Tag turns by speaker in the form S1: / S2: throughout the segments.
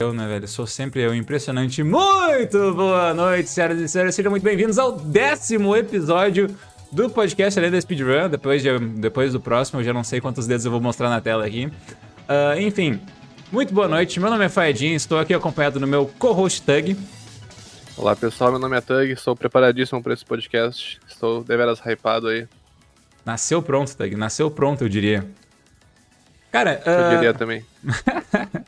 S1: Eu, né, velho? Sou sempre eu, impressionante. Muito boa noite, senhoras e senhores. Sejam muito bem-vindos ao décimo episódio do podcast Além da Speedrun. Depois, de, depois do próximo, eu já não sei quantos dedos eu vou mostrar na tela aqui. Uh, enfim, muito boa noite. Meu nome é Faedin, estou aqui acompanhado do meu co-host Tug.
S2: Olá pessoal, meu nome é Tug, estou preparadíssimo para esse podcast. Estou deveras hypado aí.
S1: Nasceu pronto, Tug, nasceu pronto, eu diria. Cara,
S2: uh... eu diria também.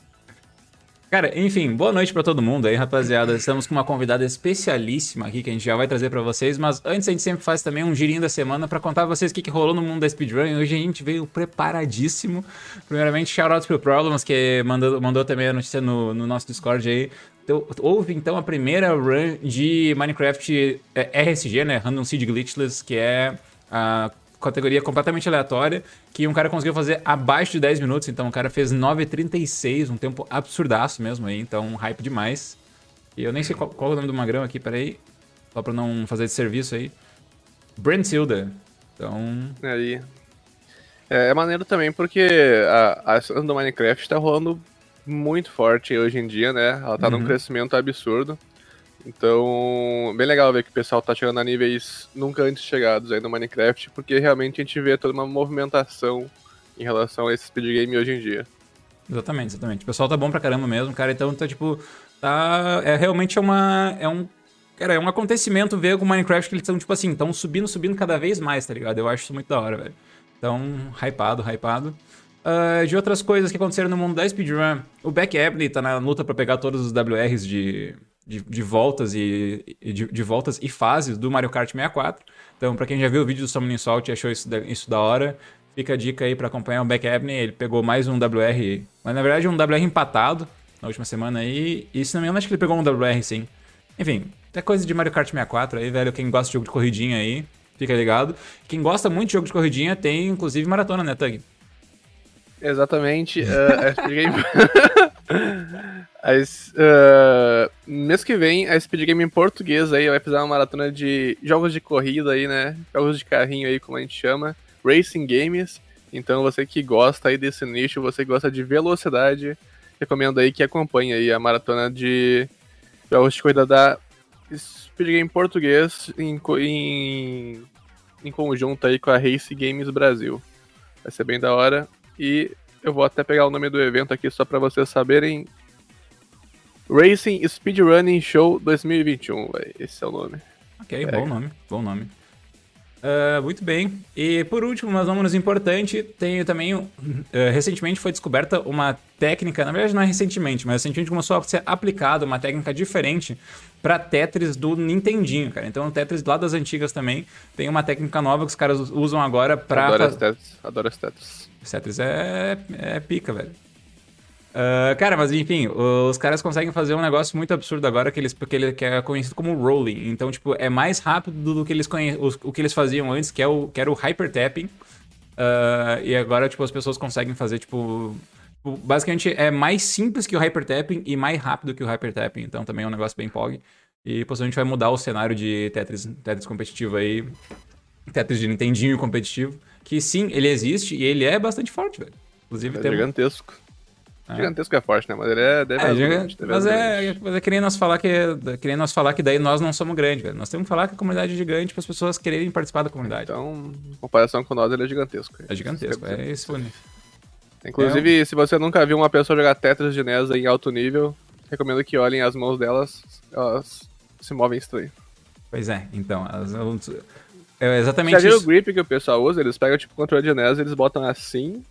S1: Cara, enfim, boa noite para todo mundo aí, rapaziada. Estamos com uma convidada especialíssima aqui que a gente já vai trazer para vocês, mas antes a gente sempre faz também um girinho da semana para contar pra vocês o que, que rolou no mundo da speedrun. E hoje a gente veio preparadíssimo. Primeiramente, shoutouts pro Problems, que mandou, mandou também a notícia no, no nosso Discord aí. Então, houve então a primeira run de Minecraft é, RSG, né? Random Seed Glitchless, que é a categoria completamente aleatória, que um cara conseguiu fazer abaixo de 10 minutos, então o cara fez 9,36, um tempo absurdaço mesmo aí, então hype demais. E eu nem sei qual, qual é o nome do magrão aqui, peraí, só pra não fazer de serviço aí. Brent Silda, então...
S2: Aí... É, é maneiro também porque a, a cena do Minecraft tá rolando muito forte hoje em dia, né? Ela tá uhum. num crescimento absurdo. Então, bem legal ver que o pessoal tá chegando a níveis nunca antes chegados aí no Minecraft, porque realmente a gente vê toda uma movimentação em relação a esse speed game hoje em dia.
S1: Exatamente, exatamente. O pessoal tá bom pra caramba mesmo, cara. Então tá tipo. Tá. É realmente uma. É um. Cara, é um acontecimento ver com o Minecraft que eles estão, tipo assim, estão subindo, subindo cada vez mais, tá ligado? Eu acho isso muito da hora, velho. Então, hypado, hypado. Uh, de outras coisas que aconteceram no mundo da speedrun, o Beck Abley tá na luta para pegar todos os WRs de, de, de voltas e, de, de, voltas e fases do Mario Kart 64. Então, para quem já viu o vídeo do Summoning Salt e achou isso da, isso da hora, fica a dica aí para acompanhar o Beck Ebney. Ele pegou mais um WR, mas na verdade um WR empatado na última semana aí. E se não me engano, acho que ele pegou um WR sim. Enfim, é coisa de Mario Kart 64 aí, velho. Quem gosta de jogo de corridinha aí, fica ligado. Quem gosta muito de jogo de corridinha tem inclusive maratona, né, Tug?
S2: Exatamente. Uh. As, uh, mês que vem, a Speed Game em português aí vai fazer uma maratona de jogos de corrida aí, né? Jogos de carrinho aí, como a gente chama. Racing Games. Então, você que gosta aí desse nicho, você que gosta de velocidade, recomendo aí que acompanhe aí a maratona de jogos de corrida da Speed Game português em, em, em conjunto aí com a Race Games Brasil. Vai ser bem da hora. E eu vou até pegar o nome do evento aqui só para vocês saberem. Racing Speedrunning Show 2021, véio. esse é o nome.
S1: Ok, bom nome, bom nome. Uh, muito bem. E por último, mas não menos importante, tem também. Uh, recentemente foi descoberta uma técnica, na verdade não é recentemente, mas recentemente começou a ser aplicada uma técnica diferente para Tetris do Nintendinho, cara. Então o Tetris lá das antigas também tem uma técnica nova que os caras usam agora para.
S2: Adoro as Tetris. Adoro as Tetris.
S1: Tetris é, é pica, velho. Uh, cara, mas enfim, os caras conseguem fazer um negócio muito absurdo agora que eles, porque ele que é conhecido como rolling. Então, tipo, é mais rápido do que eles conhe... o que eles faziam antes, que, é o, que era o hyper tapping. Uh, e agora, tipo, as pessoas conseguem fazer, tipo, tipo. Basicamente é mais simples que o hyper tapping e mais rápido que o hyper tapping. Então também é um negócio bem pog. E possivelmente vai mudar o cenário de Tetris, Tetris competitivo aí. Tetris de Nintendinho competitivo. Que sim, ele existe e ele é bastante forte, velho.
S2: Inclusive, é tem gigantesco. É. Gigantesco é forte, né? Mas ele é. Deve é,
S1: gigante, mas, é, mas é que nem nós falar que. Que nem nós falar que daí nós não somos grandes, velho. Nós temos que falar que a comunidade é gigante para as pessoas quererem participar da comunidade.
S2: Então, em comparação com nós, ele é gigantesco.
S1: É gigantesco, é esse fone.
S2: Inclusive, é. se você nunca viu uma pessoa jogar Tetris de NES em alto nível, recomendo que olhem as mãos delas, elas se movem estranho.
S1: Pois é, então, elas, é exatamente Já
S2: viu o grip que o pessoal usa? Eles pegam tipo o controle de NES, eles botam assim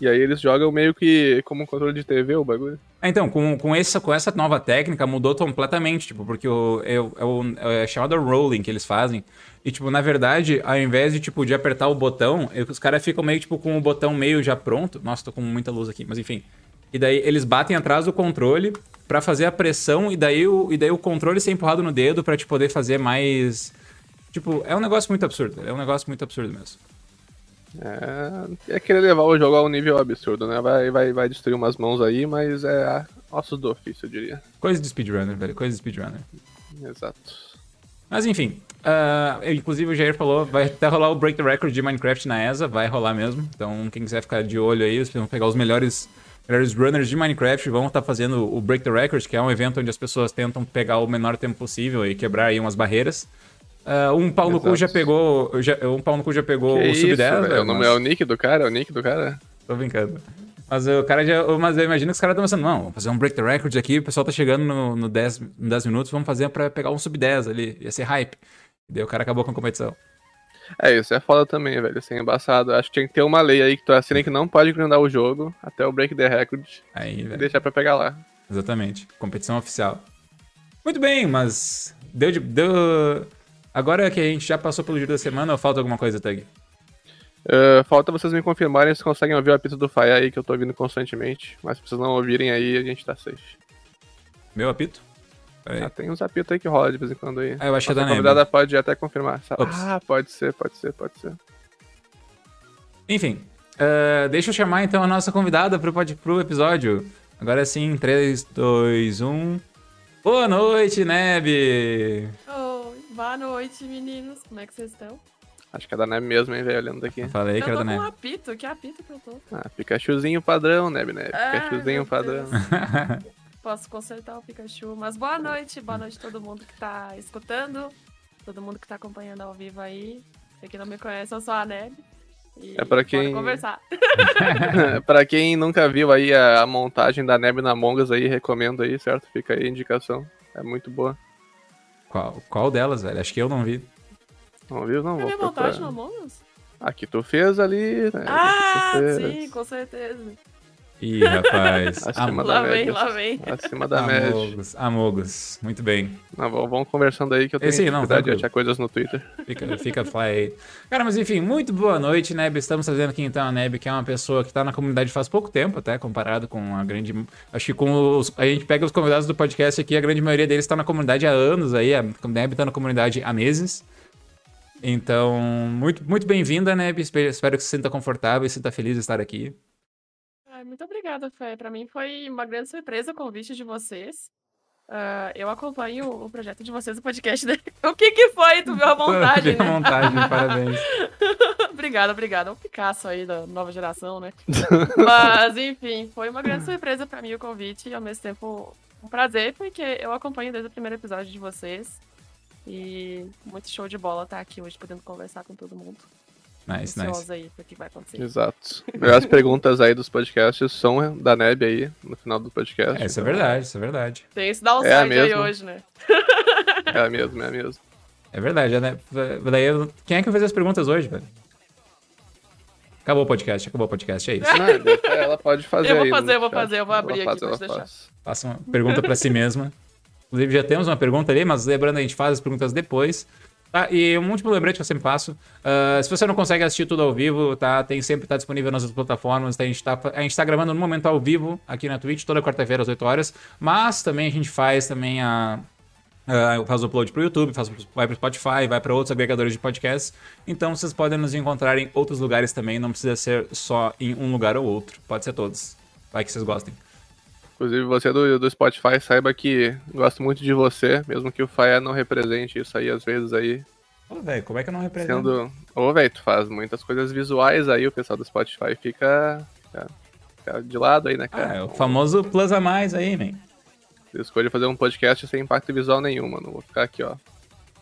S2: e aí eles jogam meio que como um controle de TV o bagulho.
S1: É, então, com, com, essa, com essa nova técnica mudou completamente, tipo, porque o, é, é, é chamado rolling que eles fazem. E, tipo, na verdade, ao invés de, tipo, de apertar o botão, os caras ficam meio, tipo, com o botão meio já pronto. Nossa, tô com muita luz aqui, mas enfim. E daí eles batem atrás do controle para fazer a pressão e daí, o, e daí o controle ser empurrado no dedo para te poder fazer mais... Tipo, é um negócio muito absurdo. É um negócio muito absurdo mesmo.
S2: É, é querer levar o jogo a um nível absurdo, né? Vai, vai, vai destruir umas mãos aí, mas é ossos do ofício, eu diria.
S1: Coisa de speedrunner, velho. Coisa de speedrunner.
S2: Exato.
S1: Mas enfim, uh, inclusive o Jair falou, vai até rolar o Break the Record de Minecraft na ESA, vai rolar mesmo. Então quem quiser ficar de olho aí, vocês vão pegar os melhores os runners de Minecraft vão estar fazendo o Break the Records, que é um evento onde as pessoas tentam pegar o menor tempo possível e quebrar aí umas barreiras. Uh, um pau no cu já pegou. Já, um pau no cu já pegou
S2: que
S1: o sub 10.
S2: É o, nome, é o nick do cara? É o nick do cara?
S1: Tô brincando. Mas o cara já. Mas eu imagino que os caras estão pensando, não, vamos fazer um break the records aqui, o pessoal tá chegando no, no 10, no 10 minutos, vamos fazer pra pegar um sub 10 ali. Ia ser hype. E daí o cara acabou com a competição.
S2: É, isso é foda também, velho. Assim, é embaçado. Acho que tinha que ter uma lei aí que tu assina que não pode grindar o jogo até o break the record.
S1: Aí, velho.
S2: E deixar pra pegar lá.
S1: Exatamente. Competição oficial. Muito bem, mas. Deu de. Deu... Agora que a gente já passou pelo giro da semana, ou falta alguma coisa, Tag?
S2: Uh, falta vocês me confirmarem se conseguem ouvir o apito do Faia aí, que eu tô ouvindo constantemente. Mas se vocês não ouvirem aí, a gente tá safe.
S1: Meu apito?
S2: Ah, tem uns apitos aí que rola de vez em quando aí.
S1: Ah, eu acho que é da
S2: A convidada pode até confirmar. Ah, pode ser, pode ser, pode ser.
S1: Enfim, uh, deixa eu chamar então a nossa convidada pro, pro episódio. Agora sim, 3, 2, 1. Boa noite, Neb!
S3: Oi, boa noite, meninos. Como é que vocês estão?
S2: Acho que é da Neb mesmo, hein, velho, olhando daqui. Eu
S1: falei que era da Neb.
S3: Eu tô com apito, que apito que eu tô?
S2: Ah, Pikachuzinho padrão, Neb, né? Pikachuzinho padrão.
S3: Posso consertar o Pikachu. Mas boa noite, boa noite a todo mundo que tá escutando, todo mundo que tá acompanhando ao vivo aí. Você que não me conhece, eu sou a Neb.
S2: é para quem
S3: conversar.
S2: para quem nunca viu aí a, a, montagem da Neb na Mongas aí, recomendo aí, certo? Fica aí a indicação. É muito boa.
S1: Qual, qual delas, velho? Acho que eu não vi.
S2: Não viu? Não,
S3: é
S2: vou
S3: minha montagem na Mongas?
S2: A que tu fez ali, né?
S3: Ah, sim, com certeza.
S1: Ih, rapaz.
S2: Acima
S3: da
S2: lá média.
S3: vem, lá vem.
S2: Acima da
S1: amogos,
S2: média.
S1: Amogos, muito bem.
S2: Não, vamos conversando aí que eu tenho
S1: Esse, não,
S2: dificuldade de achar coisas no Twitter.
S1: Fica, fica fly aí. Cara, mas enfim, muito boa noite, Neb. Estamos trazendo aqui então a Neb, que é uma pessoa que está na comunidade faz pouco tempo, até, comparado com a grande... Acho que com os... A gente pega os convidados do podcast aqui, a grande maioria deles está na comunidade há anos aí, a Neb está na comunidade há meses. Então, muito, muito bem-vinda, Neb. Espero que você se sinta confortável e se sinta feliz de estar aqui.
S3: Ai, muito obrigada, Fé. Para mim foi uma grande surpresa o convite de vocês. Uh, eu acompanho o projeto de vocês, o podcast dele. O que que foi? Tu viu a montagem, né?
S1: montagem, parabéns.
S3: obrigada, obrigada. É um Picasso aí da nova geração, né? Mas, enfim, foi uma grande surpresa para mim o convite e ao mesmo tempo um prazer, porque eu acompanho desde o primeiro episódio de vocês. E muito show de bola estar aqui hoje podendo conversar com todo mundo.
S1: Nice, nice.
S3: aí pro que vai acontecer.
S2: Exato. As perguntas aí dos podcasts são da Neb aí, no final do podcast.
S1: É, isso é verdade, isso é verdade.
S3: Tem esse downside é aí hoje, né?
S2: É a mesma, é a mesma.
S1: É verdade, é, né? Daí, quem é que vai fazer as perguntas hoje, velho? Acabou o podcast, acabou o podcast, é isso.
S2: Não, ela pode fazer.
S3: Eu vou
S2: aí,
S3: fazer, eu vou fazer, eu vou abrir
S2: ela
S3: aqui,
S2: faz,
S3: pode deixar. Faz.
S1: Faça uma pergunta pra si mesma. Inclusive, já temos uma pergunta ali, mas lembrando, a gente faz as perguntas depois. Tá? E um último lembrete que eu sempre passo. Uh, se você não consegue assistir tudo ao vivo, tá? Tem sempre tá disponível nas plataformas. Tá? A, gente tá, a gente tá gravando no momento ao vivo aqui na Twitch, toda quarta-feira às 8 horas. Mas também a gente faz também a. Uh, faz o upload pro YouTube, faz, vai pro Spotify, vai para outros agregadores de podcasts. Então vocês podem nos encontrar em outros lugares também, não precisa ser só em um lugar ou outro. Pode ser todos. Vai que vocês gostem.
S2: Inclusive, você do, do Spotify, saiba que gosto muito de você, mesmo que o Faia não represente isso aí às vezes aí.
S1: Ô, velho, como é que eu não represento?
S2: Sendo... Ô, velho, tu faz muitas coisas visuais aí, o pessoal do Spotify fica, fica, fica de lado aí, né, cara?
S1: Ah, é o famoso plus a mais aí, man.
S2: Eu fazer um podcast sem impacto visual nenhum, mano. Vou ficar aqui, ó.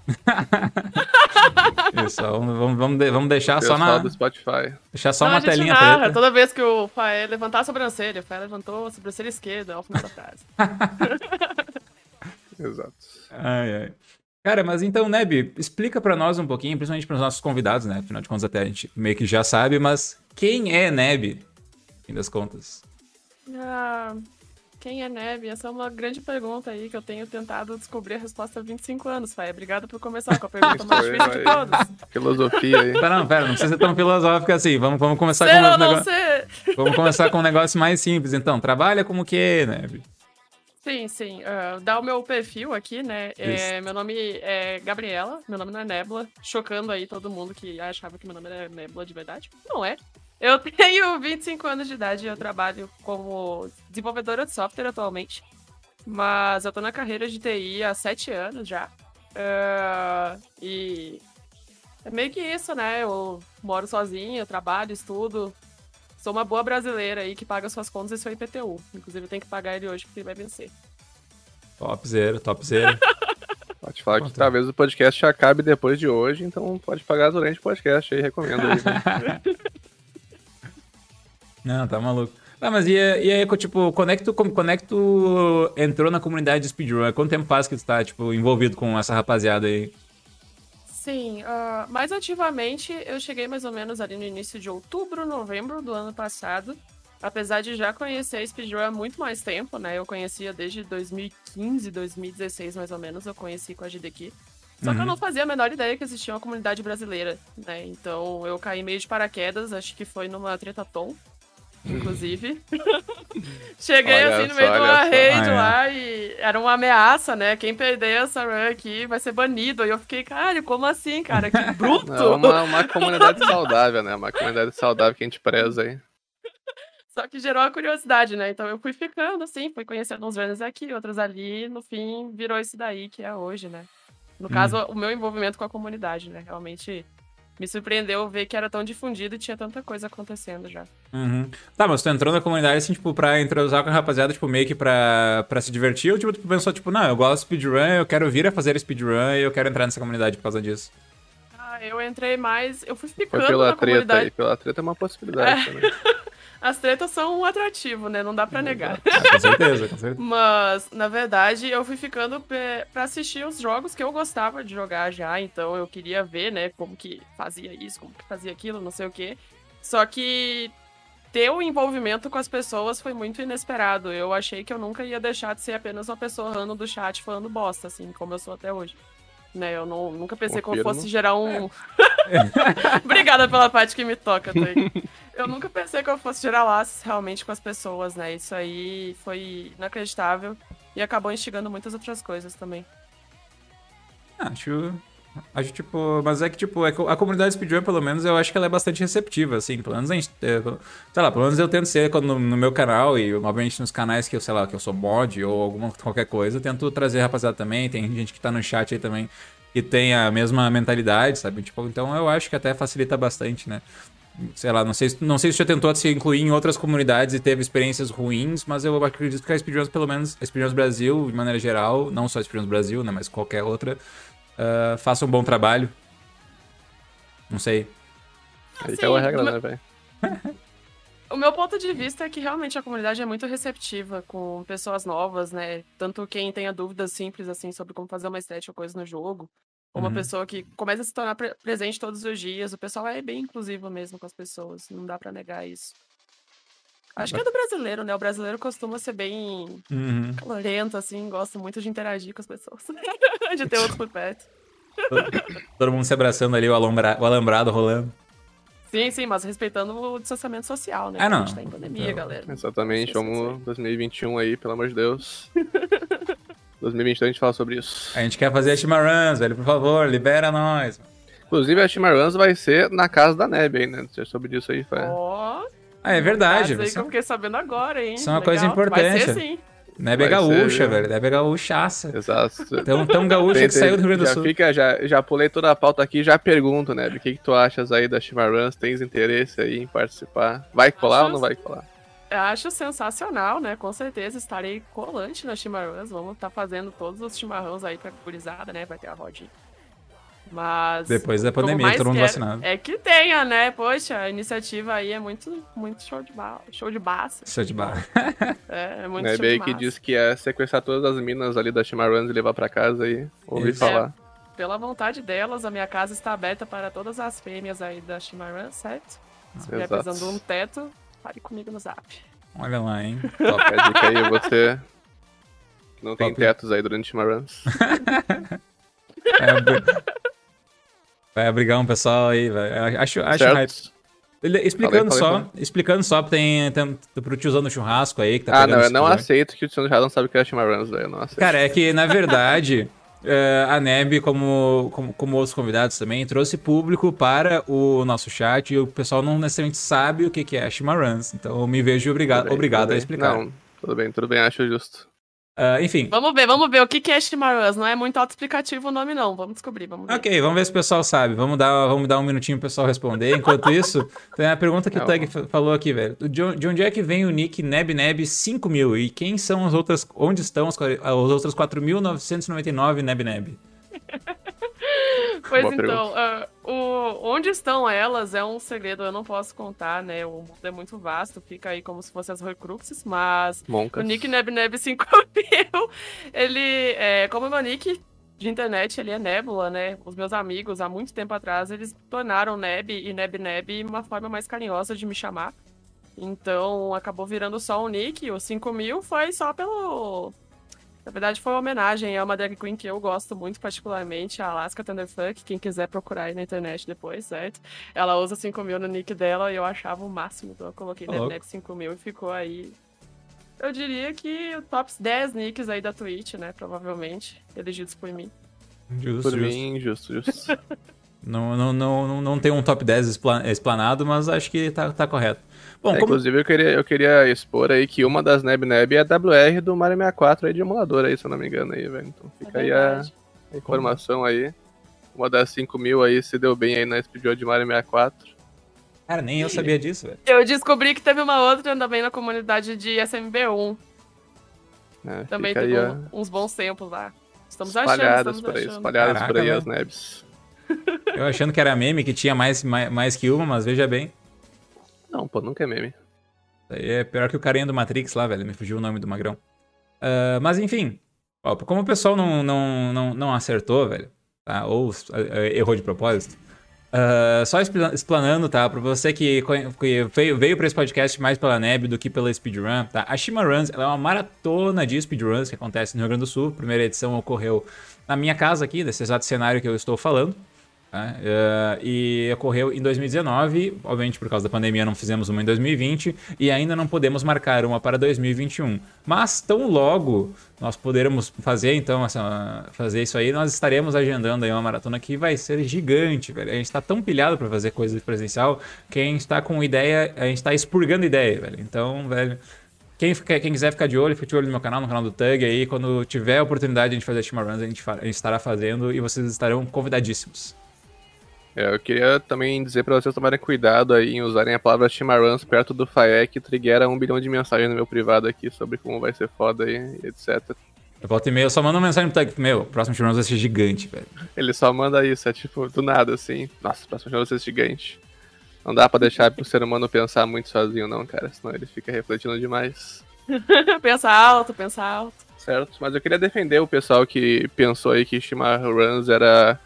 S1: Isso, vamos, vamos, vamos deixar só na.
S2: do Spotify.
S1: Deixar só
S3: não,
S1: uma telinha
S3: narra.
S1: preta.
S3: Toda vez que o Faé levantar a sobrancelha, o Faé levantou a sobrancelha esquerda ao final da frase.
S2: Exato.
S1: Ai, ai. Cara, mas então, Neb, explica para nós um pouquinho, principalmente para os nossos convidados, né? Afinal de contas, até a gente meio que já sabe, mas quem é Neb, fim das contas?
S3: Ah, quem é Neb? Essa é uma grande pergunta aí que eu tenho tentado descobrir a resposta há 25 anos, Faia. Obrigado por começar com a pergunta mais difícil de todas.
S2: Filosofia aí.
S1: Pera, não, pera, não precisa ser tão filosófico assim. Vamos, vamos começar com um negócio. Vamos começar com um negócio mais simples, então. Trabalha como que, Neb?
S3: Sim, sim. Uh, dá o meu perfil aqui, né? É, meu nome é Gabriela, meu nome não é Nebula. Chocando aí todo mundo que achava que meu nome era Nebula de verdade. Não é. Eu tenho 25 anos de idade e eu trabalho como desenvolvedora de software atualmente. Mas eu tô na carreira de TI há 7 anos já. Uh, e é meio que isso, né? Eu moro sozinha, eu trabalho, estudo. Sou uma boa brasileira aí que paga suas contas e seu IPTU. Inclusive, eu tenho que pagar ele hoje porque ele vai vencer.
S1: Top zero, top zero.
S2: Pode falar que talvez o podcast acabe depois de hoje, então pode pagar durante o podcast aí, recomendo aí. Né?
S1: Não, tá maluco. Ah, mas e, e aí, tipo, quando é, que tu, quando é que tu entrou na comunidade de speedrun? Quanto tempo faz que tu tá, tipo, envolvido com essa rapaziada aí?
S3: Sim, uh, mais ativamente eu cheguei mais ou menos ali no início de outubro, novembro do ano passado. Apesar de já conhecer a speedrun há muito mais tempo, né? Eu conhecia desde 2015, 2016 mais ou menos, eu conheci com a GDQ. Só uhum. que eu uhum. não fazia a menor ideia que existia uma comunidade brasileira, né? Então eu caí meio de paraquedas, acho que foi numa treta tom inclusive. Cheguei olha assim no meio de uma rede lá e era uma ameaça, né? Quem perder essa run aqui vai ser banido. E eu fiquei, cara, como assim, cara? Que bruto!
S2: É uma, uma comunidade saudável, né? Uma comunidade saudável que a gente preza aí.
S3: Só que gerou a curiosidade, né? Então eu fui ficando assim, fui conhecendo uns runners aqui, outros ali, no fim virou isso daí que é hoje, né? No caso, hum. o meu envolvimento com a comunidade, né? Realmente me surpreendeu ver que era tão difundido e tinha tanta coisa acontecendo já.
S1: Uhum. Tá, mas tu entrou na comunidade, assim, tipo, pra entrosar com a rapaziada, tipo, meio que pra, pra se divertir? Ou, tipo, tu pensou, tipo, não, eu gosto de speedrun, eu quero vir a fazer speedrun e eu quero entrar nessa comunidade por causa disso?
S3: Ah, eu entrei mais... Eu fui ficando
S2: Foi pela
S3: na
S2: treta
S3: comunidade.
S2: aí, pela treta é uma possibilidade é. também.
S3: As tretas são um atrativo, né? Não dá pra negar.
S1: Ah, com certeza, com certeza.
S3: Mas, na verdade, eu fui ficando pra assistir os jogos que eu gostava de jogar já. Então eu queria ver, né, como que fazia isso, como que fazia aquilo, não sei o quê. Só que ter o envolvimento com as pessoas foi muito inesperado. Eu achei que eu nunca ia deixar de ser apenas uma pessoa rando do chat falando bosta, assim, como eu sou até hoje. Né, eu não, nunca pensei que eu fosse gerar um. É. Obrigada pela parte que me toca. Eu nunca pensei que eu fosse gerar laços realmente com as pessoas, né? Isso aí foi inacreditável e acabou instigando muitas outras coisas também.
S1: Acho. Acho, tipo, mas é que, tipo, é a comunidade speedrun, pelo menos, eu acho que ela é bastante receptiva, assim, pelo menos a gente, é, sei lá, pelo menos eu tento ser no, no, meu canal e, obviamente, nos canais que eu, sei lá, que eu sou mod ou alguma, qualquer coisa, eu tento trazer rapaziada também, tem gente que tá no chat aí também que tem a mesma mentalidade, sabe? Tipo, então eu acho que até facilita bastante, né? sei lá, não sei, não sei se já tentou se incluir em outras comunidades e teve experiências ruins, mas eu acredito que a Speedruns, pelo menos, a Speedruns Brasil, de maneira geral, não só a Speedruns Brasil, né, mas qualquer outra, uh, faça um bom trabalho. Não sei.
S2: Aí é uma regra, né, velho?
S3: O meu ponto de vista é que realmente a comunidade é muito receptiva com pessoas novas, né? Tanto quem tenha dúvidas simples, assim, sobre como fazer uma estética ou coisa no jogo, uma uhum. pessoa que começa a se tornar pre presente todos os dias. O pessoal é bem inclusivo mesmo com as pessoas, não dá para negar isso. Acho que é do brasileiro, né? O brasileiro costuma ser bem uhum. calorento, assim, gosta muito de interagir com as pessoas. de ter outros por perto.
S1: Todo mundo se abraçando ali, o, alombra... o alambrado rolando.
S3: Sim, sim, mas respeitando o distanciamento social, né?
S1: Ah, não.
S3: A gente tá em pandemia, galera.
S2: Exatamente, vamos 2021 aí, pelo amor de Deus. 2022 a gente fala sobre isso.
S1: A gente quer fazer a Chimaruns, velho, por favor, libera nós.
S2: Inclusive, a Chimaruns vai ser na casa da Neb aí, né? Você soube disso aí, Fé?
S3: Ó. Oh,
S1: ah, é verdade.
S3: Aí que eu fiquei sabendo agora, hein?
S1: Isso é uma Legal. coisa importante. Vai ser sim. Neb é gaúcha, ser, velho. Neb é gaúchaça.
S2: Exato.
S1: Tão, tão gaúcha que saiu do Rio Grande do
S2: já
S1: Sul.
S2: Fica, já, já pulei toda a pauta aqui já pergunto, Neb, o que, que tu achas aí da Chimaruns? Tens interesse aí em participar? Vai colar Acho... ou não vai colar?
S3: acho sensacional, né? Com certeza estarei colante nas chimarrões. Vamos estar tá fazendo todos os chimarrões aí pra gurizada, né? Vai ter a rodinha. Mas.
S1: Depois da pandemia, todo mundo vacinado.
S3: É que tenha, né? Poxa, a iniciativa aí é muito, muito show de bala. Show de baça.
S1: Show de bala.
S3: é, é muito
S2: é
S3: show bem
S2: que diz que é sequestrar todas as minas ali da Chimarruns e levar pra casa e ouvir Isso. falar.
S3: É, pela vontade delas, a minha casa está aberta para todas as fêmeas aí da Chimarrun, certo? Se vier precisando um teto, Fale comigo no zap.
S1: Olha lá, hein?
S2: Top, a dica aí, você não tem Top. tetos aí durante uma runs.
S1: Vai abrigar um pessoal aí, velho. Acho, acho hype. Explicando falei, falei, só, falei. explicando só, tem, tem pro tiozão do churrasco aí que tá
S2: Ah, não, eu não aceito que o tiozão do churrasco não sabe o que é Chimaruns, velho, eu não aceito.
S1: Cara, é que, na verdade, Uh, a Neb, como, como, como, outros convidados também, trouxe público para o nosso chat e o pessoal não necessariamente sabe o que, que é Shimaruns. Então eu me vejo obrigado, bem, obrigado a explicar.
S2: Não, tudo bem, tudo bem, acho justo.
S1: Uh, enfim.
S3: Vamos ver, vamos ver o que, que é Chimaruns. Não é muito autoexplicativo o nome, não. Vamos descobrir, vamos ver.
S1: Ok, vamos ver se o pessoal sabe. Vamos dar, vamos dar um minutinho pro pessoal responder. Enquanto isso, tem a pergunta que o Tug falou aqui, velho. De, de onde é que vem o nick NebNeb5000? E quem são as outras. Onde estão as, as outras 4.999 NebNeb?
S3: Pois Boa então, uh, o, onde estão elas é um segredo, eu não posso contar, né? O mundo é muito vasto, fica aí como se fossem as Horcruxes, mas
S2: Moncas.
S3: o Nick NebNeb 5000, ele, é, como o meu nick de internet, ele é Nebula, né? Os meus amigos, há muito tempo atrás, eles tornaram Neb e NebNeb uma forma mais carinhosa de me chamar. Então, acabou virando só um nick. O 5000 foi só pelo na verdade, foi uma homenagem a uma drag queen que eu gosto muito, particularmente, a Alaska Thunderfuck. Quem quiser procurar aí na internet depois, certo? Ela usa 5 mil no nick dela e eu achava o máximo. Então eu coloquei oh. NetNet 5 mil e ficou aí. Eu diria que o top 10 nicks aí da Twitch, né? Provavelmente, elegidos por mim.
S2: Justo, por justo. mim, justo, justo.
S1: não, não, não, não tem um top 10 explanado, mas acho que tá, tá correto.
S2: Bom, é, como... Inclusive, eu queria, eu queria expor aí que uma das Neb Neb é a WR do Mario 64 aí de emulador aí, se eu não me engano aí, velho. Então fica é aí a, informação como? aí. Uma das 5 mil aí se deu bem aí na speedrun de Mario 64.
S1: Cara, nem eu sabia disso, velho.
S3: Eu descobri que teve uma outra também na comunidade de SMB1. É, também teve aí, um, uns bons tempos lá. Estamos
S2: espalhadas
S3: achando, estamos
S2: por aí, achando. Espalhadas Caraca, por aí as Nebs.
S1: Eu achando que era meme, que tinha mais, mais, mais que uma, mas veja bem.
S2: Não, pô, nunca é meme.
S1: É pior que o carinha do Matrix lá, velho. Me fugiu o nome do magrão. Uh, mas enfim, ó, como o pessoal não, não, não, não acertou, velho, tá? ou uh, errou de propósito, uh, só explanando, tá? Pra você que, que veio, pra esse podcast mais pela Neb do que pela Speedrun, tá? A Shima Runs é uma maratona de speedruns que acontece no Rio Grande do Sul. A primeira edição ocorreu na minha casa aqui, desse exato cenário que eu estou falando. Uh, e ocorreu em 2019, obviamente por causa da pandemia não fizemos uma em 2020 e ainda não podemos marcar uma para 2021. Mas tão logo nós podermos fazer então essa, fazer isso aí, nós estaremos agendando aí uma maratona que vai ser gigante, velho. A gente está tão pilhado para fazer coisa presencial que a gente está com ideia, a gente está expurgando ideia, velho. Então, velho, quem, quem, quiser ficar de olho, fique de olho no meu canal, no canal do Tug aí. Quando tiver a oportunidade de a gente fazer a Runs, a gente, a gente estará fazendo e vocês estarão convidadíssimos.
S2: É, eu queria também dizer para vocês tomarem cuidado aí em usarem a palavra Chimaruns perto do Faek, que triggera um bilhão de mensagens no meu privado aqui sobre como vai ser foda aí, etc.
S1: Eu volto e-mail, só manda uma mensagem pro Tag, meu, o próximo Chimaruns vai ser gigante, velho.
S2: Ele só manda isso, é tipo, do nada, assim, nossa, o próximo Chimaruns vai ser gigante. Não dá pra deixar pro ser humano pensar muito sozinho, não, cara, senão ele fica refletindo demais.
S3: pensa alto, pensa alto.
S2: Certo, mas eu queria defender o pessoal que pensou aí que Chimaruns era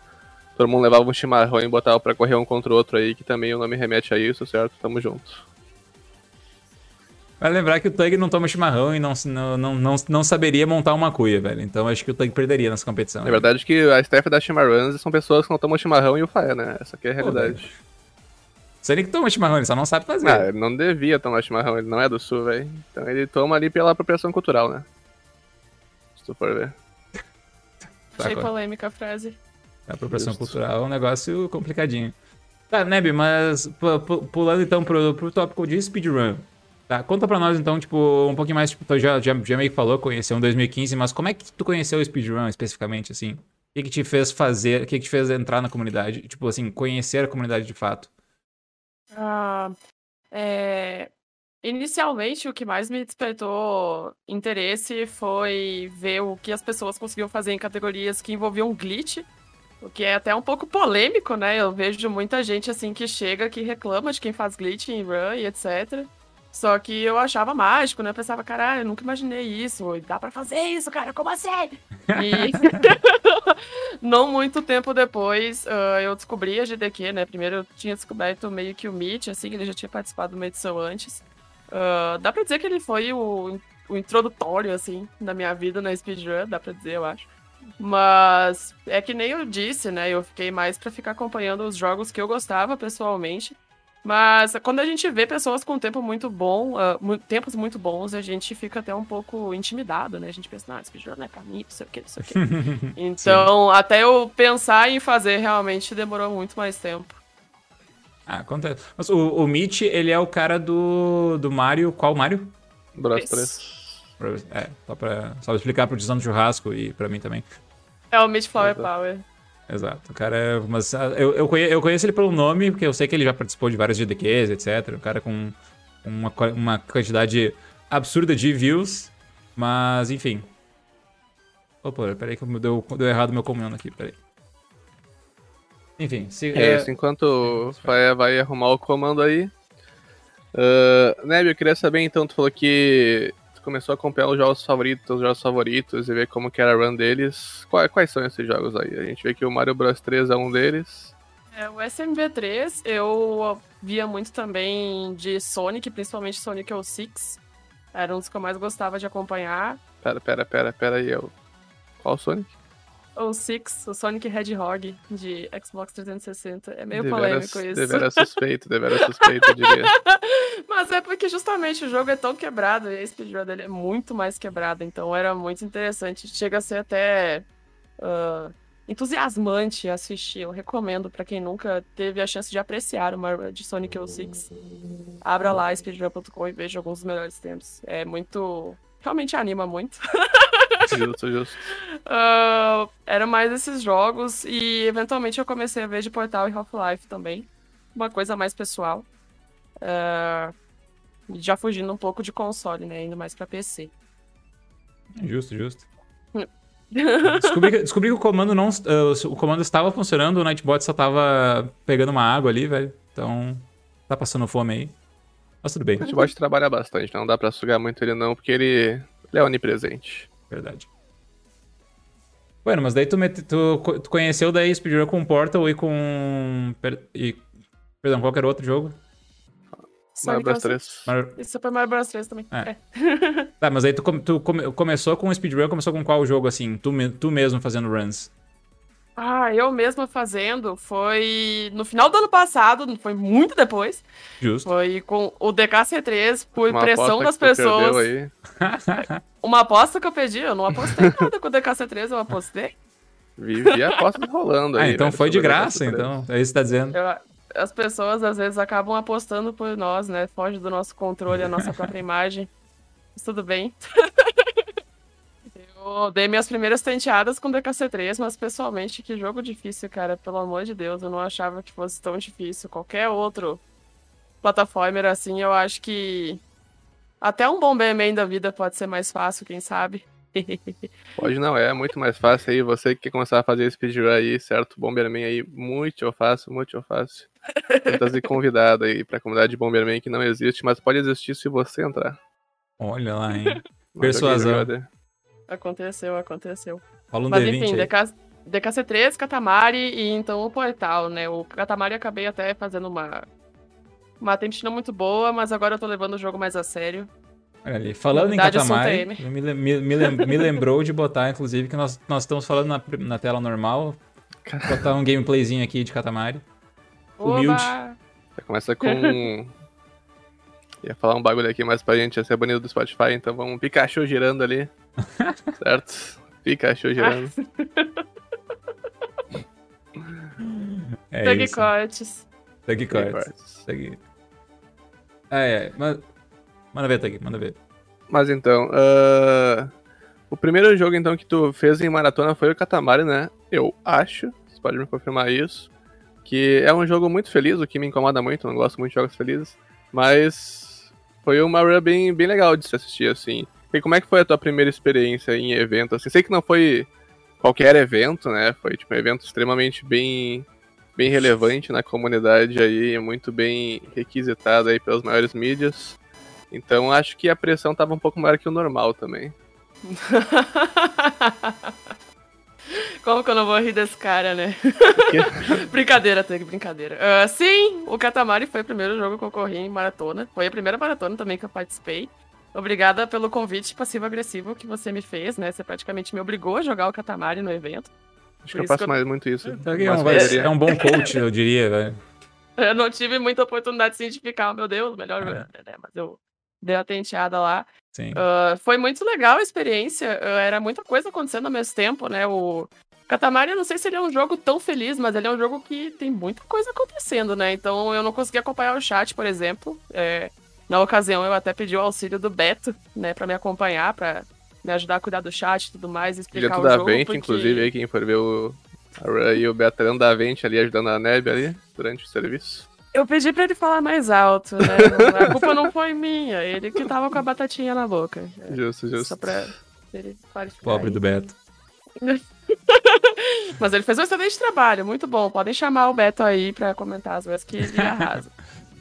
S2: todo mundo levava um chimarrão e botava pra correr um contra o outro aí, que também o nome remete a isso, certo? Tamo junto.
S1: Vai lembrar que o Tug não toma chimarrão e não, não, não, não, saberia montar uma cuia, velho. Então acho que o Tug perderia nessa competição.
S2: É verdade que a staff da Chimarruns são pessoas que não tomam chimarrão e o Faé, né? Essa aqui é a realidade.
S1: Você nem que toma chimarrão, ele só não sabe fazer.
S2: Ah, ele não devia tomar chimarrão, ele não é do sul, velho. Então ele toma ali pela apropriação cultural, né? Se tu for ver.
S3: Achei polêmica a frase.
S1: A apropriação Justo. cultural é um negócio complicadinho. Tá, Neb, mas pulando então pro, pro tópico de speedrun. Tá, conta pra nós então, tipo, um pouquinho mais, tipo, tu já, já, já meio que falou, conheceu em 2015, mas como é que tu conheceu o speedrun especificamente, assim? O que, que te fez fazer, o que, que te fez entrar na comunidade? Tipo assim, conhecer a comunidade de fato.
S3: Ah, é... Inicialmente, o que mais me despertou interesse foi ver o que as pessoas conseguiam fazer em categorias que envolviam glitch o que é até um pouco polêmico, né? Eu vejo muita gente assim que chega, que reclama de quem faz glitch em run e etc. Só que eu achava mágico, né? Eu pensava, caralho, eu nunca imaginei isso. Dá pra fazer isso, cara, como assim? E não muito tempo depois, uh, eu descobri a GDQ, né? Primeiro eu tinha descoberto meio que o Meet, assim, ele já tinha participado de uma edição antes. Uh, dá pra dizer que ele foi o, o introdutório, assim, da minha vida na speedrun, dá pra dizer, eu acho. Mas é que nem eu disse, né? Eu fiquei mais para ficar acompanhando os jogos que eu gostava pessoalmente. Mas quando a gente vê pessoas com tempo muito bom, uh, tempos muito bons, a gente fica até um pouco intimidado, né? A gente pensa, não, esse vídeo não é pra mim, não sei o que, não sei o que. então, Sim. até eu pensar em fazer realmente demorou muito mais tempo.
S1: Ah, acontece. Mas o, o Mitch, ele é o cara do, do Mario. Qual Mario?
S2: Bros 3.
S1: É, só pra, só pra explicar pro do Churrasco e pra mim também.
S3: É o Meat Flower Power.
S1: Exato. O cara é. Mas ah, eu, eu, conheço, eu conheço ele pelo nome, porque eu sei que ele já participou de vários GDQs, etc. O cara com uma, uma quantidade absurda de views. Mas, enfim. Opa, peraí que deu, deu errado meu comando aqui, peraí. Enfim, se,
S2: é, é... Isso, enquanto vai, vai arrumar o comando aí. Uh, Neb, eu queria saber então, tu falou que tu começou a acompanhar os jogos favoritos, os jogos favoritos e ver como que era a run deles. Quais, quais são esses jogos aí? A gente vê que o Mario Bros 3 é um deles.
S3: É, o SMV3 eu via muito também de Sonic, principalmente Sonic 06. Era um dos que eu mais gostava de acompanhar.
S2: Pera, pera, pera, pera aí. Eu... Qual Sonic?
S3: O Six, o Sonic Hedgehog de Xbox 360. É meio polêmico isso.
S2: Deveras suspeito, deveras suspeito, diria.
S3: Mas é porque justamente o jogo é tão quebrado e a speedrun dele é muito mais quebrada, então era muito interessante. Chega a ser até uh, entusiasmante assistir. Eu recomendo para quem nunca teve a chance de apreciar uma de Sonic 06. Abra lá speedrun.com e veja alguns dos melhores tempos. É muito. Realmente anima muito.
S2: Justo, justo.
S3: Uh, era mais esses jogos e eventualmente eu comecei a ver de Portal e Half-Life também. Uma coisa mais pessoal. Uh, já fugindo um pouco de console, né? Indo mais pra PC.
S1: Justo, justo. descobri, que, descobri que o comando não. Uh, o comando estava funcionando, o Nightbot só tava pegando uma água ali, velho. Então. Tá passando fome aí. Mas tudo bem. O
S2: Nightbot trabalha bastante, não dá pra sugar muito ele não, porque ele, ele é onipresente.
S1: Verdade. Bueno, mas daí tu, tu, tu conheceu daí speedrun com Portal e com. Per, e, perdão, qualquer outro jogo?
S2: Mario Bros 3.
S3: Mario... E Super Mario Bros 3 também. É.
S1: é. tá, mas aí tu, tu come, começou com o speedrun, começou com qual jogo assim? Tu, tu mesmo fazendo runs?
S3: Ah, eu mesma fazendo foi no final do ano passado, foi muito depois.
S1: Justo.
S3: Foi com o DKC3 por Uma pressão das pessoas. Uma aposta que eu pedi, eu não apostei nada com o DKC3, eu apostei.
S2: Vivi apostas rolando
S1: aí. Ah, então foi de graça, então. É isso que tá dizendo.
S3: Eu, as pessoas às vezes acabam apostando por nós, né? Foge do nosso controle, a nossa própria imagem. Mas tudo bem. Eu dei minhas primeiras tenteadas com DKC3, mas pessoalmente, que jogo difícil, cara. Pelo amor de Deus, eu não achava que fosse tão difícil. Qualquer outro plataformer assim, eu acho que até um Bomberman da vida pode ser mais fácil, quem sabe.
S2: Pode não, é muito mais fácil aí. Você que quer começar a fazer speedrun aí, certo? Bomberman aí, muito fácil, muito fácil. Tenta ser convidado aí pra comunidade de Bomberman que não existe, mas pode existir se você entrar.
S1: Olha lá, hein? Persuasão.
S3: Aconteceu, aconteceu.
S1: Fala um Mas D20
S3: enfim, DK, DKC3, Katamari e então o Portal, né? O Katamari acabei até fazendo uma uma tentina muito boa, mas agora eu tô levando o jogo mais a sério.
S1: Olha ali, falando Verdade, em Katamari, me, me, me, me, lembrou de botar, inclusive, que nós, nós estamos falando na, na tela normal. Botar um gameplayzinho aqui de Katamari. Humilde.
S2: Já começa com. Ia falar um bagulho aqui mais pra gente, ia ser banido do Spotify, então vamos Pikachu girando ali. certo? Pikachu girando.
S1: é
S3: Tag cortes.
S1: Tag cortes. Tag... É, é. Manda, manda ver, Tag, manda ver.
S2: Mas então, uh... o primeiro jogo então que tu fez em maratona foi o Katamari, né? Eu acho, você pode me confirmar isso. Que é um jogo muito feliz, o que me incomoda muito, não gosto muito de jogos felizes. Mas foi uma run bem, bem legal de se assistir, assim. E como é que foi a tua primeira experiência em evento? Assim, sei que não foi qualquer evento, né? Foi tipo um evento extremamente bem bem relevante na comunidade aí, muito bem requisitado aí pelas maiores mídias. Então acho que a pressão tava um pouco maior que o normal também.
S3: Como que eu não vou rir desse cara, né? brincadeira, Teg, brincadeira. Uh, sim, o Katamari foi o primeiro jogo que eu corri em maratona. Foi a primeira maratona também que eu participei. Obrigada pelo convite passivo-agressivo que você me fez, né? Você praticamente me obrigou a jogar o Katamari no evento.
S2: Acho que eu faço que eu... mais muito isso.
S1: É, um, é um bom coach, eu diria, velho.
S3: Eu não tive muita oportunidade de cientificar, meu Deus, melhor, é. né? Mas eu dei a tenteada lá.
S1: Sim.
S3: Uh, foi muito legal a experiência. Uh, era muita coisa acontecendo ao mesmo tempo, né? O Katamari, eu não sei se ele é um jogo tão feliz, mas ele é um jogo que tem muita coisa acontecendo, né? Então eu não consegui acompanhar o chat, por exemplo. É, Na ocasião, eu até pedi o auxílio do Beto, né, pra me acompanhar, pra me ajudar a cuidar do chat e tudo mais, explicar
S2: Direto
S3: o
S2: da
S3: jogo.
S2: Vente,
S3: porque...
S2: inclusive, aí quem for ver o. E o Beatriz da Vente ali ajudando a Neb ali durante o serviço.
S3: Eu pedi pra ele falar mais alto, né? A culpa não foi minha, ele que tava com a batatinha na boca.
S2: Justo, justo.
S3: Só pra ele clarificar
S1: Pobre
S3: aí.
S1: do Beto.
S3: Mas ele fez um excelente trabalho, muito bom. Podem chamar o Beto aí pra comentar as vezes que ele arrasa.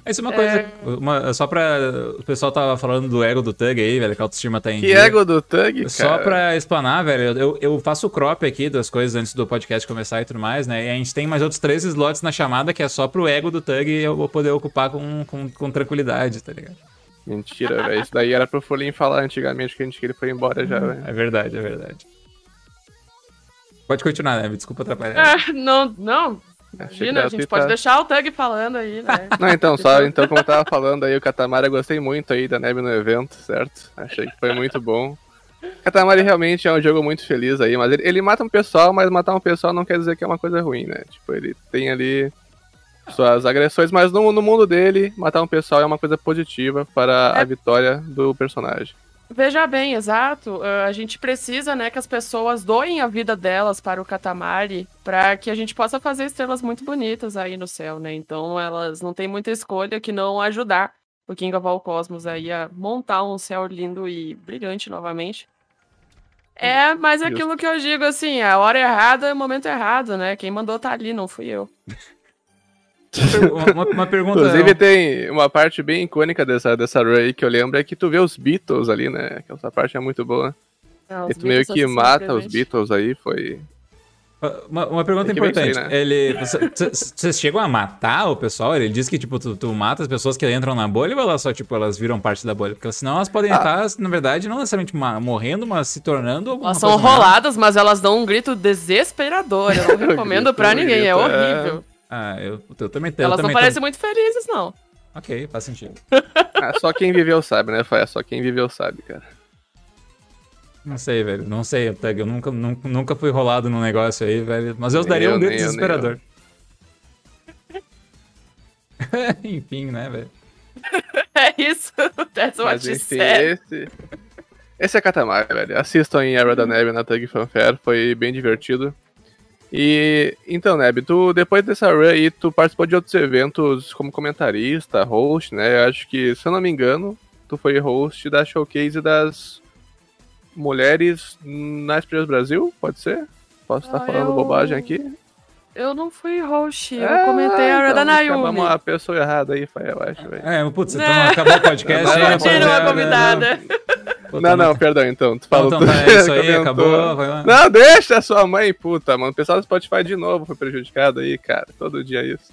S1: Isso é uma coisa.
S3: É.
S1: uma- só pra. O pessoal tava falando do ego do Tug aí, velho, que a autoestima tá em
S2: Que
S1: dia.
S2: ego do Tug, cara.
S1: Só pra explanar, velho, eu, eu faço o crop aqui das coisas antes do podcast começar e tudo mais, né? E a gente tem mais outros três slots na chamada que é só pro ego do Tug e eu vou poder ocupar com, com, com tranquilidade, tá ligado?
S2: Mentira, velho. Isso daí era pro Folhinho falar antigamente que a gente que ele foi embora já, velho.
S1: É verdade, é verdade. Pode continuar, né? Desculpa atrapalhar.
S3: Ah, não, não. Imagina, a gente pode
S2: tá-
S3: deixar o Tug falando aí, né?
S2: Não, então, só, então, como eu tava falando aí, o Katamari, eu gostei muito aí da Neb no evento, certo? Achei que foi muito bom. Katamari realmente é um jogo muito feliz aí, mas ele, ele mata um pessoal, mas matar um pessoal não quer dizer que é uma coisa ruim, né? Tipo, ele tem ali suas agressões, mas no, no mundo dele, matar um pessoal é uma coisa positiva para a
S3: É.
S2: vitória do personagem.
S3: Veja bem, exato. ah, a gente precisa, né, que as pessoas doem a vida delas para o Katamari, para que a gente possa fazer estrelas muito bonitas aí no céu, né? Então elas não têm muita escolha que não ajudar o King of All Cosmos aí a montar um céu lindo e brilhante novamente. É, mas é aquilo que eu digo assim, a hora errada é o momento errado, né? Quem mandou tá ali, não fui eu.
S1: Uma, uma- pergunta.
S2: Inclusive tem uma parte bem icônica dessa, dessa run aí que eu lembro é que tu vê os Beatles ali, né? Que essa parte é muito boa.
S3: Não,
S2: E tu meio que mata os. Beatles aí, foi.
S1: Uma, uma pergunta
S2: que ver isso aí,
S1: importante.
S2: né?
S1: Ele. Vocês chegam a matar o pessoal? Ele diz que, tipo, tu, tu mata as pessoas que entram na bolha ou elas só, tipo, elas viram parte da bolha? Porque senão elas podem
S2: Ah.
S1: estar, na verdade, não necessariamente morrendo, mas se tornando
S3: Elas são
S1: maior.
S3: roladas, mas elas dão um grito desesperador. Eu não recomendo
S2: grito-
S3: pra ninguém, é
S2: grito é-
S3: horrível.
S1: Ah, eu, eu também tenho.
S3: Elas não parecem muito felizes, não.
S1: Ok, faz sentido.
S2: Ah, só quem viveu sabe, né? Foi só quem viveu sabe, cara.
S1: Não sei, velho. Não sei, Tug. Eu nunca, nunca, nunca fui rolado num negócio aí, velho. Mas eu
S2: Nem
S1: daria
S2: eu,
S1: um grito
S2: nem eu,
S1: desesperador. Enfim, né, velho?
S3: É isso. That's what
S2: Mas enfim,
S3: said.
S2: esse. Esse é Katamari, velho. Assistam em Era da Neve na Tug Fanfare, foi bem divertido. E então, Neb, tu depois dessa run aí, tu participou de outros eventos como comentarista, host, né? Eu acho que, se eu não me engano, tu foi host da showcase das mulheres na Espiras Brasil, pode ser? Posso estar
S3: Ah,
S2: falando
S3: eu-
S2: bobagem aqui?
S3: Eu não fui host, eu
S2: É,
S3: comentei a
S2: então,
S3: Reda Nayumi.
S2: Chamamos a pessoa errada aí, foi, eu acho, velho.
S1: É, putz, então
S3: Né?
S1: acabou o podcast.
S2: Não,
S1: aí,
S2: não,
S1: rapaziada.
S3: Tira uma convidada.
S1: Puta,
S2: Não, não, perdão, então. Tu falou
S1: então tá, é isso aí, acabou. Vai lá.
S2: Não, deixa a sua mãe, puta, mano. O pessoal do Spotify de novo foi prejudicado aí, cara. Todo dia isso.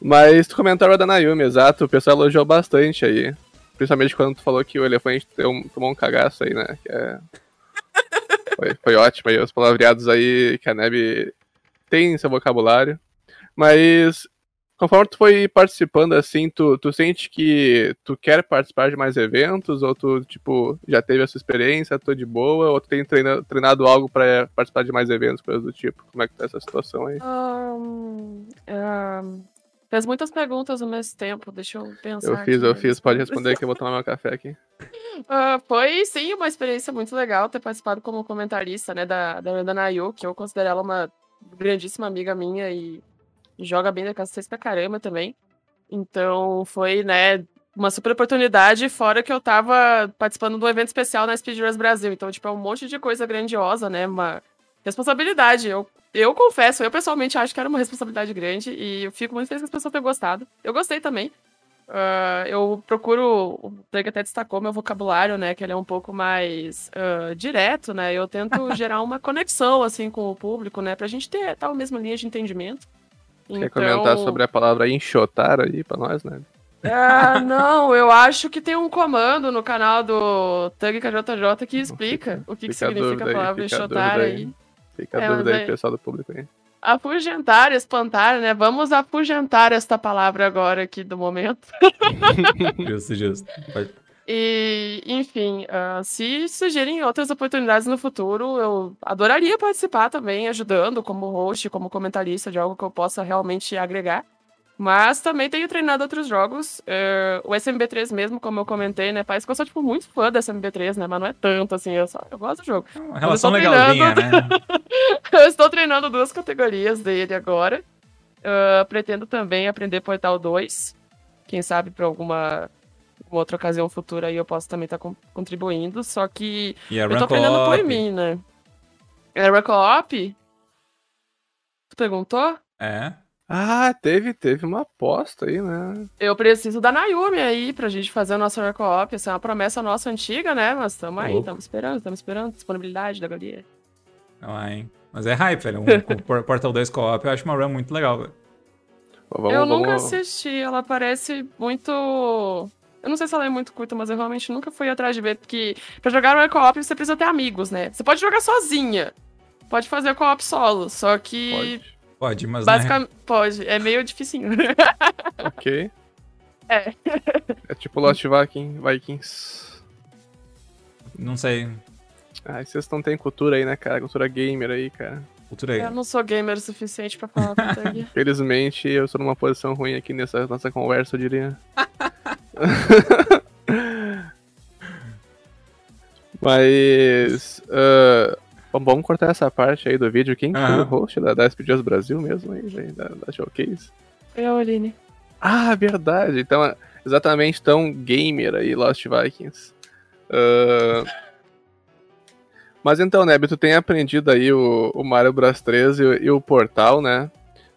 S2: Mas tu comentou a da Nayumi, exato. O pessoal elogiou bastante aí. Principalmente quando tu falou que o elefante deu tomou um cagaço aí, né? Que é... foi, foi ótimo aí, os palavreados aí que a Neb tem em seu vocabulário. Mas conforme tu foi participando assim, tu, tu sente que tu quer participar de mais eventos? Ou tu, tipo, já teve essa experiência, tô de boa? Ou tu tem treina- treinado algo pra participar de mais eventos, coisas do tipo? Como é que tá essa situação aí?
S3: Ahn, ahn, fez muitas perguntas ao mesmo tempo, deixa eu pensar.
S2: Eu fiz,
S3: aqui.
S2: eu fiz. Pode responder que eu vou tomar meu café aqui.
S3: Ah, foi sim uma experiência muito legal ter participado como comentarista, né, da, da Nayu, que eu considero ela uma grandíssima amiga minha e joga bem da casa vocês pra caramba também. Então foi, né, uma super oportunidade, fora que eu tava participando de um evento especial na Speedruns Brasil. Então, tipo, é um monte de coisa grandiosa, né? Uma responsabilidade. Eu, eu confesso, eu pessoalmente acho que era uma responsabilidade grande e eu fico muito feliz que as pessoas tenham gostado. Eu gostei também. Ah, eu procuro, o Doug até destacou meu vocabulário, né, que ele é um pouco mais ah, direto, né, eu tento gerar uma conexão, assim, com o público, né, pra gente ter tal mesma linha de entendimento.
S2: Quer comentar sobre a palavra enxotar aí pra nós, né?
S3: Ah, não, eu acho que tem um comando no canal do Tug KJJ que explica
S2: Fica-
S3: o que, que
S2: a
S3: significa a
S2: aí,
S3: palavra enxotar aí.
S2: aí. Fica a
S3: É,
S2: dúvida aí,
S3: é-
S2: pessoal do público aí.
S3: Afugentar, espantar, né? Vamos afugentar esta palavra agora aqui do momento.
S1: Justo, justo. Pode-
S3: E, enfim, ah, se surgirem outras oportunidades no futuro, eu adoraria participar também, ajudando como host, como comentarista de algo que eu possa realmente agregar. Mas também tenho treinado outros jogos. Uh, o SMB3 mesmo, como eu comentei, né? Parece que eu sou, tipo, muito fã do SMB3, né? Mas não é tanto, assim. Eu, só, eu gosto do jogo.
S1: É uma relação legalzinha, né?
S3: eu estou treinando duas categorias dele agora. Uh, pretendo também aprender Portal 2. Quem sabe para alguma, alguma, outra ocasião futura aí eu posso também estar tá contribuindo. Só que eu tô aprendendo por mim, né? Era co-op? Tu perguntou?
S1: É.
S2: Ah, teve, teve uma aposta aí, né?
S3: Eu preciso da Nayumi aí pra gente fazer o nosso co-op. Essa é uma promessa nossa antiga, né? Mas estamos aí, estamos esperando, estamos esperando. Disponibilidade da galeria.
S1: Não é, hein? Mas é hype, velho. Um, Portal 2 co-op eu acho uma run muito legal, velho.
S3: Vamos, eu nunca vamos... assisti, ela parece muito. Eu não sei se ela é muito curta, mas eu realmente nunca fui atrás de ver, porque pra jogar um co-op você precisa ter amigos, né? Você pode jogar sozinha. Pode fazer co-op solo, só que.
S1: Pode. Pode, mas.
S3: Basicamente, né? pode. É meio dificinho.
S2: ok.
S3: É.
S2: É tipo Lost Viking, Vikings.
S1: Não sei.
S2: Ah, vocês não têm cultura aí, né, cara? Cultura gamer aí, cara.
S1: Cultura aí.
S3: Eu não sou gamer o suficiente pra falar cultura
S2: Felizmente, eu estou numa posição ruim aqui nessa nossa conversa, eu diria. Mas. Uh, vamos cortar essa parte aí do vídeo. Quem uhum. foi o host da, da Brasil mesmo aí, da, da Showcase?
S3: Eu, Aline.
S2: Ah, verdade. Então, exatamente tão gamer aí, Lost Vikings. Uh, mas então, Neb, tu tem aprendido aí o, o Mario Bros 3 e, e, o Portal, né?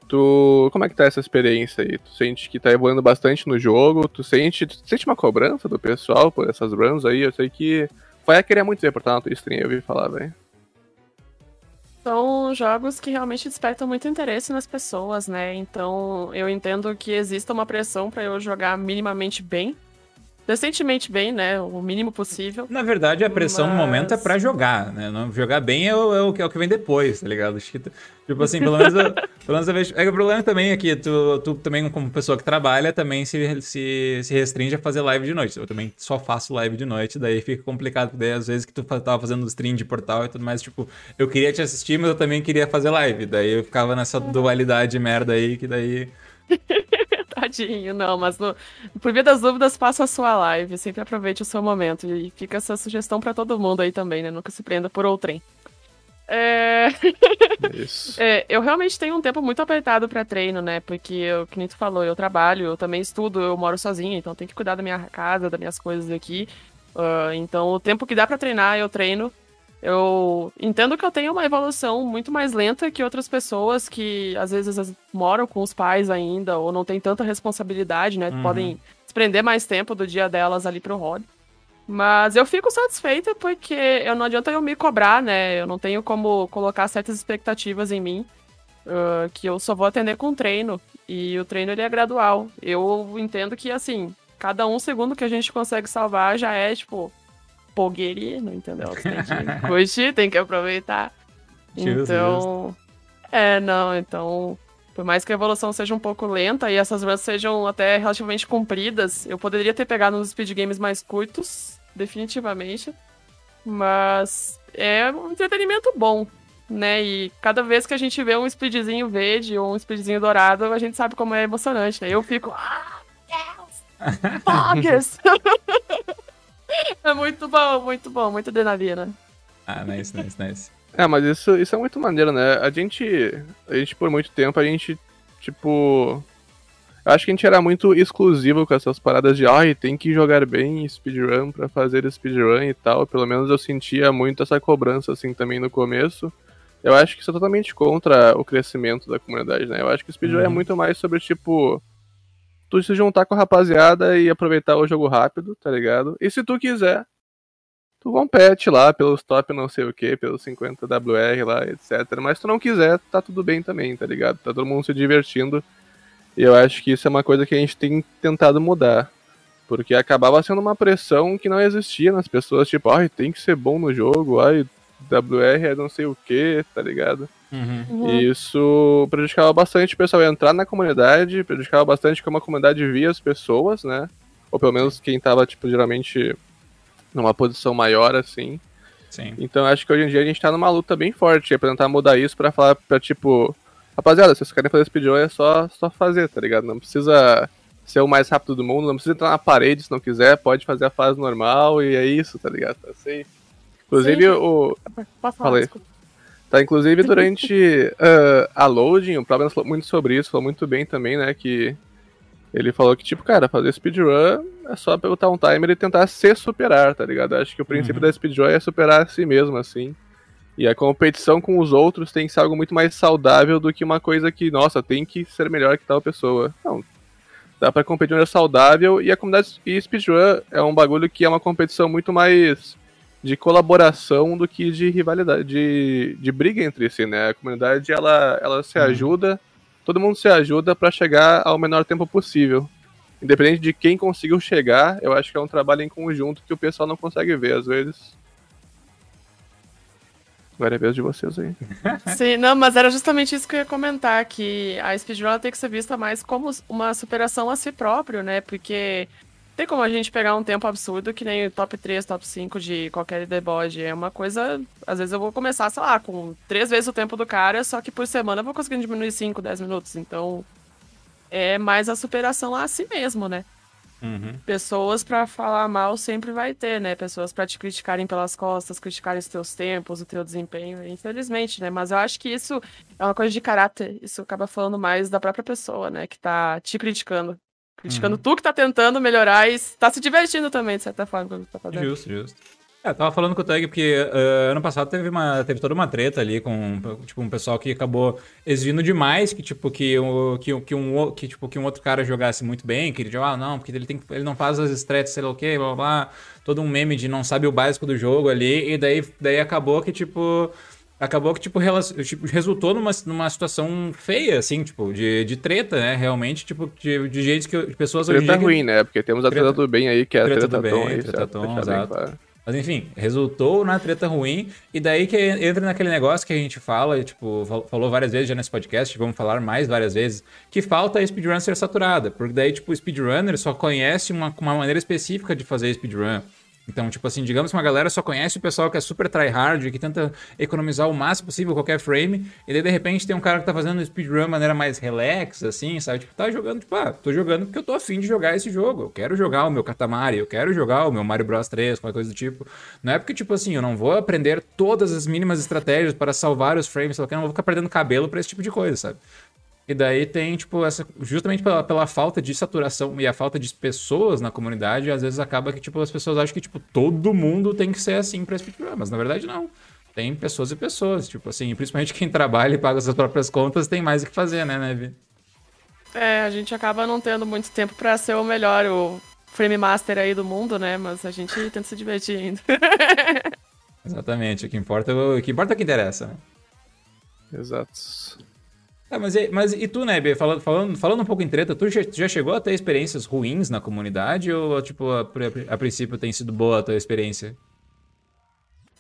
S2: Tu, como é que tá essa experiência aí? Tu sente que tá evoluindo bastante no jogo? Tu sente, tu sente uma cobrança do pessoal por essas runs aí? Eu sei que vai querer muito ver Portal na tua stream, eu ouvi falar, velho.
S3: São jogos que realmente despertam muito interesse nas pessoas, né? Então eu entendo que exista uma pressão para eu jogar minimamente bem decentemente bem, né? O mínimo possível.
S1: Na verdade, a pressão mas... no momento é pra jogar, né? Não, jogar bem é o, é, o, é que vem depois, tá ligado? Que, tipo assim, pelo menos, eu, pelo menos eu vejo. É que o problema também é que tu, tu também, como pessoa que trabalha, também se, se, se restringe a fazer live de noite. Eu também só faço live de noite, daí fica complicado, porque daí às vezes que tu tava fazendo stream de portal e tudo mais, tipo, eu queria te assistir, mas eu também queria fazer live. Daí eu ficava nessa dualidade merda aí, que daí.
S3: Tadinho, não, mas no, por via das dúvidas, faça a sua live. Sempre aproveite o seu momento. E fica essa sugestão para todo mundo aí também, né? Nunca se prenda por outrem. É... Isso. é, eu realmente tenho um tempo muito apertado para treino, né? Porque, eu, que nem tu falou, eu trabalho, eu também estudo, eu moro sozinha, então tenho que cuidar da minha casa, das minhas coisas aqui. Uh, então, o tempo que dá para treinar, eu treino. Eu entendo que eu tenho uma evolução muito mais lenta que outras pessoas que às vezes moram com os pais ainda ou não tem tanta responsabilidade, né? Uhum. Podem desprender mais tempo do dia delas ali pro hobby. Mas eu fico satisfeita porque eu não adianta eu me cobrar, né? Eu não tenho como colocar certas expectativas em mim, uh, que eu só vou atender com treino. E o treino ele é gradual. Eu entendo que, assim, cada um segundo que a gente consegue salvar já é, tipo, poguerino, entendeu? Você tem que curtir, tem que aproveitar. então. É, não, então. Por mais que a evolução seja um pouco lenta e essas runs sejam até relativamente compridas, eu poderia ter pegado nos speed games mais curtos, definitivamente. Mas é um entretenimento bom, né? E cada vez que a gente vê um speedzinho verde ou um speedzinho dourado, a gente sabe como é emocionante, né? Eu fico. Ah, Deus! Poggers! É muito bom, muito bom, muito adrenalina.
S1: Ah, nice, nice, nice.
S2: É, mas isso, isso é muito maneiro, né? A gente, a gente, por muito tempo, a gente, tipo... Eu acho que a gente era muito exclusivo com essas paradas de ai, tem que jogar bem speedrun pra fazer speedrun e tal. Pelo menos eu sentia muito essa cobrança, assim, também no começo. Eu acho que isso é totalmente contra o crescimento da comunidade, né? Eu acho que o speedrun é uhum. é muito mais sobre, tipo tu se juntar com a rapaziada e aproveitar o jogo rápido, tá ligado? E se tu quiser, tu compete lá pelos top não sei o que, pelos 50 WR lá, etc. Mas se tu não quiser, tá tudo bem também, tá ligado? Tá todo mundo se divertindo. E eu acho que isso é uma coisa que a gente tem tentado mudar. Porque acabava sendo uma pressão que não existia nas pessoas, tipo, ai, tem que ser bom no jogo, ai, WR é não sei o que, tá ligado? Uhum. E isso prejudicava bastante o pessoal entrar na comunidade, prejudicava bastante como a comunidade via as pessoas, né? Ou pelo menos quem tava, tipo, geralmente numa posição maior, assim.
S1: Sim.
S2: Então acho que hoje em dia a gente tá numa luta bem forte pra tentar mudar isso pra falar pra, tipo, Rapaziada, se vocês querem fazer speedrun é só, só fazer, tá ligado? Não precisa ser o mais rápido do mundo, não precisa entrar na parede se não quiser, pode fazer a fase normal e é isso, tá ligado? Tá safe. Inclusive,
S3: Sim.
S2: o.
S3: Pode falar,
S2: Falei.
S3: desculpa.
S2: Tá, inclusive durante ah, a loading, o Providence falou muito sobre isso, falou muito bem também, né? Que ele falou que, tipo, cara, fazer speedrun é só botar um timer e tentar se superar, tá ligado? Acho que o princípio da speedrun é superar a si mesmo, assim. E a competição com os outros tem que ser algo muito mais saudável do que uma coisa que, nossa, tem que ser melhor que tal pessoa. Não. Dá pra competir de maneira saudável e a comunidade e speedrun é um bagulho que é uma competição muito mais de colaboração do que de rivalidade, de, de briga entre si, né? A comunidade ela, ela se
S1: Uhum.
S2: ajuda, todo mundo se ajuda pra chegar ao menor tempo possível. Independente de quem conseguiu chegar, eu acho que é um trabalho em conjunto que o pessoal não consegue ver às vezes. Agora é a vez de vocês aí.
S3: Sim, não, mas era justamente isso que eu ia comentar, que a speedrun tem que ser vista mais como uma superação a si próprio, né? Porque tem como a gente pegar um tempo absurdo que nem o top 3, top 5 de qualquer debode. É uma coisa. Às vezes eu vou começar, sei lá, com três vezes o tempo do cara, só que por semana eu vou conseguindo diminuir 5, 10 minutos. Então é mais a superação a si mesmo, né?
S1: Uhum.
S3: pessoas pra falar mal sempre vai ter, né? Pessoas pra te criticarem pelas costas, criticarem os teus tempos, o teu desempenho, infelizmente, né? Mas eu acho que isso é uma coisa de caráter. Isso acaba falando mais da própria pessoa, né? Que tá te criticando. Criticando
S1: Uhum.
S3: tu que tá tentando melhorar e tá se divertindo também, de certa forma, com o que tu tá fazendo.
S1: Justo, justo. É, tava falando com o Tug porque ah, ano passado teve, uma, teve toda uma treta ali com tipo, um pessoal que acabou exigindo demais que, tipo, que, o, que, que, um, que, tipo, que um outro cara jogasse muito bem, que ele dizia, ah, não, porque ele, tem, ele não faz as strats, sei lá o quê, blá blá blá. Todo um meme de não sabe o básico do jogo ali, e daí, daí acabou que, tipo. Acabou que, tipo, tipo, resultou numa, numa situação feia, assim, tipo, de, de treta, né? Realmente, tipo, de, de gente que. De pessoas hoje
S2: Treta
S1: que-
S2: ruim, né? Porque temos a treta,
S1: Treta-
S2: do bem aí, que é a
S1: Treta
S2: treta,
S1: do bem,
S2: aí,
S1: treta tom, exato.
S2: claro.
S1: Mas enfim, resultou na treta ruim, e daí que entra naquele negócio que a gente fala, e, tipo, fal- falou várias vezes já nesse podcast, vamos falar mais várias vezes, que falta a speedrun ser saturada, porque daí, tipo, o speedrunner só conhece uma, uma maneira específica de fazer speedrun. Então, tipo assim, digamos que uma galera só conhece o pessoal que é super tryhard, que tenta economizar o máximo possível qualquer frame, e daí de repente tem um cara que tá fazendo speedrun de maneira mais relax, assim, sabe? Tipo, tá jogando, tipo, ah, tô jogando porque eu tô afim de jogar esse jogo. Eu quero jogar o meu Katamari, eu quero jogar o meu Mario Bros 3, qualquer coisa do tipo. Não é porque, tipo assim, eu não vou aprender todas as mínimas estratégias para salvar os frames, o quê, eu não vou ficar perdendo cabelo pra esse tipo de coisa, sabe? E daí tem, tipo, essa. Justamente pela, pela falta de saturação e a falta de pessoas na comunidade, às vezes acaba que, tipo, as pessoas acham que, tipo, todo mundo tem que ser assim pra speedrun. Mas na verdade não. Tem pessoas e pessoas, tipo assim, principalmente quem trabalha e paga suas próprias contas tem mais o que fazer, né, Neve?
S3: É, a gente acaba não tendo muito tempo pra ser o melhor, o frame master aí do mundo, né? Mas a gente tenta se divertir ainda.
S1: Exatamente. O que importa, é o o que importa é o que interessa, né?
S2: Exato.
S1: Ah, mas, e, mas e tu, Nebe, falando, falando, falando um pouco em treta, tu já, já chegou a ter experiências ruins na comunidade ou, tipo, a, a princípio tem sido boa a tua experiência?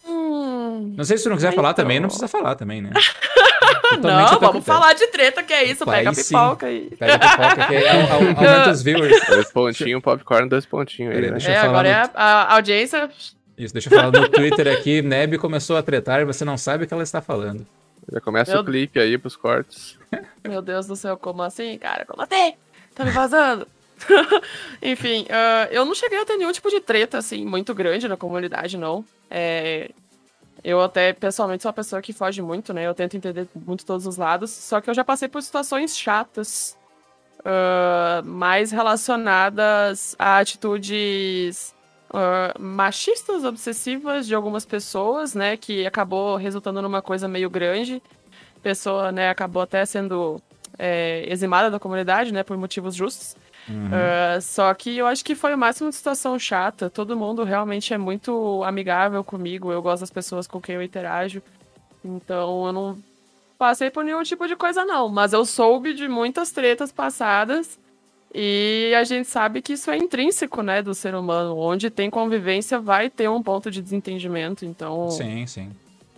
S3: Hum,
S1: Não sei se tu não quiser falar
S3: Então.
S1: também, não precisa falar também, né?
S3: não,
S1: Totalmente a tua
S3: vamos falar de treta, que é isso. Pega a pipoca aí.
S1: Pega a pipoca que é, au- aumenta os viewers.
S2: Dois pontinhos, popcorn, dois pontinhos aí, né?
S3: É, agora
S1: no-
S3: é a, a audiência.
S1: Isso, deixa eu falar no Twitter aqui. Neb começou a tretar e você não sabe o que ela está falando.
S2: Já começa
S3: Meu-
S2: o clipe aí pros cortes.
S3: Meu Deus do céu, como assim, cara? Como assim? Tá me vazando? Enfim, ah, eu não cheguei a ter nenhum tipo de treta, assim, muito grande na comunidade, não. É, eu até, pessoalmente, sou uma pessoa que foge muito, né? Eu tento entender muito todos os lados. Só que eu já passei por situações chatas, ah, mais relacionadas a atitudes ah, machistas, obsessivas de algumas pessoas, né? Que acabou resultando numa coisa meio grande. Pessoa, né, acabou até sendo é, eximada da comunidade, né, por motivos justos. Ah, só que eu acho que foi o máximo de situação chata. Todo mundo realmente é muito amigável comigo. Eu gosto das pessoas com quem eu interajo. Então eu não passei por nenhum tipo de coisa, não. Mas eu soube de muitas tretas passadas. E a gente sabe que isso é intrínseco, né, do ser humano. Onde tem convivência, vai ter um ponto de desentendimento. Então,
S1: Sim, sim.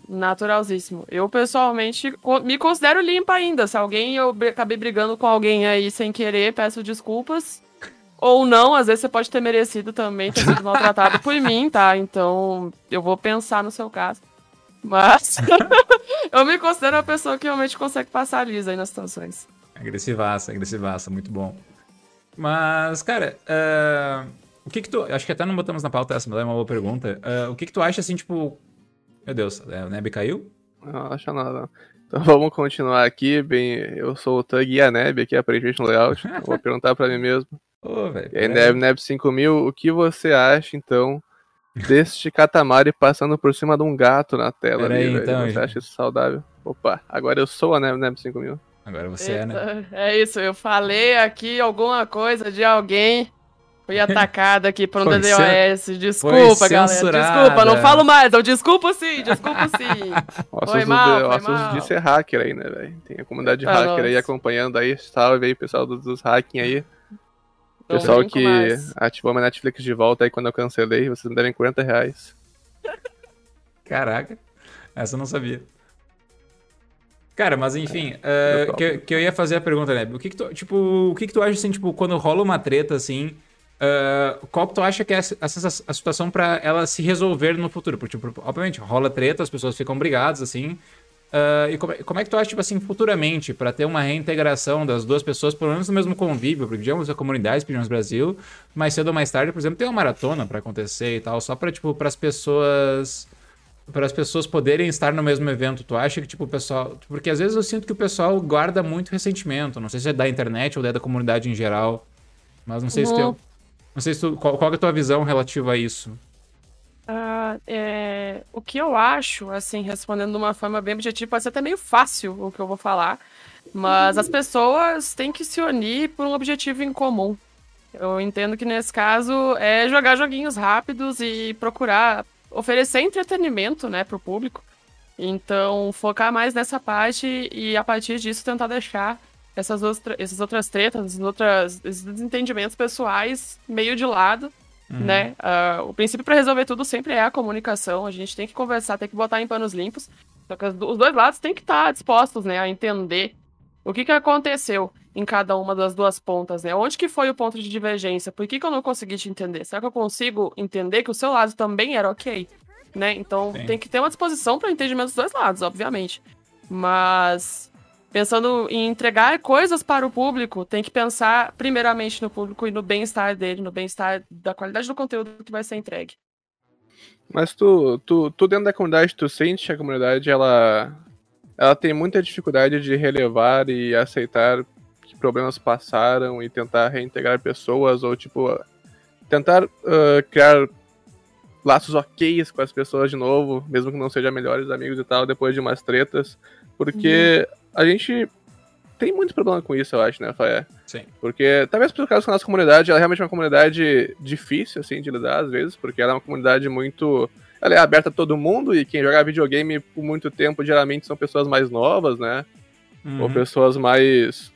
S3: naturalzíssimo. Eu, pessoalmente, me considero limpa ainda. Se alguém eu acabei brigando com alguém aí sem querer, peço desculpas. Ou não, às vezes você pode ter merecido também ter sido maltratado por mim, tá? Então, eu vou pensar no seu caso. Mas eu me considero uma pessoa que realmente consegue passar lisa aí nas situações.
S1: Agressivaça, agressivaça, muito bom. Mas, cara, uh, o que que tu... Acho que até não botamos na pauta essa, mas é uma boa pergunta. Uh, o que que tu acha, assim, tipo... Meu Deus, é, o Neb caiu?
S2: Não, acho nada. Então vamos continuar aqui. Bem, eu sou o Tug e a Neb aqui, aparentemente no layout. vou perguntar pra mim mesmo.
S1: Ô, velho.
S2: E aí, Neb, Neb 5000, o que você acha, então, deste Katamari passando por cima de um gato na tela
S1: Pera
S2: ali,
S1: aí, então,
S2: Você acha isso saudável? Opa, agora eu sou a Neb, Neb 5000.
S1: Agora você é, né?
S3: Eita, é isso, eu falei aqui alguma coisa de alguém. Fui atacada aqui por um
S1: Foi
S3: DDoS. Desculpa, galera.
S1: censurada.
S3: Desculpa, não falo mais. Eu desculpo sim, desculpa sim.
S2: Ossos,
S3: Foi mal, foi
S2: ossos
S3: mal.
S2: de ser hacker aí, né, velho? Tem a comunidade de
S3: Ah,
S2: hacker aí
S3: nossa.
S2: acompanhando aí. Salve aí, pessoal dos, dos hacking aí.
S3: Não
S2: Pessoal que
S3: mais.
S2: ativou minha Netflix de volta aí quando eu cancelei, vocês me devem 40 reais.
S1: Caraca, essa eu não sabia. Cara, mas enfim, eh,
S2: próprio.
S1: que, que eu ia fazer a pergunta, né? O que que tu, tipo, o que que tu acha, assim, tipo, quando rola uma treta, assim, eh, qual que tu acha que é a, a, a situação pra ela se resolver no futuro? Porque, tipo, obviamente, rola treta, as pessoas ficam brigadas, assim, eh, e como, é- como é que tu acha, tipo assim, futuramente, pra ter uma reintegração das duas pessoas, pelo menos no mesmo convívio, porque, digamos, a comunidade Speedruns Brasil, mais cedo ou mais tarde, por exemplo, tem uma maratona pra acontecer e tal, só pra, tipo, pras pessoas para as pessoas poderem estar no mesmo evento, tu acha que, tipo, o pessoal. Porque às vezes eu sinto que o pessoal guarda muito ressentimento. Não sei se é da internet ou é da comunidade em geral. Mas não sei se teu. Não sei se tu. Qual, qual é a tua visão relativa a isso?
S3: Ah, é, o que eu acho, assim, respondendo de uma forma bem objetiva, pode ser até meio fácil o que eu vou falar, mas as pessoas têm que se unir por um objetivo em comum. Eu entendo que nesse caso é jogar joguinhos rápidos e procurar oferecer entretenimento, né, pro público. Então, focar mais nessa parte e a partir disso tentar deixar essas, outra, essas outras tretas, essas outras, esses desentendimentos pessoais meio de lado né? Ah, o princípio para resolver tudo sempre é a comunicação. A gente tem que conversar, tem que botar em panos limpos. Só que os dois lados têm que estar dispostos, né, a entender o que, que aconteceu em cada uma das duas pontas, né? Onde que foi o ponto de divergência? Por que, que eu não consegui te entender? Será que eu consigo entender que o seu lado também era ok? Né? Então
S1: Sim.
S3: tem que ter uma disposição para entendimento dos dois lados, obviamente. Mas pensando em entregar coisas para o público, tem que pensar primeiramente no público e no bem-estar dele, no bem-estar da qualidade do conteúdo que vai ser entregue.
S2: Mas tu, tu, tu dentro da comunidade, tu sente que a comunidade, ela, ela tem muita dificuldade de relevar e aceitar que problemas passaram e tentar reintegrar pessoas ou, tipo, tentar ah, criar laços ok com as pessoas de novo, mesmo que não sejam melhores amigos e tal, depois de umas tretas, porque a gente tem muito problema com isso, eu acho, né, Faé?
S1: Sim.
S2: Porque, talvez por causa que a nossa comunidade, ela é realmente uma comunidade difícil, assim, de lidar, às vezes, porque ela é uma comunidade muito... Ela é aberta a todo mundo, e quem joga videogame por muito tempo, geralmente, são pessoas mais novas, né? Ou
S1: Uhum.
S2: pessoas mais...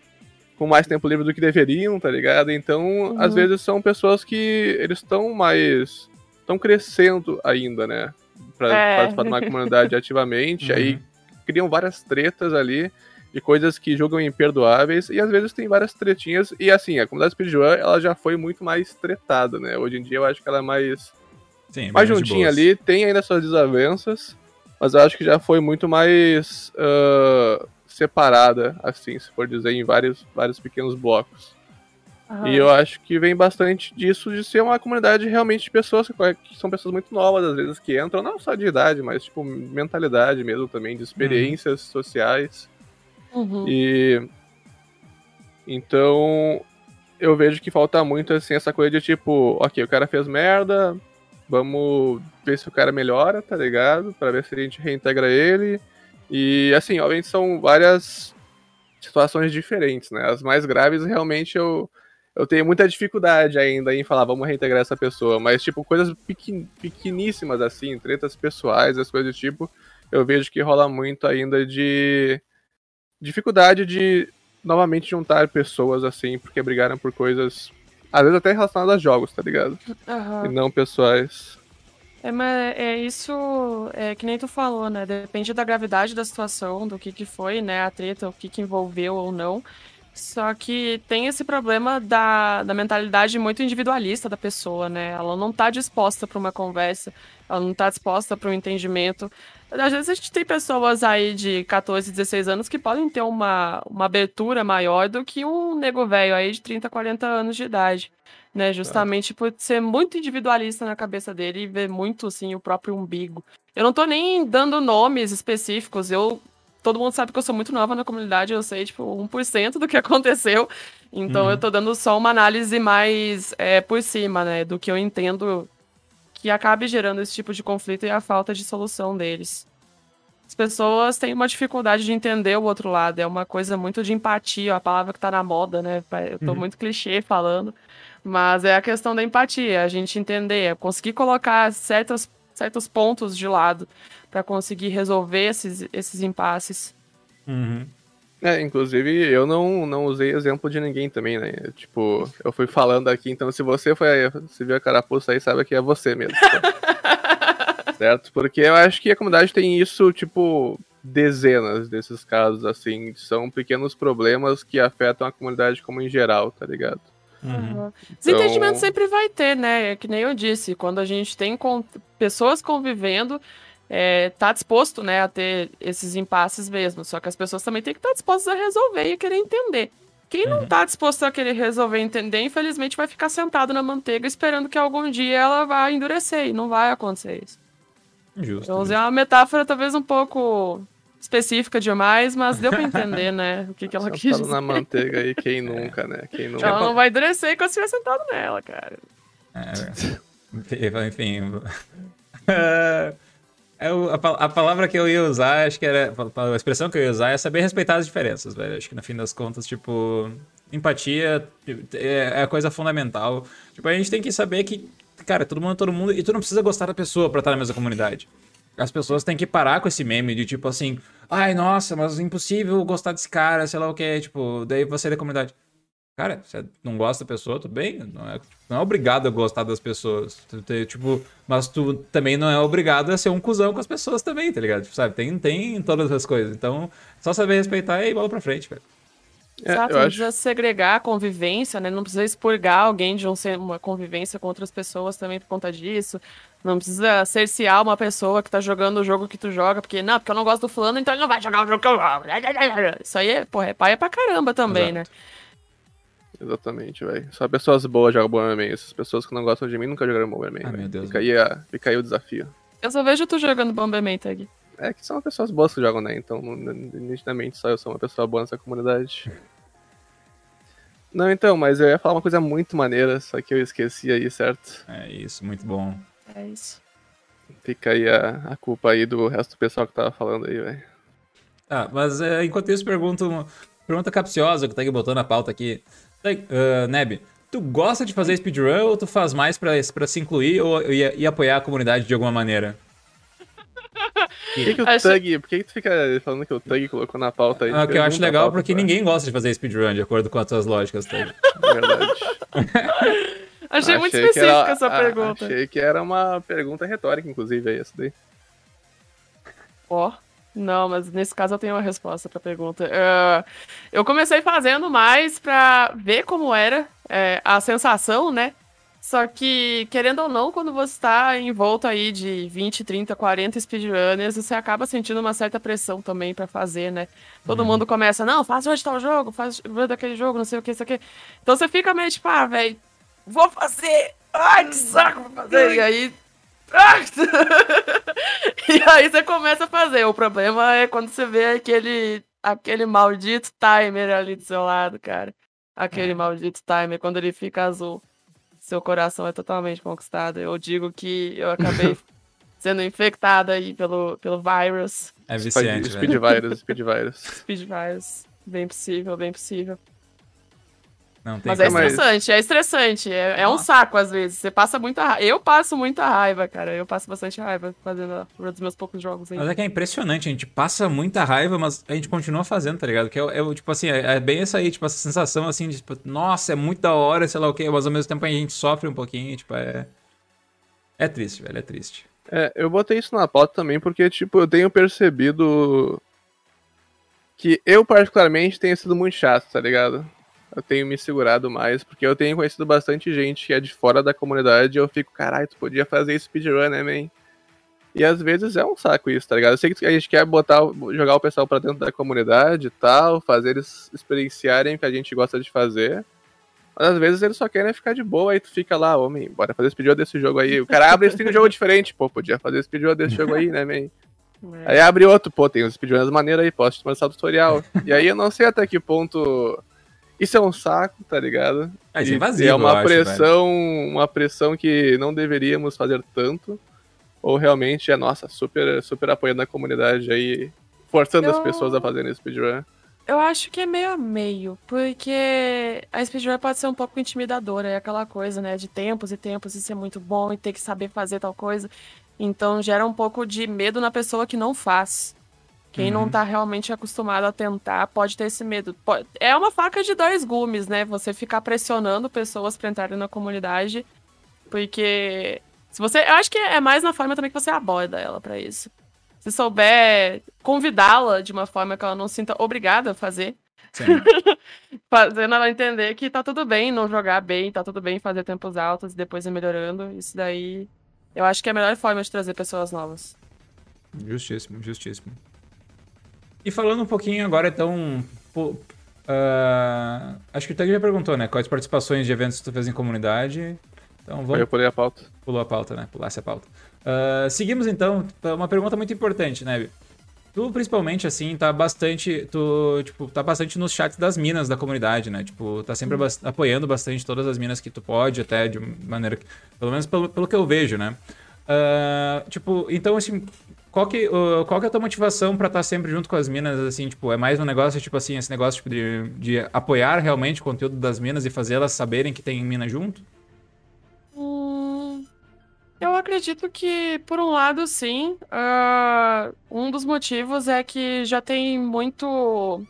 S2: com mais tempo livre do que deveriam, tá ligado? Então, às
S3: Uhum.
S2: vezes, são pessoas que eles estão mais... estão crescendo ainda, né? Pra
S3: É.
S2: participar de uma comunidade ativamente, aí
S1: Uhum.
S2: criam várias tretas ali de coisas que julgam imperdoáveis e às vezes tem várias tretinhas e assim, a comunidade speedrun ela já foi muito mais tretada, né? Hoje em dia eu acho que ela é mais
S1: Sim,
S2: mais juntinha ali, tem ainda suas desavenças, mas eu acho que já foi muito mais ah, separada, assim, se for dizer, em vários, vários pequenos blocos. E eu acho que vem bastante disso de ser uma comunidade realmente de pessoas que, que são pessoas muito novas, às vezes, que entram, não só de idade, mas tipo, mentalidade mesmo também, de experiências sociais.
S3: Uhum.
S2: E então eu vejo que falta muito assim essa coisa de tipo, ok, o cara fez merda, vamos ver se o cara melhora, tá ligado? Pra ver se a gente reintegra ele. E assim, obviamente são várias situações diferentes, né? As mais graves realmente eu eu tenho muita dificuldade ainda em falar, vamos reintegrar essa pessoa, mas tipo coisas pequen, pequeníssimas assim, tretas pessoais, as coisas do tipo, eu vejo que rola muito ainda de dificuldade de novamente juntar pessoas assim, porque brigaram por coisas, às vezes até relacionadas a jogos, tá ligado?
S3: Aham.
S2: E não pessoais.
S3: É, mas é isso, é que nem tu falou, né? Depende da gravidade da situação, do que que foi, né? A treta, o que que envolveu ou não. Só que tem esse problema da, da mentalidade muito individualista da pessoa, né? Ela não tá disposta para uma conversa, ela não tá disposta para um entendimento. Às vezes a gente tem pessoas aí de 14, 16 anos que podem ter uma, uma abertura maior do que um nego velho aí de 30, 40 anos de idade, né? Justamente por ser muito individualista na cabeça dele e ver muito, assim, o próprio umbigo. Eu não tô nem dando nomes específicos, eu todo mundo sabe que eu sou muito nova na comunidade, eu sei, tipo, 1% do que aconteceu. Então uhum. eu tô dando só uma análise mais é, por cima, né? Do que eu entendo que acabe gerando esse tipo de conflito e a falta de solução deles. As pessoas têm uma dificuldade de entender o outro lado, é uma coisa muito de empatia, a palavra que tá na moda, né? Eu tô uhum. muito clichê falando, mas é a questão da empatia, a gente entender, é conseguir colocar certas, certos pontos de lado para conseguir resolver esses, esses impasses.
S2: Uhum. É, inclusive eu não, não usei exemplo de ninguém também, né? Tipo, eu fui falando aqui, então se você foi se viu a carapuça aí, sabe que é você mesmo. certo? Porque eu acho que a comunidade tem isso, tipo, dezenas desses casos, assim. São pequenos problemas que afetam a comunidade como em geral, tá ligado?
S3: Uhum. Desentendimento então... sempre vai ter, né? É que nem eu disse, quando a gente tem pessoas convivendo, é, tá disposto, né, a ter esses impasses mesmo. Só que as pessoas também têm que estar dispostas a resolver e querer entender. Quem não está uhum. disposto a querer resolver e entender, infelizmente vai ficar sentado na manteiga esperando que algum dia ela vá endurecer. E não vai acontecer isso. Justo. Eu usei uma metáfora talvez um pouco específica demais, mas deu pra entender, né? O que, que ela quis dizer.
S2: na manteiga aí, quem nunca, né? Quem nunca.
S3: Ela não vai endurecer quando estiver sentado nela, cara.
S1: É, enfim. Eu, a, a, palavra que eu ia usar, acho que era. A expressão que eu ia usar é saber respeitar as diferenças, velho. Acho que no fim das contas, tipo. Empatia é, é a coisa fundamental. Tipo, a gente tem que saber que, cara, todo mundo é todo mundo. E tu não precisa gostar da pessoa pra estar na mesma comunidade. As pessoas têm que parar com esse meme de tipo assim. Ai, nossa, mas é impossível gostar desse cara, sei lá o que. Tipo, daí você é da comunidade. Cara, você não gosta da pessoa, tudo bem. Não é, não é obrigado a gostar das pessoas. Tipo, mas tu também não é obrigado a ser um cuzão com as pessoas também, tá ligado? Tipo, sabe? Tem, tem todas as coisas. Então, só saber respeitar e bola pra frente, velho.
S3: É, Exato, não acho... precisa segregar a convivência, né? Não precisa expurgar alguém de um, uma convivência com outras pessoas também por conta disso. Não precisa cercear uma pessoa que tá jogando o jogo que tu joga, porque, não, porque eu não gosto do fulano, então ele não vai jogar o jogo que eu jogo. Isso aí, é, porra, é paia pra caramba também, Exato. né?
S2: Exatamente, velho. Só pessoas boas jogam Bomberman. Essas pessoas que não gostam de mim nunca jogaram Bomberman. Ah, meu Deus. Fica aí, a, fica aí o desafio.
S3: Eu só vejo tu jogando Bomberman, Tag.
S2: É que são pessoas boas que jogam, né? Então, nitidamente, só eu sou uma pessoa boa nessa comunidade. Não, então, mas eu ia falar uma coisa muito maneira, só que eu esqueci aí, certo?
S1: É isso, muito bom.
S3: É isso.
S2: Fica aí a, a culpa aí do resto do pessoal que tava falando aí, velho.
S1: Ah, mas é, enquanto isso, pergunto. Pergunta capciosa que o Tag botou na pauta aqui. Uh, Neb, tu gosta de fazer speedrun ou tu faz mais pra, pra se incluir ou, e, e apoiar a comunidade de alguma maneira?
S2: Por que, que o acho... Tug, por que, que tu fica falando que o Tug colocou na pauta aí?
S1: Ah, que eu acho legal porque ninguém gosta de fazer speedrun, de acordo com as tuas lógicas, Tug.
S2: Verdade.
S3: achei, achei, muito específica era, essa pergunta.
S2: Achei que era uma pergunta retórica, inclusive, aí, essa daí.
S3: Ó. Oh. Não, mas nesse caso eu tenho uma resposta para a pergunta. Uh, eu comecei fazendo mais para ver como era é, a sensação, né? Só que, querendo ou não, quando você está em volta aí de 20, 30, 40 speedrunners, você acaba sentindo uma certa pressão também para fazer, né? Todo uhum. mundo começa, não, faz hoje tal jogo, faz daquele jogo, não sei o que, isso aqui. Então você fica meio tipo, ah, velho, vou fazer! Ai, que saco vou fazer! E aí e aí você começa a fazer. O problema é quando você vê aquele, aquele maldito timer ali do seu lado, cara. Aquele é. maldito timer, quando ele fica azul. Seu coração é totalmente conquistado. Eu digo que eu acabei sendo infectada aí pelo, pelo vírus.
S1: É viciante,
S2: Speed, speed virus, speed virus.
S3: Speed virus. Bem possível, bem possível.
S1: Não,
S3: Mas é estressante, é estressante. É, é um saco às vezes. Você passa muita raiva. Eu passo muita raiva, cara. Eu passo bastante raiva fazendo a dos meus poucos jogos
S1: ainda. Mas é que é impressionante, a gente passa muita raiva, mas a gente continua fazendo, tá ligado? Que é, é tipo assim, é, é, bem essa aí, tipo, essa sensação assim de, tipo, nossa, é muito da hora, sei lá o quê, mas ao mesmo tempo a gente sofre um pouquinho, tipo, é. É triste, velho, é triste.
S2: É, eu botei isso na pauta também porque, tipo, eu tenho percebido que eu, particularmente, tenho sido muito chato, tá ligado? Eu tenho me segurado mais, porque eu tenho conhecido bastante gente que é de fora da comunidade e eu fico, caralho, tu podia fazer speedrun, né, man? E às vezes é um saco isso, tá ligado? Eu sei que a gente quer botar, jogar o pessoal pra dentro da comunidade e tal, fazer eles experienciarem o que a gente gosta de fazer. Mas às vezes eles só querem ficar de boa, aí tu fica lá, homem, bora fazer speedrun desse jogo aí. O cara abre esse jogo diferente, pô, podia fazer speedrun desse jogo aí, né, man? É. Aí abre outro, pô, tem os speedruns maneiras aí, posso te mostrar o tutorial. e aí eu não sei até que ponto isso é um saco, tá ligado?
S1: É, é invasivo,
S2: é uma
S1: acho,
S2: pressão, velho. uma pressão que não deveríamos fazer tanto. Ou realmente é, nossa, super, super apoiando a comunidade aí, forçando eu... as pessoas a fazerem speedrun.
S3: Eu acho que é meio a meio, porque a speedrun pode ser um pouco intimidadora, é aquela coisa, né, de tempos e tempos e ser muito bom e ter que saber fazer tal coisa. Então gera um pouco de medo na pessoa que não faz. Quem uhum. não tá realmente acostumado a tentar pode ter esse medo. É uma faca de dois gumes, né? Você ficar pressionando pessoas para entrarem na comunidade, porque se você, eu acho que é mais na forma também que você aborda ela para isso. Se souber convidá-la de uma forma que ela não se sinta obrigada a fazer, fazendo ela entender que tá tudo bem não jogar bem, tá tudo bem fazer tempos altos e depois ir melhorando. Isso daí, eu acho que é a melhor forma de trazer pessoas novas.
S1: Justíssimo, justíssimo. E falando um pouquinho agora, então. Pô, uh, acho que o Tag já perguntou, né? Quais participações de eventos tu fez em comunidade? Então vamos.
S2: Eu pulei a pauta.
S1: Pulou a pauta, né? Pulasse a pauta. Uh, seguimos então. Uma pergunta muito importante, né? Tu, principalmente, assim, tá bastante. Tu, tipo, tá bastante nos chats das minas da comunidade, né? Tipo, tá sempre hum. apoiando bastante todas as minas que tu pode, até de maneira. Que, pelo menos pelo, pelo que eu vejo, né? Uh, tipo, então, assim, qual que, uh, qual que é a tua motivação para estar tá sempre junto com as minas, assim, tipo, é mais um negócio, tipo assim, esse negócio tipo, de, de apoiar realmente o conteúdo das minas e fazer elas saberem que tem mina junto?
S3: Hum, eu acredito que, por um lado, sim. Uh, um dos motivos é que já tem muito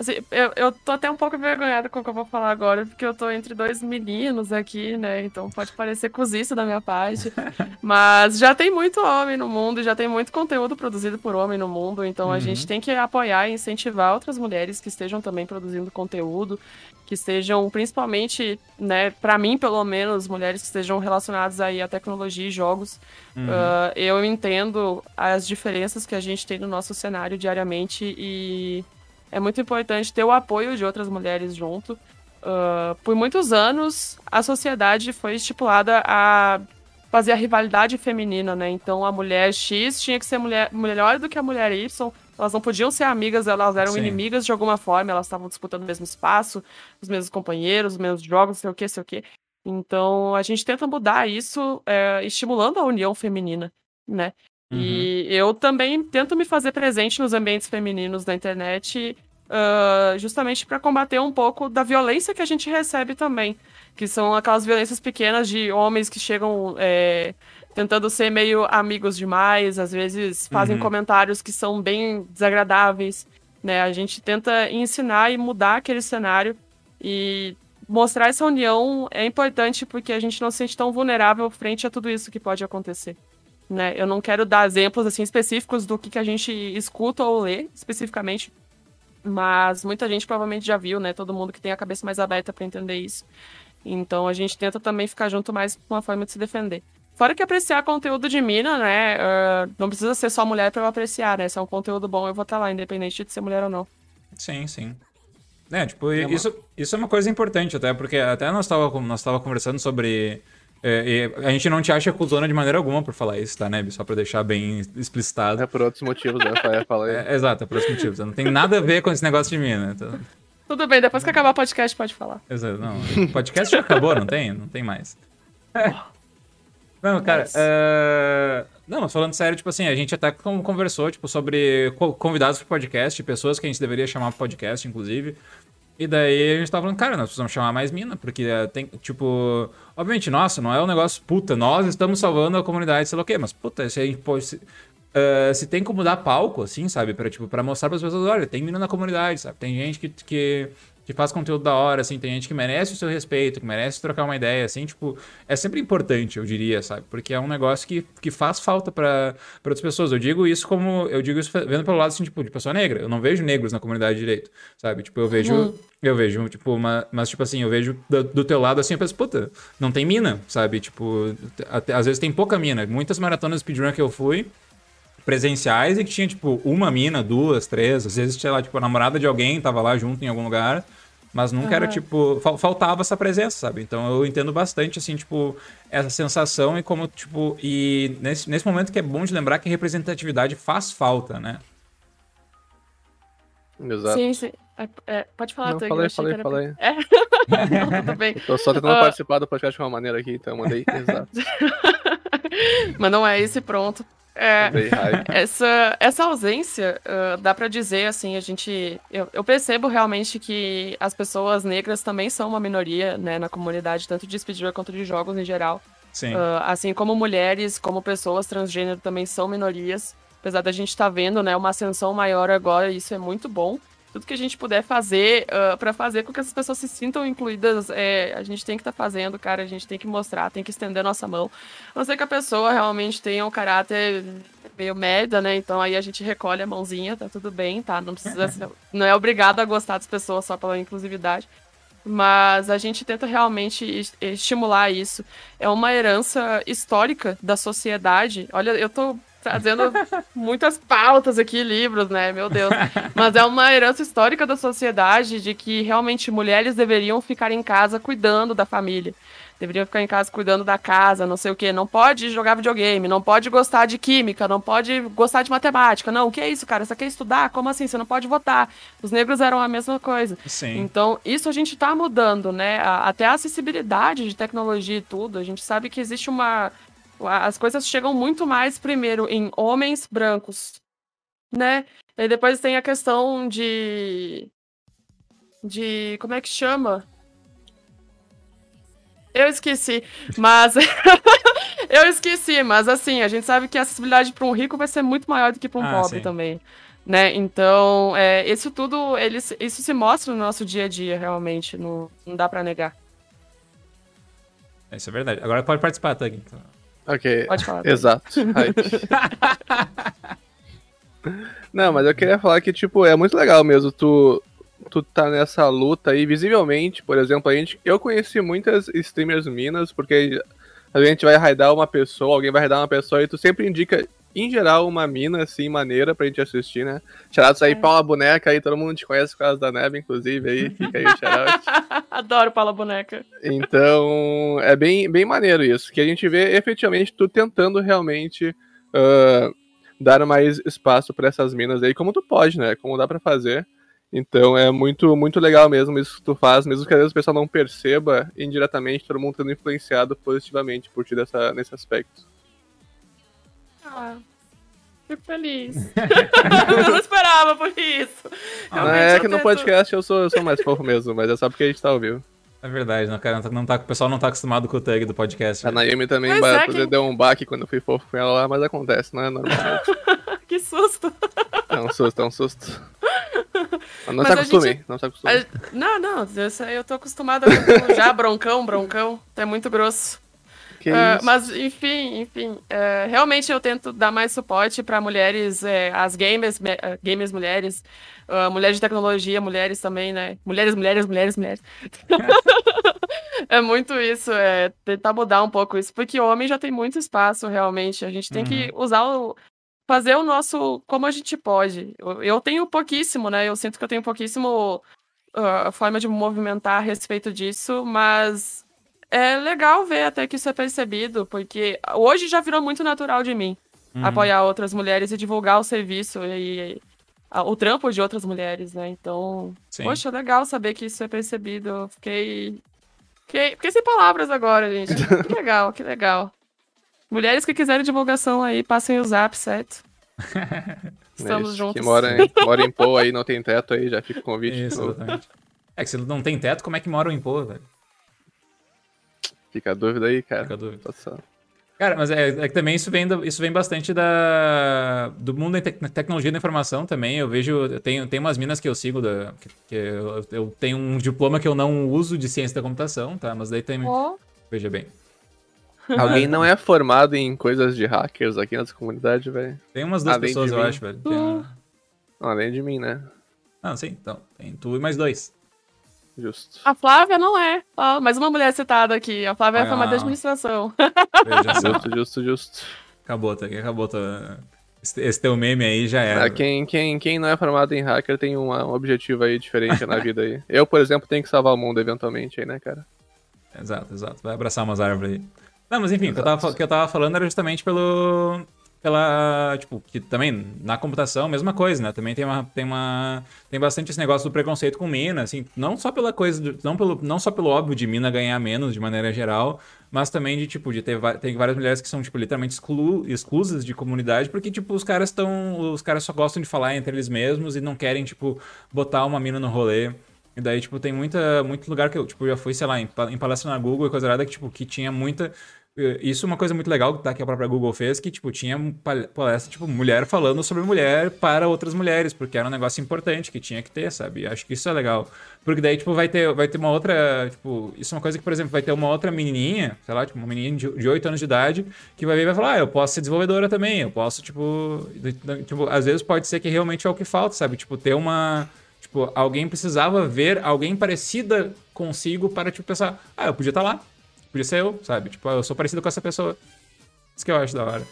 S3: Assim, eu, eu tô até um pouco envergonhada com o que eu vou falar agora, porque eu tô entre dois meninos aqui, né? Então pode parecer cozice da minha parte. mas já tem muito homem no mundo, já tem muito conteúdo produzido por homem no mundo. Então uhum. a gente tem que apoiar e incentivar outras mulheres que estejam também produzindo conteúdo, que estejam principalmente, né, para mim pelo menos, mulheres que estejam relacionadas aí à tecnologia e jogos. Uhum. Uh, eu entendo as diferenças que a gente tem no nosso cenário diariamente e é muito importante ter o apoio de outras mulheres junto. Uh, por muitos anos, a sociedade foi estipulada a fazer a rivalidade feminina, né? Então a mulher X tinha que ser mulher, melhor do que a mulher Y. Elas não podiam ser amigas, elas eram Sim. inimigas de alguma forma, elas estavam disputando o mesmo espaço, os mesmos companheiros, os mesmos jogos, sei o que, sei o que. Então a gente tenta mudar isso, é, estimulando a união feminina, né? Uhum. E eu também tento me fazer presente nos ambientes femininos da internet, uh, justamente para combater um pouco da violência que a gente recebe também. Que são aquelas violências pequenas de homens que chegam é, tentando ser meio amigos demais, às vezes fazem uhum. comentários que são bem desagradáveis. Né? A gente tenta ensinar e mudar aquele cenário e mostrar essa união é importante porque a gente não se sente tão vulnerável frente a tudo isso que pode acontecer. Né? Eu não quero dar exemplos assim específicos do que, que a gente escuta ou lê especificamente, mas muita gente provavelmente já viu, né? Todo mundo que tem a cabeça mais aberta para entender isso. Então a gente tenta também ficar junto mais com uma forma de se defender. Fora que apreciar conteúdo de mina, né? Uh, não precisa ser só mulher para eu apreciar, né? Se é um conteúdo bom, eu vou estar tá lá, independente de ser mulher ou não.
S1: Sim, sim. É, tipo, é uma... isso, isso é uma coisa importante até, porque até nós estávamos nós tava conversando sobre é, a gente não te acha cultura de maneira alguma por falar isso, tá, Neb? Só pra deixar bem explicitado.
S2: É por outros motivos, né? Fala
S1: é, exato, é por outros motivos. Não tem nada a ver com esse negócio de mim, né? Então...
S3: Tudo bem, depois que acabar o podcast pode falar.
S1: Exato, não. O podcast já acabou, não tem? Não tem mais. Não, cara, uh... não, mas falando sério, tipo assim, a gente até conversou, tipo, sobre convidados pro podcast, pessoas que a gente deveria chamar pro podcast, inclusive. E daí a gente tava falando, cara, nós precisamos chamar mais mina, porque eh, tem, tipo, obviamente, nossa, não é um negócio, puta, nós estamos salvando a comunidade, sei lá o quê, mas, puta, se a gente pode. Se, uh, se tem como dar palco, assim, sabe, pra, tipo, pra mostrar pras pessoas, olha, tem mina na comunidade, sabe, tem gente que, que, que faz conteúdo da hora, assim, tem gente que merece o seu respeito, que merece trocar uma ideia, assim, tipo, é sempre importante, eu diria, sabe? Porque é um negócio que, que faz falta para outras pessoas. Eu digo isso como, eu digo isso vendo pelo lado, assim, tipo, de pessoa negra. Eu não vejo negros na comunidade de direito, sabe? Tipo, eu vejo, uhum. eu vejo, tipo, uma, mas, tipo assim, eu vejo do, do, teu lado, assim, eu penso, puta, não tem mina, sabe? Tipo, até, às vezes tem pouca mina. Muitas maratonas speedrun que eu fui, presenciais e que tinha, tipo, uma mina, duas, três. Às vezes tinha lá, tipo, a namorada de alguém tava lá junto em algum lugar. Mas nunca uhum. era, tipo, faltava essa presença, sabe? Então eu entendo bastante, assim, tipo, essa sensação e como, tipo, e nesse, nesse momento que é bom de lembrar que representatividade faz falta, né?
S3: Exato. Sim, sim. É, é, pode falar,
S2: Não, falei, falei, era... falei.
S3: É? Não, tudo bem.
S2: Tô só tentando uh... participar do podcast de uma maneira aqui, então eu mandei. Exato.
S3: Mas não é esse pronto. É, essa, essa ausência, uh, dá para dizer, assim, a gente. Eu, eu, percebo realmente que as pessoas negras também são uma minoria, né, na comunidade, tanto de speedrun quanto de jogos em geral.
S1: Sim. Uh,
S3: assim como mulheres, como pessoas transgênero também são minorias. Apesar da gente estar tá vendo, né, uma ascensão maior agora, isso é muito bom tudo que a gente puder fazer uh, para fazer com que essas pessoas se sintam incluídas, é, a gente tem que estar tá fazendo, cara. A gente tem que mostrar, tem que estender nossa mão. A não ser que a pessoa realmente tenha um caráter meio merda, né? Então aí a gente recolhe a mãozinha, tá tudo bem, tá? Não precisa ser, não é obrigado a gostar das pessoas só pela inclusividade. Mas a gente tenta realmente estimular isso. É uma herança histórica da sociedade. Olha, eu tô trazendo muitas pautas aqui, livros, né? Meu Deus. Mas é uma herança histórica da sociedade de que realmente mulheres deveriam ficar em casa cuidando da família. Deveriam ficar em casa cuidando da casa, não sei o quê. Não pode jogar videogame, não pode gostar de química, não pode gostar de matemática. Não, o que é isso, cara? Você quer estudar? Como assim? Você não pode votar. Os negros eram a mesma coisa.
S1: Sim.
S3: Então, isso a gente está mudando, né? Até a acessibilidade de tecnologia e tudo. A gente sabe que existe uma as coisas chegam muito mais primeiro em homens brancos, né? E depois tem a questão de. De. Como é que chama? Eu esqueci, mas. eu esqueci, mas assim, a gente sabe que a acessibilidade para um rico vai ser muito maior do que para um ah, pobre sim. também. Né? Então, é, isso tudo, eles, isso se mostra no nosso dia a dia, realmente. Não, não dá para negar.
S1: Isso é verdade. Agora pode participar, Tug. Então.
S2: Ok.
S3: Pode falar.
S2: Exato. Não, mas eu queria falar que, tipo, é muito legal mesmo tu, tu tá nessa luta aí, visivelmente, por exemplo, a gente, eu conheci muitas streamers minas, porque a gente vai raidar uma pessoa, alguém vai raidar uma pessoa e tu sempre indica em geral, uma mina, assim, maneira pra gente assistir, né? Charatos aí, é. Paula Boneca aí, todo mundo te conhece por causa da Neve, inclusive, aí, fica aí o shout.
S3: Adoro Paula Boneca.
S2: Então, é bem, bem maneiro isso, que a gente vê efetivamente tu tentando realmente uh, dar mais espaço para essas minas aí, como tu pode, né? Como dá para fazer. Então é muito, muito legal mesmo isso que tu faz, mesmo que às vezes o pessoal não perceba indiretamente, todo mundo sendo influenciado positivamente por ti dessa, nesse aspecto.
S3: Ah, fico feliz. eu não esperava por isso.
S2: Não, é que no podcast eu sou, eu sou mais fofo mesmo, mas é só porque a gente tá ao vivo.
S1: É verdade, não, cara, não tá, o pessoal não tá acostumado com o tag do podcast.
S2: A Naomi também é que... deu um baque quando eu fui fofo com ela lá, mas acontece, não é normal.
S3: que susto!
S2: É um susto, é um susto. Mas não mas se acostume, gente... não se acostume. A...
S3: Não, não, eu, eu tô acostumada com já broncão, broncão, é muito grosso. Uh, mas, enfim, enfim. Uh, realmente eu tento dar mais suporte para mulheres, uh, as gamers, gamers mulheres, mulheres de tecnologia, mulheres também, né? Mulheres, mulheres, mulheres, mulheres. é muito isso, é tentar mudar um pouco isso, porque o homem já tem muito espaço, realmente. A gente tem uhum. que usar o. Fazer o nosso. Como a gente pode. Eu, eu tenho pouquíssimo, né? Eu sinto que eu tenho pouquíssimo forma de movimentar a respeito disso, mas é legal ver até que isso é percebido, porque hoje já virou muito natural de mim uhum. apoiar outras mulheres e divulgar o serviço e, e a, o trampo de outras mulheres, né? Então, Sim. poxa, legal saber que isso é percebido. Fiquei, fiquei, fiquei sem palavras agora, gente. que legal, que legal. Mulheres que quiserem divulgação aí, passem o zap, certo? Estamos
S2: é
S3: juntos.
S2: Que mora em, mora em Pô aí, não tem teto aí, já fica o convite.
S1: Isso, exatamente. É que se não tem teto, como é que moram em Pô, velho?
S2: Fica a dúvida aí, cara.
S1: Fica a dúvida. Cara, mas é, é, que também isso vem, do, isso vem bastante da, do mundo da te tecnologia da informação também. Eu vejo, eu tenho, tem umas minas que eu sigo, da, que, que eu, eu, tenho um diploma que eu não uso de ciência da computação, tá? Mas daí tem. Oh. Veja bem.
S2: Alguém não é formado em coisas de hackers aqui nessa comunidade, velho?
S1: Tem umas duas Além pessoas, eu acho, velho. Uma...
S2: Além de mim, né?
S1: Não, sim, então. Tem tu e mais dois.
S2: Justo.
S3: A Flávia não é. Oh, mais uma mulher citada aqui. A Flávia é formada de administração.
S2: justo, justo, justo.
S1: Acabou, tá? Acabou. Tá? Esse, esse teu meme aí já era.
S2: Ah, quem, quem, quem não é formado em hacker tem um, um objetivo aí diferente na vida aí. Eu, por exemplo, tenho que salvar o mundo eventualmente aí, né, cara?
S1: Exato, exato. Vai abraçar umas árvores aí. Não, mas enfim, o que, eu tava, que eu tava falando era justamente pelo, pela, tipo, que também na computação, mesma coisa, né? Também tem uma, tem uma, tem bastante esse negócio do preconceito com mina, assim, não só pela coisa, do, não pelo, não só pelo óbvio de mina ganhar menos de maneira geral, mas também de, tipo, de ter, tem várias mulheres que são, tipo, literalmente exclu, exclusas de comunidade, porque, tipo, os caras estão, os caras só gostam de falar entre eles mesmos e não querem, tipo, botar uma mina no rolê. E daí, tipo, tem muita, muito lugar que eu, tipo, já fui, sei lá, em, palestra na Google e coisa errada que, tipo, que tinha muita isso é uma coisa muito legal tá, que a própria Google fez, que, tipo, tinha palestra, tipo, mulher falando sobre mulher para outras mulheres, porque era um negócio importante que tinha que ter, sabe? Acho que isso é legal. Porque daí, tipo, vai ter, vai ter uma outra, tipo, isso é uma coisa que, por exemplo, vai ter uma outra menininha, sei lá, tipo, uma menininha de, de 8 anos de idade, que vai vir e vai falar, ah, eu posso ser desenvolvedora também, eu posso, tipo, tipo, às vezes pode ser que realmente é o que falta, sabe? Tipo, ter uma... Tipo, alguém precisava ver alguém parecida consigo para, tipo, pensar, ah, eu podia estar tá lá, Podia ser eu, sabe? Tipo, eu sou parecido com essa pessoa. Isso que eu acho da hora.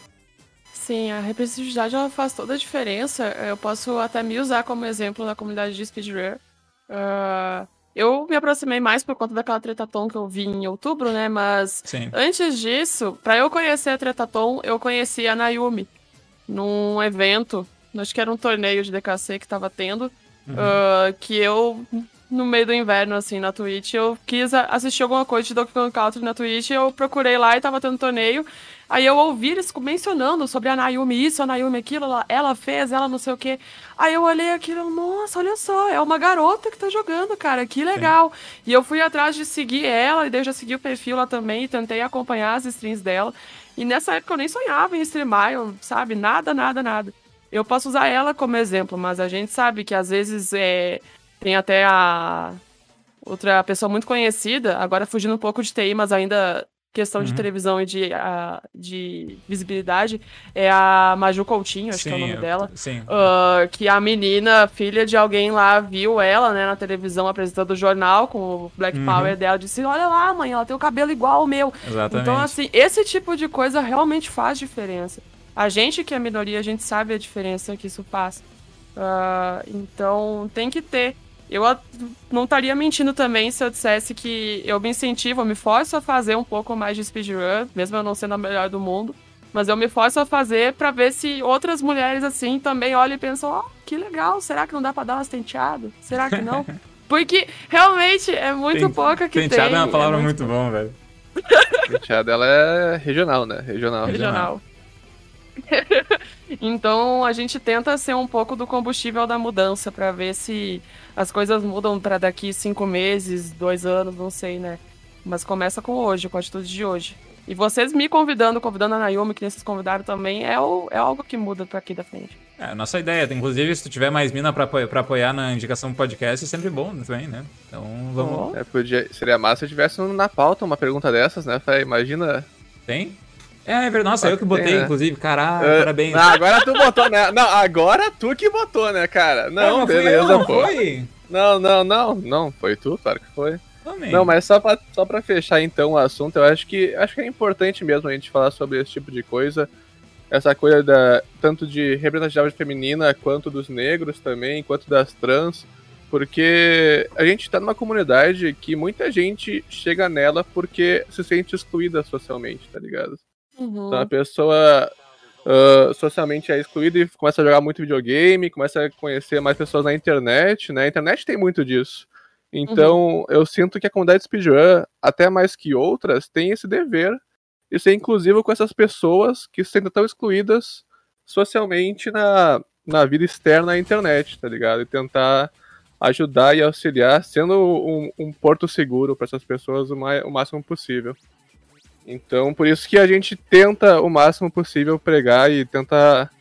S3: Sim, a representatividade ela faz toda a diferença. Eu posso até me usar como exemplo na comunidade de speedrun. Uh, eu me aproximei mais por conta daquela Tretaton que eu vi em outubro, né? Mas Sim. antes disso, para eu conhecer a Tretaton, eu conheci a Nayumi num evento. Acho que era um torneio de DKC que tava tendo. Uhum. Uh, que eu no meio do inverno, assim, na Twitch. Eu quis assistir alguma coisa de Donkey Kong Country na Twitch, eu procurei lá e tava tendo torneio. Aí eu ouvi eles mencionando sobre a Nayumi isso, a Nayumi aquilo, ela, ela fez, ela não sei o quê. Aí eu olhei aquilo, nossa, olha só, é uma garota que tá jogando, cara, que legal. Sim. E eu fui atrás de seguir ela, e daí eu já segui o perfil lá também, e tentei acompanhar as streams dela. E nessa época eu nem sonhava em streamar, eu, sabe, nada, nada, nada. Eu posso usar ela como exemplo, mas a gente sabe que às vezes é, tem até a outra pessoa muito conhecida, agora fugindo um pouco de TI, mas ainda questão uhum. de televisão e de, a, de visibilidade, é a Maju Coutinho, acho sim, que é o nome dela.
S1: Sim.
S3: Uh, que a menina, filha de alguém lá, viu ela, né, na televisão apresentando o jornal com o Black uhum. Power dela, disse, olha lá, mãe, ela tem o cabelo igual ao meu.
S1: Exatamente.
S3: Então, assim, esse tipo de coisa realmente faz diferença. A gente que é minoria, a gente sabe a diferença que isso faz. Uh, então, tem que ter eu não estaria mentindo também se eu dissesse que eu me incentivo, eu me forço a fazer um pouco mais de speedrun, mesmo eu não sendo a melhor do mundo. Mas eu me forço a fazer para ver se outras mulheres assim também olham e pensam: ó, oh, que legal, será que não dá pra dar umas tenteadas? Será que não? Porque realmente é muito Tem, pouca que
S1: tenteada
S3: tem.
S1: é uma palavra é muito, muito bom, velho.
S2: Tenteada ela é regional, né? Regional.
S3: Regional. então a gente tenta ser um pouco do combustível da mudança para ver se as coisas mudam para daqui cinco meses, dois anos, não sei, né? Mas começa com hoje, com a atitude de hoje. E vocês me convidando, convidando a Naomi, que vocês convidaram também, é, o, é algo que muda para aqui da frente.
S1: É, a nossa ideia. Inclusive, se tu tiver mais mina pra, pra apoiar na indicação do podcast, é sempre bom também, né? Então, vamos...
S2: É, podia, seria massa se tivesse na pauta uma pergunta dessas, né? Imagina...
S1: Tem? É, é verdade. Nossa, eu que botei, né? inclusive. Caralho, uh, parabéns.
S2: Não, agora tu botou, né? Não, agora tu que botou, né, cara? Não, beleza, eu,
S1: não pô. Foi?
S2: Não, não, não, não. Foi tu, claro que foi. Também. Não, mas só pra, só pra fechar então o assunto, eu acho que acho que é importante mesmo a gente falar sobre esse tipo de coisa. Essa coisa da tanto de representatividade feminina quanto dos negros também, quanto das trans, porque a gente tá numa comunidade que muita gente chega nela porque se sente excluída socialmente, tá ligado? Uhum. Então a pessoa uh, socialmente é excluída e começa a jogar muito videogame, começa a conhecer mais pessoas na internet, né? A internet tem muito disso. Então uhum. eu sinto que a comunidade speedrun, até mais que outras, tem esse dever de ser inclusivo com essas pessoas que se sentem tão excluídas socialmente na, na vida externa à internet, tá ligado? E tentar ajudar e auxiliar, sendo um, um porto seguro para essas pessoas o, mais, o máximo possível. Então, por isso que a gente tenta o máximo possível pregar e tentar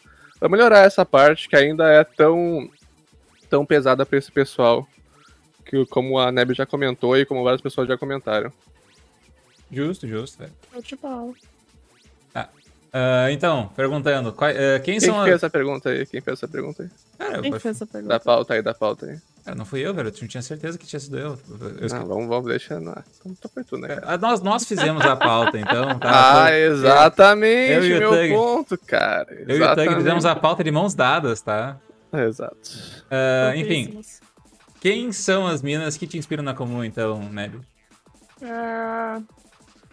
S2: melhorar essa parte que ainda é tão, tão pesada para esse pessoal, que como a Neb já comentou e como várias pessoas já comentaram.
S1: Justo, justo.
S3: Eu te falo.
S1: Ah, uh, então, perguntando, qual, uh, quem,
S2: quem
S1: são
S2: Quem fez essa pergunta aí? Quem fez essa pergunta aí?
S1: Cara,
S3: Quem fez essa pergunta?
S2: Da pauta aí, da pauta aí.
S1: Cara, não fui eu, velho. Eu não tinha certeza que tinha sido eu. eu
S2: Não, vamos, vamos deixar. Não, então foi tu, né? cara?
S1: Ah, nós, nós fizemos a pauta, então. Tá,
S2: Ah,
S1: Foi-
S2: exatamente,
S1: Eu e o
S2: meu
S1: Tug.
S2: ponto, cara.
S1: Eu e o Tug
S2: Exatamente.
S1: fizemos a pauta de mãos dadas, tá?
S2: Exato.
S1: Ah, enfim, quem são as minas que te inspiram na comum, então, Nébio?
S3: Ah,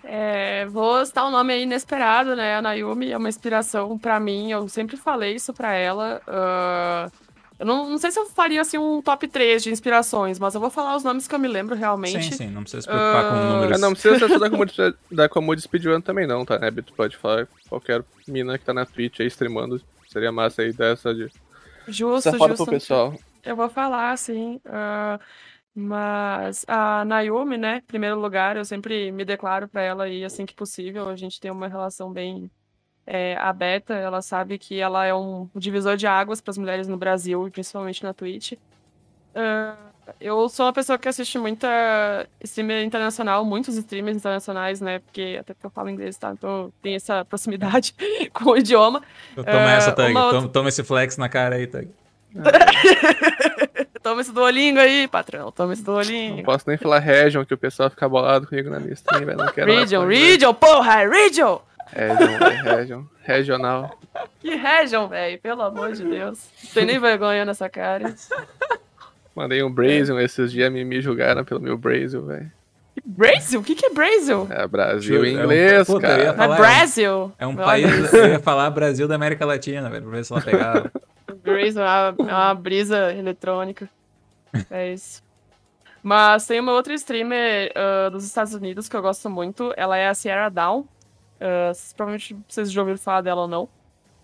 S3: é, vou citar um nome aí inesperado, né? A Nayumi é uma inspiração pra mim. Eu sempre falei isso pra ela. Ah, eu não, não sei se eu faria assim um top 3 de inspirações, mas eu vou falar os nomes que eu me lembro realmente.
S1: Sim, sim, não precisa se preocupar com
S3: Ah,
S1: números.
S2: Ah, não precisa ser só da Comud Speedrun também não, tá, né? Tu pode falar qualquer mina que tá na Twitch aí streamando. Seria massa aí dessa de...
S3: Justo,
S2: Essa
S3: justo.
S2: pro pessoal.
S3: Eu vou falar, sim. ah, mas a Nayumi, né? Em primeiro lugar, eu sempre me declaro pra ela aí assim que possível. A gente tem uma relação bem é, aberta. Ela sabe que ela é um divisor de águas para as mulheres no Brasil, e principalmente na Twitch. Ah, eu sou uma pessoa que assiste muita streamer internacional, muitos streamers internacionais, né? Porque até porque eu falo inglês, tá? Então tem essa proximidade com o idioma.
S1: Toma
S3: É,
S1: essa, Tug.
S3: uma
S1: Toma,
S3: outra-
S1: toma esse flex na cara aí, Tug.
S3: Toma esse Duolingo aí, patrão. Toma esse
S2: Não
S3: Duolingo.
S2: posso nem falar region, que o pessoal fica bolado comigo na lista, hein, velho? Não quero
S3: Region, region, porra, é region!
S2: Region, velho, region. Regional.
S3: Que region, velho, pelo amor de Deus. Não tem nem vergonha nessa cara.
S2: Mandei um Brazen esses dias, me, me julgaram pelo meu Brazen, velho.
S3: Brasil? O que, que é Brasil?
S2: É Brasil
S1: É
S2: em
S1: um-
S2: inglês,
S1: eu ia
S2: cara.
S1: Falar,
S3: é Brasil?
S1: É um
S3: Meu
S1: país, eu ia falar Brasil da América Latina, velho, pra ver se ela pegava.
S3: Brasil é uma, é uma brisa eletrônica. É isso. Mas tem uma outra streamer ah, dos Estados Unidos que eu gosto muito. Ela é a Sierra Down. Ah, provavelmente vocês já ouviram falar dela ou não.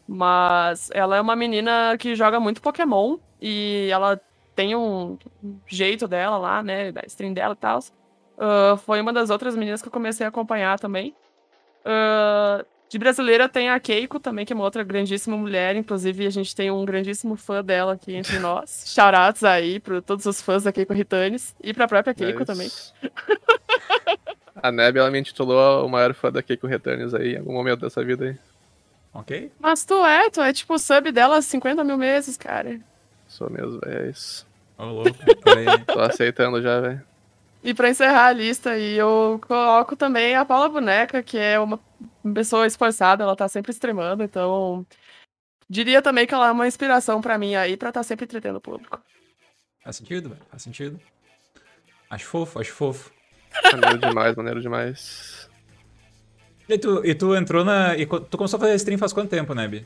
S3: Mas ela é uma menina que joga muito Pokémon. E ela tem um jeito dela lá, né? Da stream dela e tal. Ah, foi uma das outras meninas que eu comecei a acompanhar também. Ah, de brasileira tem a Keiko também, que é uma outra grandíssima mulher. Inclusive, a gente tem um grandíssimo fã dela aqui entre nós. Shoutouts aí para todos os fãs da Keiko Ritanes. E pra própria Keiko
S2: É
S3: também.
S2: A Neb, ela me intitulou o maior fã da Keiko Returns aí, em algum momento dessa vida aí.
S1: ok?
S3: Mas tu é, tu é tipo sub dela há 50 mil meses, cara.
S2: Sou mesmo, velho, é isso.
S1: Ô, louco.
S2: Tô aceitando já, velho.
S3: E pra encerrar a lista aí, eu coloco também a Paula Boneca, que é uma pessoa esforçada, ela tá sempre streamando, então diria também que ela é uma inspiração pra mim aí, pra estar sempre entretendo o público.
S1: Faz sentido, velho. Faz sentido. Acho fofo, acho fofo.
S2: Maneiro demais, maneiro demais.
S1: E tu, e tu entrou na. E tu começou a fazer stream faz quanto tempo, Neb?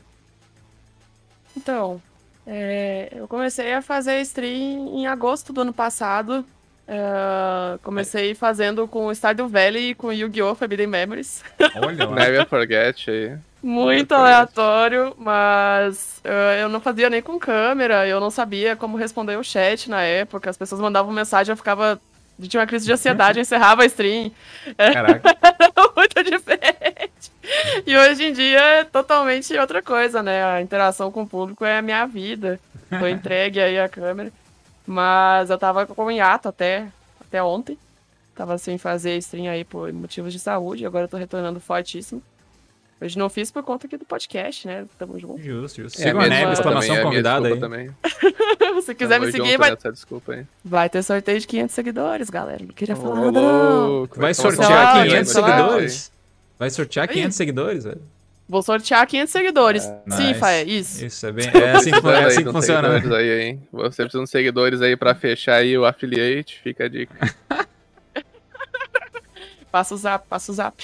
S3: Então, é, eu comecei a fazer stream em agosto do ano passado. É, comecei fazendo com o Stardew Valley e com Yu-Gi-Oh! Forbidden Memories.
S1: Olha.
S2: Never forget aí.
S3: Muito
S2: Depois.
S3: aleatório, mas eh, eu não fazia nem com câmera, eu não sabia como responder o chat na época. As pessoas mandavam mensagem, eu ficava. Eu tinha uma crise de ansiedade, eu encerrava a stream.
S1: Caraca.
S3: Era muito diferente. E hoje em dia é totalmente outra coisa, né? A interação com o público é a minha vida. Tô entregue aí à câmera. Mas eu tava com hiato até, até ontem. Tava sem fazer stream aí por motivos de saúde, agora eu tô retornando fortíssimo. Hoje não fiz por conta aqui do podcast, né? Tamo junto.
S1: Justo, justo.
S2: É,
S1: Sigam
S2: a desculpa
S1: exclamação
S2: é
S1: convidada aí.
S2: também.
S3: Se quiser
S2: Tamo
S3: me seguir, vai,
S2: nessa desculpa aí.
S3: vai ter sorteio de 500 seguidores, galera. Não queria falar nada, não.
S1: Vai sortear
S3: Sei lá,
S1: 500
S3: sei lá.
S1: seguidores? Vai sortear
S3: Aí.
S1: 500 seguidores, velho?
S3: Vou sortear 500 seguidores. Sim,
S1: Nice.
S3: Faé, isso.
S1: Isso, é, bem, é assim que, é assim que funciona.
S2: seguidores Aí, hein? Você precisa de uns seguidores aí pra fechar aí o affiliate, fica a dica.
S3: Passa o zap, passa o zap.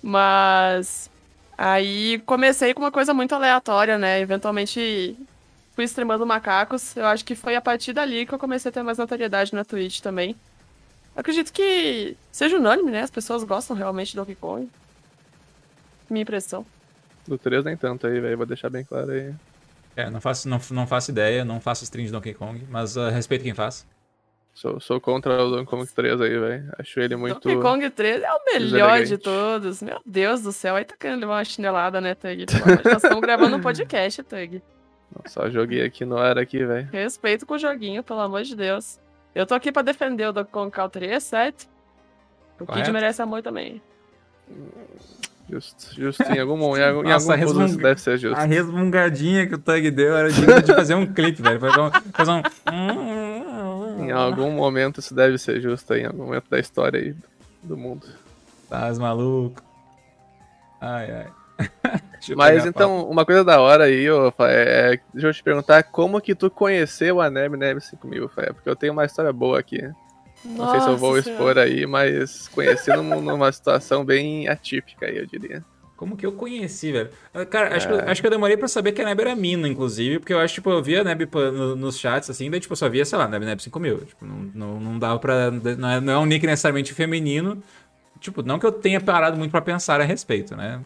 S3: Mas aí comecei com uma coisa muito aleatória, né? Eventualmente fui streamando macacos. Eu acho que foi a partir dali que eu comecei a ter mais notoriedade na Twitch também. Acredito que seja unânime, né? As pessoas gostam realmente de Donkey Kong. Minha impressão.
S2: Do 3 nem tanto aí, velho. Vou deixar bem claro aí.
S1: É, não faço, não, não faço ideia, não faço stream de Donkey Kong, mas uh, respeito quem faz.
S2: Sou, sou contra o Donkey Kong 3 aí, velho. Acho ele muito.
S3: Donkey Kong 3 é o melhor de todos. Meu Deus do céu. Aí tá querendo levar uma chinelada, né, Tug? Nós estamos gravando um podcast, Tug.
S2: Só joguei aqui no ar aqui, velho.
S3: Respeito com o joguinho, pelo amor de Deus. Eu tô aqui pra defender o Donkey Kong Country 3, certo? O Correto. Kid merece amor também.
S2: Justo, justo. Em algum momento, em algum, Nossa, em algum resmung... deve ser justo.
S1: A resmungadinha que o Tug deu era digno de fazer um clipe, velho. Fazer um...
S2: em algum momento isso deve ser justo aí, em algum momento da história aí do mundo.
S1: Tá maluco. Ai, ai.
S2: Mas então, uma coisa da hora aí, ô, é, deixa eu te perguntar, como que tu conheceu a Neb Neb 5000, Fé? Porque eu tenho uma história boa aqui. Não sei se eu vou expor aí, mas conheci numa, numa situação bem atípica aí, eu diria.
S1: Como que eu conheci, velho? Ah, cara, é. acho, que, eu, acho que eu demorei pra saber que a Neb era mina, inclusive, porque eu acho, tipo, eu via a Neb no, nos chats, assim, daí, tipo, eu só via, sei lá, Neb Neb 5000. Tipo, não, não, não dava pra... Não é, não é um nick necessariamente feminino. Tipo, não que eu tenha parado muito pra pensar a respeito, né?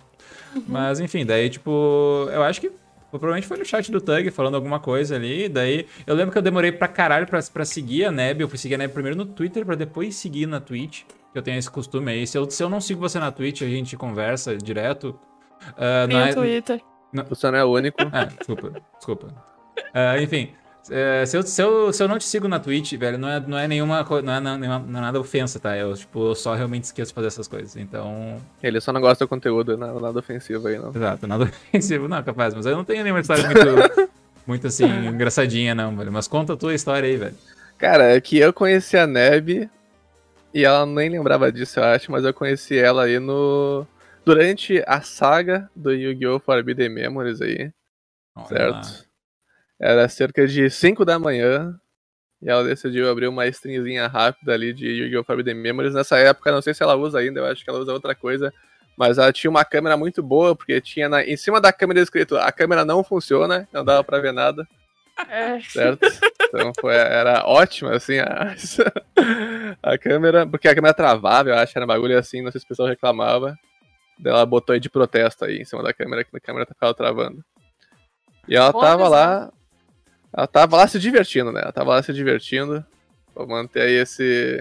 S1: Uhum. Mas, enfim, daí, tipo, eu acho que Provavelmente foi no chat do Tug falando alguma coisa ali. Daí eu lembro que eu demorei pra caralho pra, pra seguir a Neb. Eu fui seguir a Neb primeiro no Twitter pra depois seguir na Twitch. Que eu tenho esse costume aí. Se eu, se eu não sigo você na Twitch, a gente conversa direto.
S3: Uh, no é, Twitter.
S2: Não... Você não é o único.
S1: É, desculpa, desculpa. Uh, enfim, é, se, eu, se, eu, se eu não te sigo na Twitch, velho, não é, não é nenhuma não é, não é nada ofensa, tá? Eu, tipo, eu só realmente esqueço de fazer essas coisas, então...
S2: Ele só não gosta do conteúdo, nada, nada ofensivo aí, não.
S1: Exato, nada ofensivo, não, capaz, mas eu não tenho nenhuma história muito, muito assim, engraçadinha, não, velho. Mas conta a tua história aí, velho.
S2: Cara, é que eu conheci a Neb, e ela nem lembrava disso, eu acho, mas eu conheci ela aí no... Durante a saga do Yu-Gi-Oh! Forbidden Memories aí, Olha certo? Lá. Era cerca de 5 da manhã. E ela decidiu abrir uma stringzinha rápida ali de Yu-Gi-Oh! Forbidden Memories. Nessa época, não sei se ela usa ainda, eu acho que ela usa outra coisa. Mas ela tinha uma câmera muito boa, porque tinha na, em cima da câmera escrito a câmera não funciona, não dava pra ver nada. É. Certo? Então foi, era ótima, assim, a, a câmera, porque a câmera travava, eu acho, era um bagulho assim, não sei se o pessoal reclamava. Daí ela botou aí de protesto aí em cima da câmera, que a câmera tava travando. E ela tava lá, ela tava lá se divertindo, né? Ela tava lá se divertindo. Vou manter aí esse.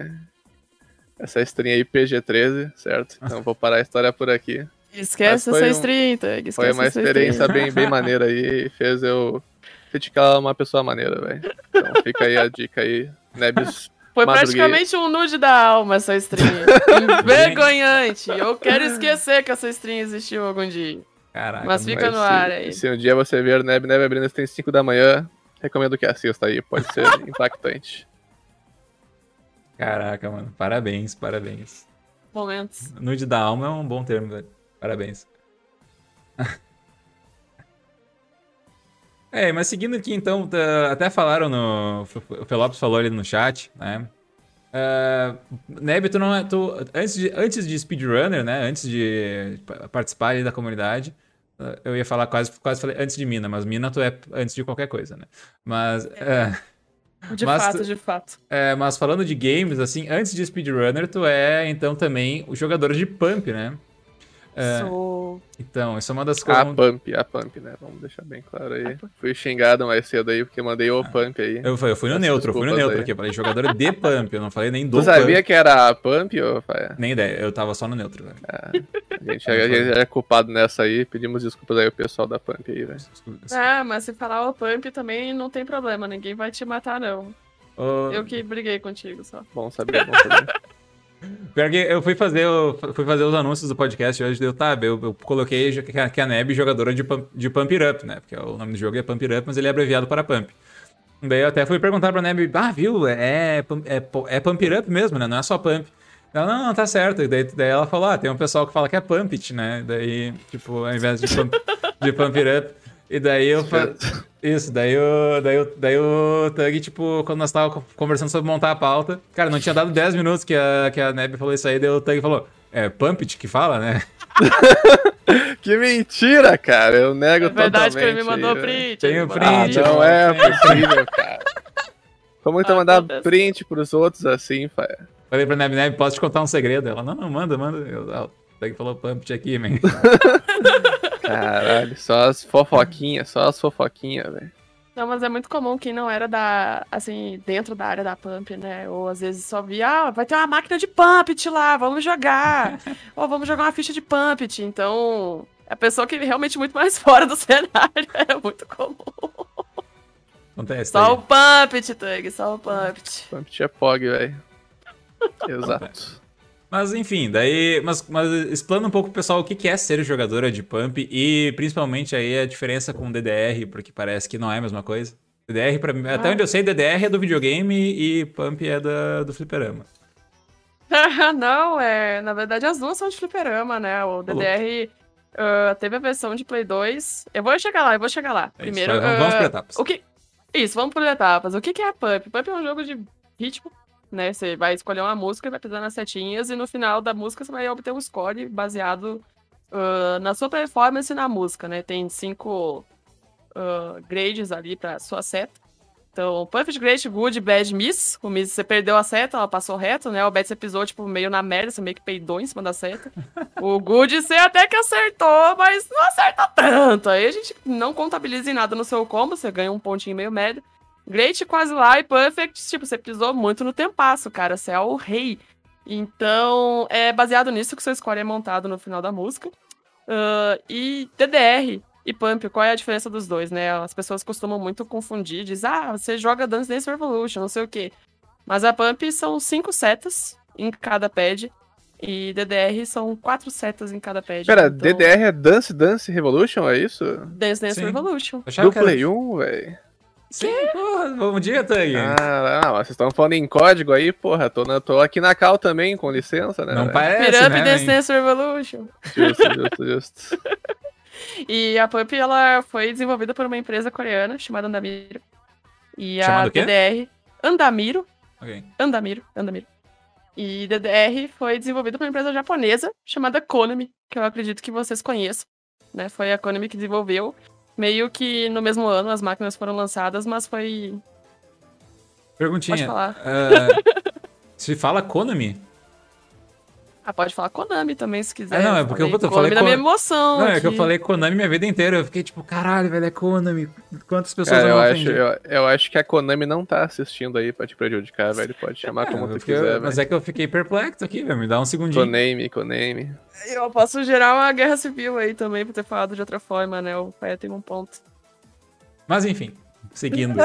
S2: Essa stream aí PG-13, certo? Então vou parar a história por aqui.
S3: Esquece essa um?
S2: Esquece Foi uma experiência bem, bem maneira aí e fez eu criticar uma pessoa maneira, velho. Então fica aí a dica aí, Nebis.
S3: Foi praticamente um nude da alma essa stream. Envergonhante. Eu quero esquecer que essa stream existiu algum dia. Caraca, mas fica mas no ar aí.
S2: Se um dia você ver Neb Neb abrindo tem 5 da manhã, Recomendo que assista aí, pode ser impactante.
S1: Caraca, mano. Parabéns, parabéns.
S3: Momentos.
S1: Nude da alma é um bom termo, velho. Parabéns. é, mas seguindo aqui então, tá, até falaram no. O Felopes falou ali no chat, né? Uh, Neb, tu não é. Tu, antes, de, antes de speedrunner, né? Antes de participar ali da comunidade, eu ia falar quase, quase falei antes de mina, mas mina tu é antes de qualquer coisa, né? Mas. É.
S3: É, de mas, fato, de fato.
S1: É, mas falando de games, assim, antes de speedrunner, tu é então também o jogador de pump, né?
S3: É, Sou.
S1: Então, isso é uma das coisas.
S2: A Pump, a Pump, né? Vamos deixar bem claro aí. Fui xingado mais cedo aí, porque mandei o ah. Pump aí.
S1: Eu, eu fui no neutro, eu fui no neutro aí. aqui. Eu falei jogador de Pump, eu não falei nem do
S2: Tu sabia que era a Pump, ou
S1: Nem ideia, eu tava só no neutro, velho.
S2: É, a, gente, a gente é culpado nessa aí, pedimos desculpas aí ao pessoal da Pump aí, velho.
S3: Ah, mas se falar o Pump também não tem problema, ninguém vai te matar, não. Uh... Eu que briguei contigo só.
S2: Bom saber, bom saber.
S1: Pior que eu fui fazer, eu fui fazer os anúncios do podcast hoje, deu, tá, eu, eu coloquei que a Neb é jogadora de Pump, de Pump It Up, né? Porque o nome do jogo é Pump It Up, mas ele é abreviado para Pump. Daí eu até fui perguntar pra Neb, ah, viu, é, é, é Pump It Up mesmo, né? Não é só Pump. Ela, não, não, tá certo. Daí, daí ela falou, ah, tem um pessoal que fala que é Pump It, né? Daí, tipo, ao invés de Pump, de pump It Up. E daí eu falei. Isso, daí o, daí, o, daí o Tug, tipo, quando nós tava conversando sobre montar a pauta, cara, não tinha dado 10 minutos que a, que a Neb falou isso aí, daí o Tug falou, é Pumpit que fala, né?
S2: que mentira, cara, eu nego totalmente. É verdade
S3: que ele me mandou print.
S1: Tem o print.
S2: Ah, não é possível, cara. Como então mandar print pros outros assim, pai?
S1: Falei pra Neb, Neb, posso te contar um segredo? Ela, não, não, manda, manda. Eu, Tug falou Pumpit aqui, man.
S2: Caralho, só as fofoquinhas, só as fofoquinhas, velho.
S3: Não, mas é muito comum quem não era da, assim, dentro da área da Pump, né? Ou às vezes só via, ah, vai ter uma máquina de Pumpit lá, vamos jogar. Ou vamos jogar uma ficha de Pumpit. Então, a pessoa que é realmente muito mais fora do cenário é muito comum.
S1: Acontece.
S3: Só
S1: aí.
S3: o Pumpit, Tug, só o Pumpit.
S2: Pump é POG, velho. Exato.
S1: Mas enfim, daí. Mas, mas explana um pouco pro pessoal o que que é ser jogadora de Pump e principalmente aí a diferença com DDR, porque parece que não é a mesma coisa. DDR, pra mim, até
S3: Ah.
S1: onde eu sei, DDR é do videogame e Pump é da, do fliperama.
S3: não, é. Na verdade, as duas são de fliperama, né? O DDR ah, teve a versão de Play 2. Eu vou chegar lá, eu vou chegar lá.
S1: É isso,
S3: Primeiro.
S1: vai, vamos- vamos
S3: ah,
S1: por etapas.
S3: O que... Isso, vamos por etapas. O que que é a Pump? Pump é um jogo de ritmo, né? Você vai escolher uma música, vai pisar nas setinhas e no final da música você vai obter um score baseado ah, na sua performance na música, né? Tem cinco ah, grades ali pra sua seta. Então, Perfect, Great, Good, Bad, Miss. O Miss, você perdeu a seta, ela passou reto, né? O Bad, você pisou, tipo, meio na merda, você meio que peidou em cima da seta. o Good, você até que acertou, mas não acerta tanto. Aí a gente não contabiliza em nada no seu combo, você ganha um pontinho meio merda. Great, quase lá, e Perfect, tipo, você pisou muito no tempasso, cara. Você é o rei. Então, é baseado nisso que seu score é montado no final da música. Ah, e DDR e Pump, qual é a diferença dos dois, né? As pessoas costumam muito confundir, diz, ah, você joga Dance Dance Revolution, não sei o quê. Mas a Pump são cinco setas em cada pad, e DDR são quatro setas em cada pad.
S2: Pera,
S3: Então,
S2: DDR é Dance Dance Revolution, é isso?
S3: Dance Dance
S1: Sim.
S3: Revolution.
S2: Do Play 1, velho.
S1: Sim, porra, bom dia, Tug.
S2: Ah, não, vocês estão falando em código aí, porra. Tô, na, tô aqui na cal também, com licença, né?
S1: não
S2: velho?
S1: parece,
S3: Piramp
S1: né?
S3: Dance Revolution.
S2: Justo, justo, justo.
S3: E a Pump, ela foi desenvolvida por uma empresa coreana chamada Andamiro. E
S1: Chamada
S3: a? DDR... Andamiro.
S1: Ok.
S3: Andamiro, Andamiro. E DDR foi desenvolvido por uma empresa japonesa chamada Konami, que eu acredito que vocês conheçam. Né? Foi a Konami que desenvolveu. Meio que no mesmo ano as máquinas foram lançadas, mas foi.
S1: Perguntinha.
S3: Pode falar.
S1: ah, se fala Konami?
S3: Ah, pode falar Konami também, se quiser.
S1: Ah, não, é porque eu- eu
S3: Konami
S1: falei
S3: da
S1: Kon-
S3: minha emoção.
S1: Não, é que eu
S3: aqui.
S1: falei Konami minha vida inteira. Eu fiquei tipo, caralho, velho, é Konami. Quantas pessoas
S2: Cara,
S1: eu
S2: eu
S1: não
S2: acho, eu, eu acho que a Konami não tá assistindo aí pra te prejudicar, velho. Pode chamar como
S1: É,
S2: tu
S1: porque eu-
S2: quiser,
S1: mas
S2: velho.
S1: é que eu fiquei perplexo aqui, velho. Me dá um segundinho.
S2: Konami, Konami.
S3: Eu posso gerar uma guerra civil aí também, por ter falado de outra forma, né? O pai tem um ponto.
S1: Mas enfim, seguindo.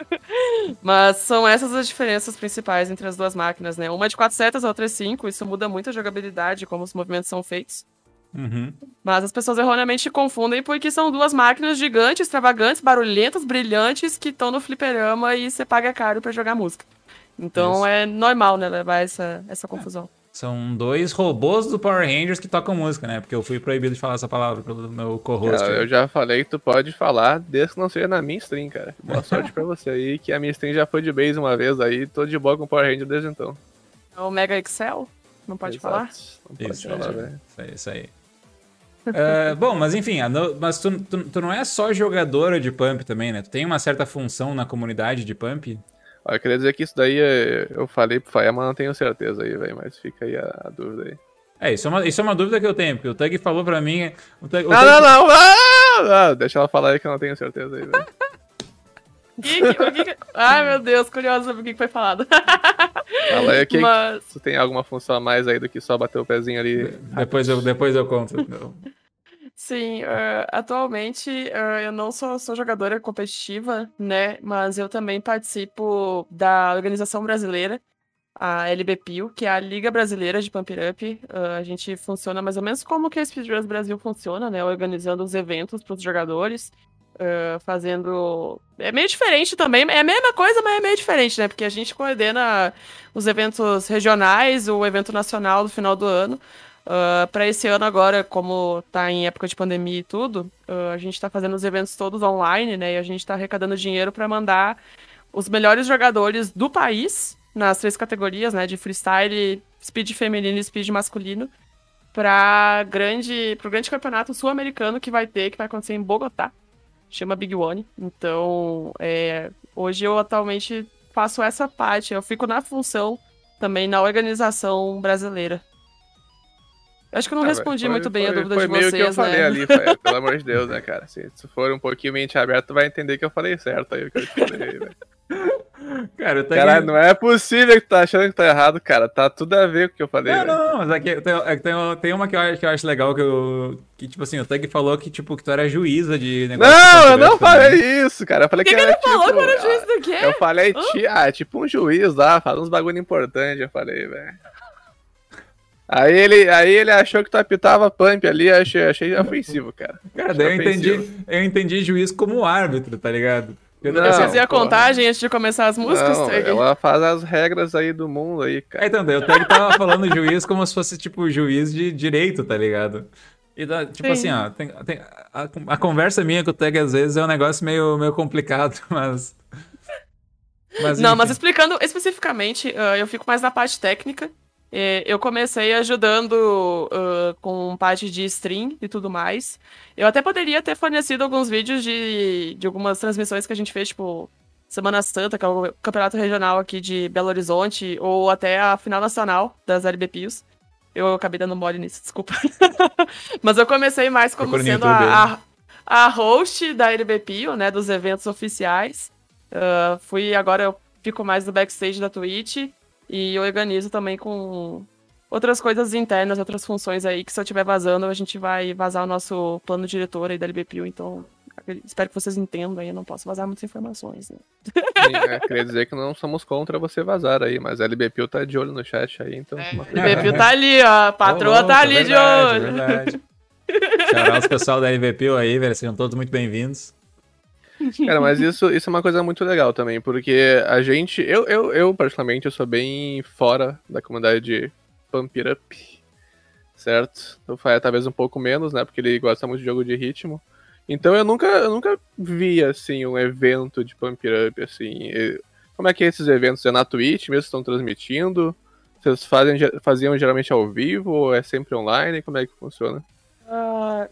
S3: Mas são essas as diferenças principais entre as duas máquinas, né? Uma é de 4 setas, a outra é 5. Isso muda muito a jogabilidade, como os movimentos são feitos.
S1: Uhum.
S3: Mas as pessoas erroneamente confundem porque são duas máquinas gigantes, extravagantes, barulhentas, brilhantes, que estão no fliperama e você paga caro pra jogar música. Então
S1: Isso.
S3: é normal, né, levar essa, essa confusão.
S1: São dois robôs do Power Rangers que tocam música, né? Porque eu fui proibido de falar essa palavra pelo meu co-host.
S2: Eu já falei que tu pode falar desde que não seja na minha stream, cara. Boa sorte pra você aí, que a minha stream já foi de base uma vez aí, tô de boa com o Power Ranger desde então.
S3: É O Mega Excel, não pode
S2: Exato.
S3: falar?
S2: Não pode
S1: Isso,
S2: falar,
S1: é,
S2: velho.
S1: isso aí. Isso aí. É, bom, mas enfim, no- mas tu, tu, tu não é só jogadora de Pump também, né? Tu tem uma certa função na comunidade de Pump.
S2: Eu queria dizer que isso daí é- eu falei pro Faia, mas não tenho certeza aí, velho. Mas fica aí a, a dúvida aí.
S1: É, isso é, uma, isso é uma dúvida que eu tenho, porque o Tug falou pra mim. O Tug, o
S2: Não,
S1: Tug-
S2: não, não! Ah, não! Deixa ela falar aí que eu não tenho certeza aí, velho.
S3: O que que- que que- Ai, meu Deus, curioso sobre o que que foi falado.
S2: Fala aí que
S3: Mas.
S2: tu tem alguma função a mais aí do que só bater o pezinho ali.
S1: Depois eu, depois eu conto.
S3: Sim, eh, atualmente eh, eu não sou, sou jogadora competitiva, né? Mas eu também participo da organização brasileira, a LBPIL, que é a Liga Brasileira de Pump Up. Eh, a gente funciona mais ou menos como que a Speedruns Brasil funciona, né? Organizando os eventos para os jogadores, fazendo. É meio diferente também, é a mesma coisa, mas é meio diferente, né? Porque a gente coordena os eventos regionais, o evento nacional no final do ano. Para esse ano agora, como tá em época de pandemia e tudo, ah, a gente tá fazendo os eventos todos online, né? E a gente tá arrecadando dinheiro para mandar os melhores jogadores do país nas três categorias, né? De freestyle, speed feminino e speed masculino, para grande, pro grande campeonato sul-americano que vai ter, que vai acontecer em Bogotá. Chama Big One. Então, é, hoje eu atualmente faço essa parte. Eu fico na função também na organização brasileira. Acho que eu não
S2: Ah,
S3: respondi
S2: foi-
S3: muito bem a
S2: foi-
S3: dúvida
S2: foi
S3: de
S2: meio
S3: vocês,
S2: que eu falei
S3: né?
S2: ali, Fael, pelo amor de Deus, né, cara? Se, se for um pouquinho mente aberta, tu vai entender que eu falei certo aí o que eu te falei, velho.
S1: Cara, eu tô
S2: Caralho,
S1: aqui-
S2: não é possível que tu tá achando que tá errado, cara. Tá tudo a ver com o que eu falei,
S1: Não, não, mas é que tem, é que tem, tem uma que eu, acho, que eu acho legal que eu. Que, tipo assim, o Tug falou que, tipo, que tu era juíza de negócio. de
S2: Não, eu
S1: Ponte
S2: não
S1: também.
S2: falei isso, cara. Eu falei
S3: que,
S2: que,
S3: que
S2: era
S3: ele falou
S2: tipo,
S3: que era juiz do quê?
S2: Eu falei, ah, tipo um juiz lá, fala uns bagulho importante, eu falei, velho. Aí ele, aí ele achou que tu apitava pump ali, achei, achei ofensivo, cara.
S1: Cara, daí eu
S2: ofensivo.
S1: entendi, eu entendi juiz como árbitro, tá ligado? Eu
S2: Não,
S3: Você fazia a
S2: porra.
S3: contagem antes de começar as músicas,
S2: Não,
S3: Tug?
S2: ela faz as regras aí do mundo aí,
S1: É,
S2: cara.
S1: então, daí o Tag tava falando juiz como se fosse, tipo, juiz de direito, tá ligado? E tipo
S3: Sim.
S1: assim, ó, tem, tem- a, a conversa minha com o Tag às vezes é um negócio meio, meio complicado, mas. mas
S3: Não, mas explicando especificamente, ah, eu fico mais na parte técnica. Eh, Eu comecei ajudando ah, com parte de stream e tudo mais. Eu até poderia ter fornecido alguns vídeos de, de algumas transmissões que a gente fez, tipo, Semana Santa, que é o campeonato regional aqui de Belo Horizonte, ou até a final nacional das LBPs. Eu acabei dando mole nisso, desculpa. Mas eu comecei mais como sendo a, a, a host da LBPio, né, dos eventos oficiais. Ah, fui agora eu fico mais no backstage da Twitch e organizo também com outras coisas internas, outras funções aí que se eu estiver vazando, a gente vai vazar o nosso plano diretor aí da LBPio, então espero que vocês entendam aí, eu não posso vazar muitas informações, né?
S2: Sim, é, queria dizer que não somos contra você vazar aí, mas a LBPU tá de olho no chat aí, então.
S3: A LBPio tá ali, ó, a patroa
S1: louco,
S3: tá
S1: é
S3: ali
S1: verdade,
S3: de
S1: é
S3: olho.
S1: verdade. Shout pessoal da LVP aí, velho. Sejam todos muito bem-vindos.
S2: Cara, mas isso, isso é uma coisa muito legal também, porque a gente. Eu, eu, eu particularmente, eu sou bem fora da comunidade de Pump It Up, certo? O Faia talvez um pouco menos, né? Porque ele gosta muito de jogo de ritmo. Então eu nunca, eu nunca vi, assim, um evento de Pump It Up, assim. Como é que é esses eventos? É na Twitch mesmo? Estão transmitindo? Vocês fazem, faziam geralmente ao vivo ou é sempre online? Como é que funciona?
S3: Ah,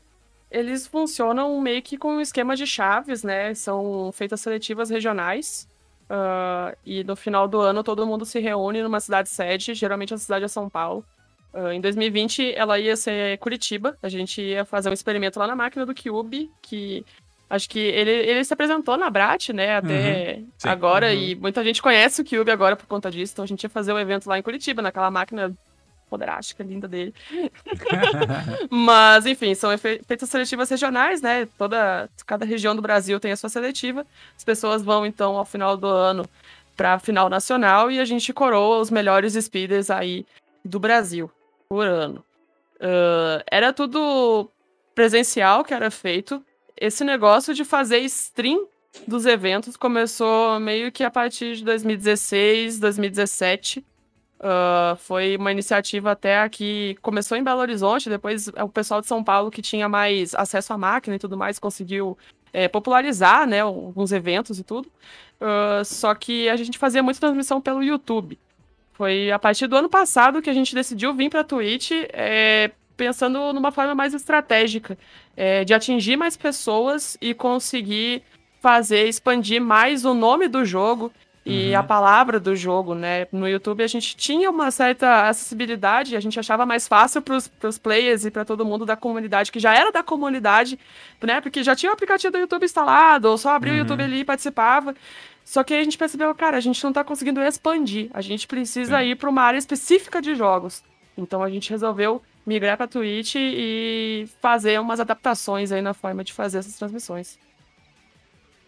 S3: eles funcionam meio que com um esquema de chaves, né? São feitas seletivas regionais. ah, e no final do ano todo mundo se reúne numa cidade sede, geralmente a cidade é São Paulo. Ah, em 2020 ela ia ser Curitiba, a gente ia fazer um experimento lá na máquina do Cube, que acho que ele, ele se apresentou na Brat, né, até
S1: sim.
S3: agora,
S2: Uhum.
S3: e muita gente conhece o Cube agora por conta disso, então a gente ia fazer um evento lá em Curitiba, naquela máquina poderástica linda dele. Mas, enfim, são feitas seletivas regionais, né? Toda, cada região do Brasil tem a sua seletiva. As pessoas vão, então, ao final do ano para a final nacional e a gente coroa os melhores speeders aí do Brasil por ano. Ah, era tudo presencial que era feito. Esse negócio de fazer stream dos eventos começou meio que a partir de 2016, 2017. Ah, foi uma iniciativa até que começou em Belo Horizonte, depois o pessoal de São Paulo que tinha mais acesso à máquina e tudo mais conseguiu eh, popularizar, né, alguns eventos e tudo. Ah, só que a gente fazia muita transmissão pelo YouTube. Foi a partir do ano passado que a gente decidiu vir para a Twitch, eh, pensando numa forma mais estratégica, eh, de atingir mais pessoas e conseguir fazer expandir mais o nome do jogo e
S1: Uhum.
S3: a palavra do jogo, né? No YouTube a gente tinha uma certa acessibilidade, a gente achava mais fácil para os players e para todo mundo da comunidade, que já era da comunidade, né? Porque já tinha o aplicativo do YouTube instalado, ou só abria
S1: Uhum.
S3: o YouTube ali e participava. Só que a gente percebeu, cara, a gente não tá conseguindo expandir, a gente precisa
S1: Sim.
S3: ir para uma área específica de jogos. Então a gente resolveu migrar para Twitch e fazer umas adaptações aí na forma de fazer essas transmissões.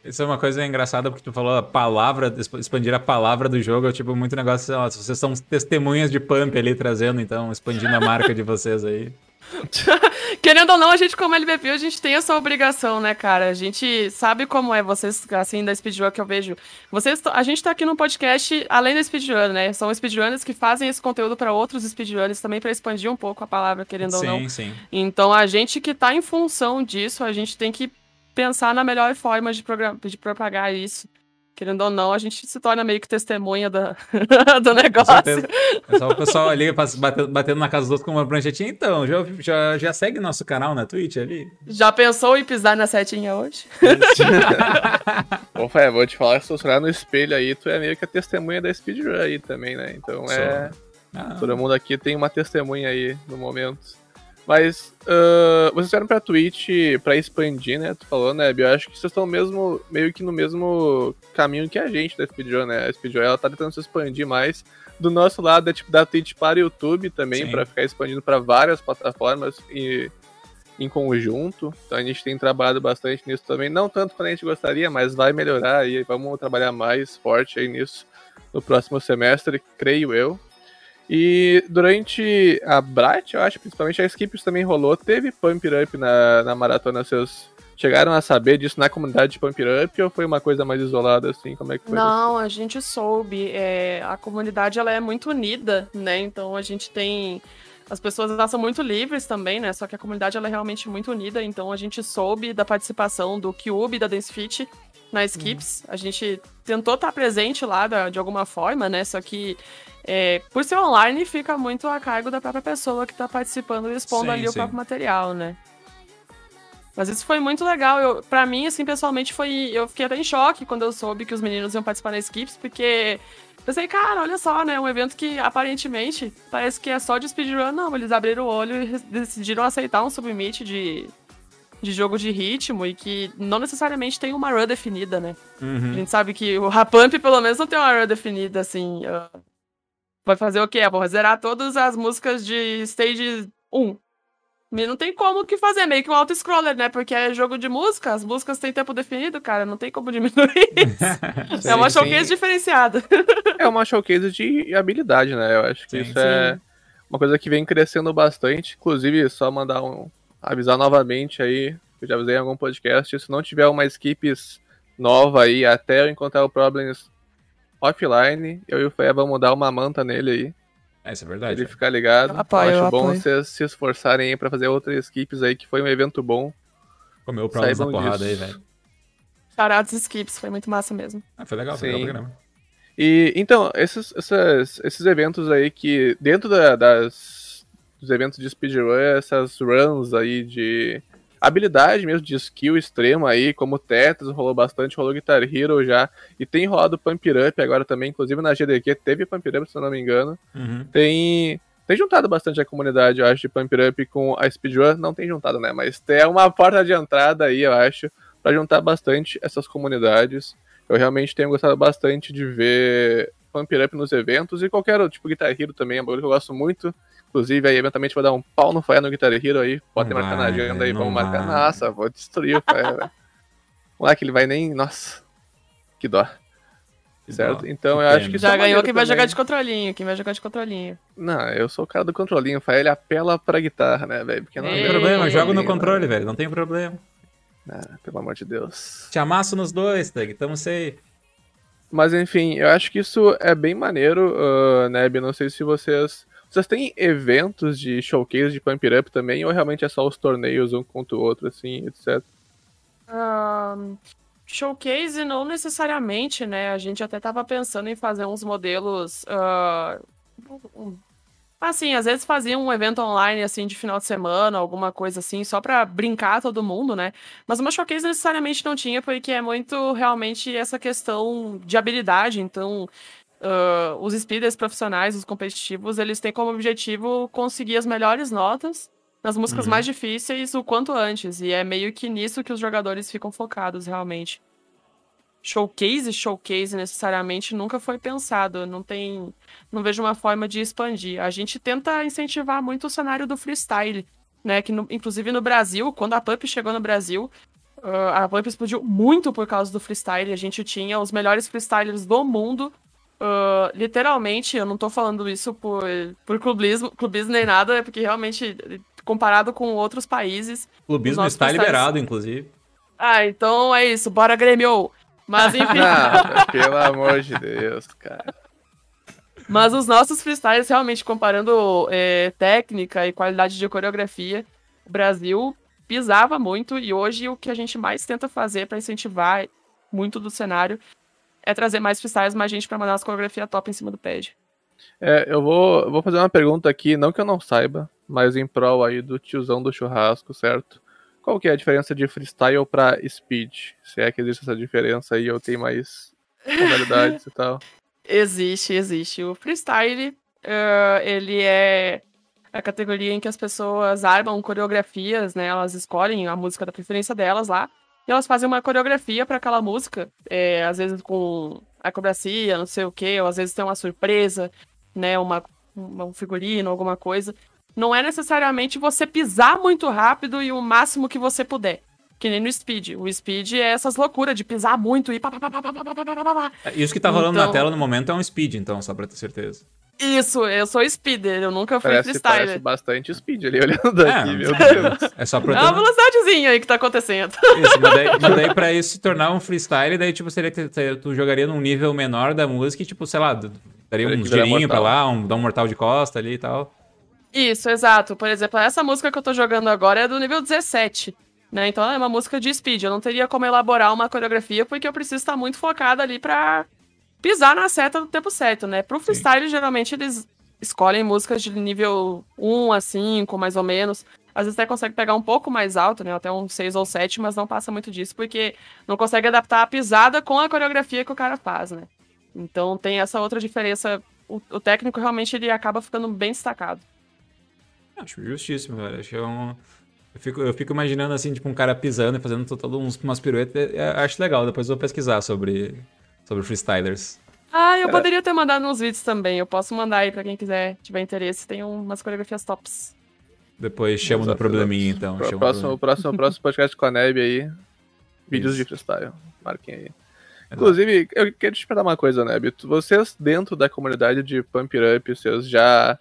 S1: Isso é uma coisa engraçada porque tu falou a palavra, exp- expandir a palavra do jogo, é tipo muito negócio, lá, vocês são testemunhas de pump ali trazendo, então, expandindo a marca de vocês aí.
S3: Querendo ou não, a gente, como LBP, a gente tem essa obrigação, né, cara? A gente sabe como é vocês, assim, da speedrun que eu vejo. Vocês, a gente tá aqui num podcast além da speedrun, né? São speedrunners que fazem esse conteúdo para outros speedrunners também para expandir um pouco a palavra, querendo ou não.
S1: Sim, sim.
S3: Então, a gente que tá em função disso, a gente tem que pensar na melhor forma de, de propagar isso. Querendo ou não, a gente se torna meio que testemunha da, do negócio.
S1: É só o pessoal ali batendo, batendo na casa dos outros com uma pranchetinha. Então, já, já, já segue nosso canal na Twitch ali?
S3: Já pensou em pisar na setinha hoje?
S2: Fé, vou te falar que se tu olhar no espelho aí, tu é meio que a testemunha da speedrun aí também, né? Então é.
S1: Ah,
S2: Todo mundo aqui tem uma testemunha aí no momento. Mas uh, vocês vieram pra Twitch pra expandir, né? Tu falou, né, Eu acho que vocês estão mesmo, meio que no mesmo caminho que a gente da Speedrun, né? A Speedrun, ela tá tentando se expandir mais. Do nosso lado é tipo da Twitch para o YouTube também, para ficar expandindo para várias plataformas e em conjunto. Então a gente tem trabalhado bastante nisso também. Não tanto quanto a gente gostaria, mas vai melhorar e vamos trabalhar mais forte aí nisso no próximo semestre, creio eu. E durante a Bright, eu acho, principalmente a Skips também rolou, teve Pump Up na, na maratona. Vocês chegaram a saber disso na comunidade de Pump Up ou foi uma coisa mais isolada, assim? Como é que foi?
S3: Não, a gente soube. É, a comunidade ela é muito unida, né? Então a gente tem. As pessoas elas são muito livres também, né? Só que a comunidade ela é realmente muito unida. Então a gente soube da participação do Cube, da Dance Fit na Skips. Uhum. A gente tentou estar presente lá da, de alguma forma, né? Só que é, por ser online, fica muito a cargo da própria pessoa que está participando e expondo sim, ali sim. o próprio material, né? Mas isso foi muito legal. Eu, pra mim, assim, pessoalmente, foi. Eu fiquei até em choque quando eu soube que os meninos iam participar da Skips, porque pensei, cara, olha só, né? Um evento que aparentemente parece que é só de speedrun. Não, eles abriram o olho e decidiram aceitar um submit de, de jogo de ritmo e que não necessariamente tem uma run definida, né? Uhum. A gente sabe que o Rapamp, pelo menos, não tem uma run definida, assim. Uh, Vai fazer o quê? Vou zerar todas as músicas de stage 1. E não tem como que fazer, meio que um auto-scroller, né? Porque é jogo de música, as músicas têm tempo definido, cara, não tem como diminuir isso. é uma showcase sim. diferenciada.
S2: é uma showcase de habilidade, né? Eu acho que sim, isso sim. é uma coisa que vem crescendo bastante. Inclusive, só mandar um. Avisar novamente aí, que eu já avisei em algum podcast, se não tiver uma skips nova aí, até eu encontrar o Problems offline, eu e o Fé vamos dar uma manta nele aí.
S1: É, isso é verdade.
S2: Ele é. ficar ligado. Eu apoio, eu acho bom vocês se esforçarem aí pra fazer outras equipes aí, que foi um evento bom.
S1: Comeu pra essa porrada aí, velho.
S3: Charados skips, foi muito massa mesmo.
S1: Ah, foi legal, foi Sim. legal o programa.
S2: E, então, esses, esses, esses eventos aí que, dentro da, das, dos eventos de speedrun, essas runs aí de habilidade mesmo de skill extremo aí, como Tetris, rolou bastante, rolou Guitar Hero já, e tem rolado Pump Up agora também, inclusive na GDQ teve Pump Up, se eu não me engano. Uhum. Tem tem juntado bastante a comunidade, eu acho, de Pump Up com a Speedrun. Não tem juntado, né? Mas tem uma porta de entrada aí, eu acho, para juntar bastante essas comunidades. Eu realmente tenho gostado bastante de ver Pump Up nos eventos e qualquer outro, tipo Guitar Hero também, é um bagulho que eu gosto muito. Inclusive, aí eventualmente vou dar um pau no Fire no Guitar Hero aí. Pode marcar na agenda aí, vamos marcar. Nossa, vou destruir o Fire, velho. Vamos lá, que ele vai nem. Nossa, que dó. Que certo? Dó. Então que eu acho que
S3: Já ganhou quem vai jogar de controlinho, quem vai jogar de controlinho.
S2: Não, eu sou o cara do controlinho. O Fire ele apela pra guitarra, né, velho?
S1: Porque não, não tem problema, eu jogo no controle, velho. Não tem problema.
S2: Ah, pelo amor de Deus.
S1: Te amasso nos dois, Tag. Tamo safe.
S2: Mas enfim, eu acho que isso é bem maneiro, uh, Neb. Não sei se vocês vocês têm eventos de showcase de Pump Up também, ou realmente é só os torneios um contra o outro, assim, etc?
S3: Um, showcase não necessariamente, né? A gente até tava pensando em fazer uns modelos. Uh, assim, às vezes fazia um evento online, assim, de final de semana, alguma coisa assim, só pra brincar todo mundo, né? Mas uma showcase necessariamente não tinha, porque é muito realmente essa questão de habilidade. Então, uh, os speeders profissionais, os competitivos, eles têm como objetivo conseguir as melhores notas nas músicas uhum. mais difíceis o quanto antes. E é meio que nisso que os jogadores ficam focados, realmente. Showcase, showcase necessariamente nunca foi pensado. Não tem. Não vejo uma forma de expandir. A gente tenta incentivar muito o cenário do freestyle. Né, que no, inclusive no Brasil, quando a Pump chegou no Brasil, uh, a Pump explodiu muito por causa do freestyle. A gente tinha os melhores freestylers do mundo Uh, literalmente, eu não tô falando isso por, por clubismo, clubismo nem nada, é porque realmente, comparado com outros países.
S1: Clubismo está liberado, inclusive.
S3: Ah, então é isso, bora Grêmio! Mas enfim.
S2: Nada, pelo amor de Deus, cara.
S3: Mas os nossos freestyles, realmente, comparando é, técnica e qualidade de coreografia, o Brasil pisava muito e hoje o que a gente mais tenta fazer para incentivar muito do cenário é trazer mais freestyles, mais gente para mandar as coreografias top em cima do pad.
S2: É, eu vou, vou fazer uma pergunta aqui, não que eu não saiba, mas em prol aí do tiozão do churrasco, certo? Qual que é a diferença de freestyle para speed? Se é que existe essa diferença aí, ou tem mais modalidades e tal?
S3: Existe, existe. O freestyle, uh, ele é a categoria em que as pessoas armam coreografias, né? Elas escolhem a música da preferência delas lá. E elas fazem uma coreografia para aquela música, é, às vezes com acrobacia, não sei o quê, ou às vezes tem uma surpresa, né? Uma, um figurino, alguma coisa. Não é necessariamente você pisar muito rápido e o máximo que você puder. Que nem no Speed. O Speed é essas loucuras de pisar muito e pá, pá, pá, pá, pá, pá, pá, pá, pá.
S1: Isso que tá rolando
S3: Então-
S1: na tela no momento é um speed, então, só pra ter certeza.
S3: Isso, eu sou speeder, eu nunca fui
S2: Parece, parece
S3: freestyler.
S2: bastante speed ali olhando daqui,
S1: É,
S2: meu Deus.
S1: É só
S3: É
S1: pra
S3: uma
S1: ter...
S3: velocidadezinha aí que tá acontecendo.
S1: Isso, mas daí, mas daí pra isso se tornar um freestyle, daí, tipo, seria que tu- tu jogaria num nível menor da música e, tipo, sei lá, daria
S2: virar
S1: girinhos pra lá, um, dar um mortal de costa ali e tal.
S3: Isso, exato. Por exemplo, essa música que eu tô jogando agora é do nível 17. Né? Então ela é uma música de speed. Eu não teria como elaborar uma coreografia porque eu preciso estar muito focada ali pra pisar na seta no tempo certo, né? Pro freestyle, geralmente eles escolhem músicas de nível 1 a 5, mais ou menos. Às vezes até consegue pegar um pouco mais alto, né? Até um 6 ou 7, mas não passa muito disso, porque não consegue adaptar a pisada com a coreografia que o cara faz, né? Então tem essa outra diferença. O, o técnico realmente ele acaba ficando bem destacado.
S1: Acho justíssimo, velho. Acho que é um... Eu fico, eu fico imaginando, assim, tipo, um cara pisando e fazendo todo uns, umas piruetas. É, é, acho legal, depois eu vou pesquisar sobre, sobre freestylers.
S3: Ah, eu poderia ter mandado uns vídeos também. Eu posso mandar aí pra quem quiser, tiver interesse. Tem umas coreografias tops.
S1: Depois chamo no
S2: Exato,
S1: probleminha, então.
S2: Pro- próximo, próximo, próximo podcast com a Neb aí. Vídeos
S1: Isso.
S2: de freestyle. Marquem aí. Inclusive, eu quero te perguntar uma coisa, Neb. Vocês, dentro da comunidade de Pump It Up, vocês já,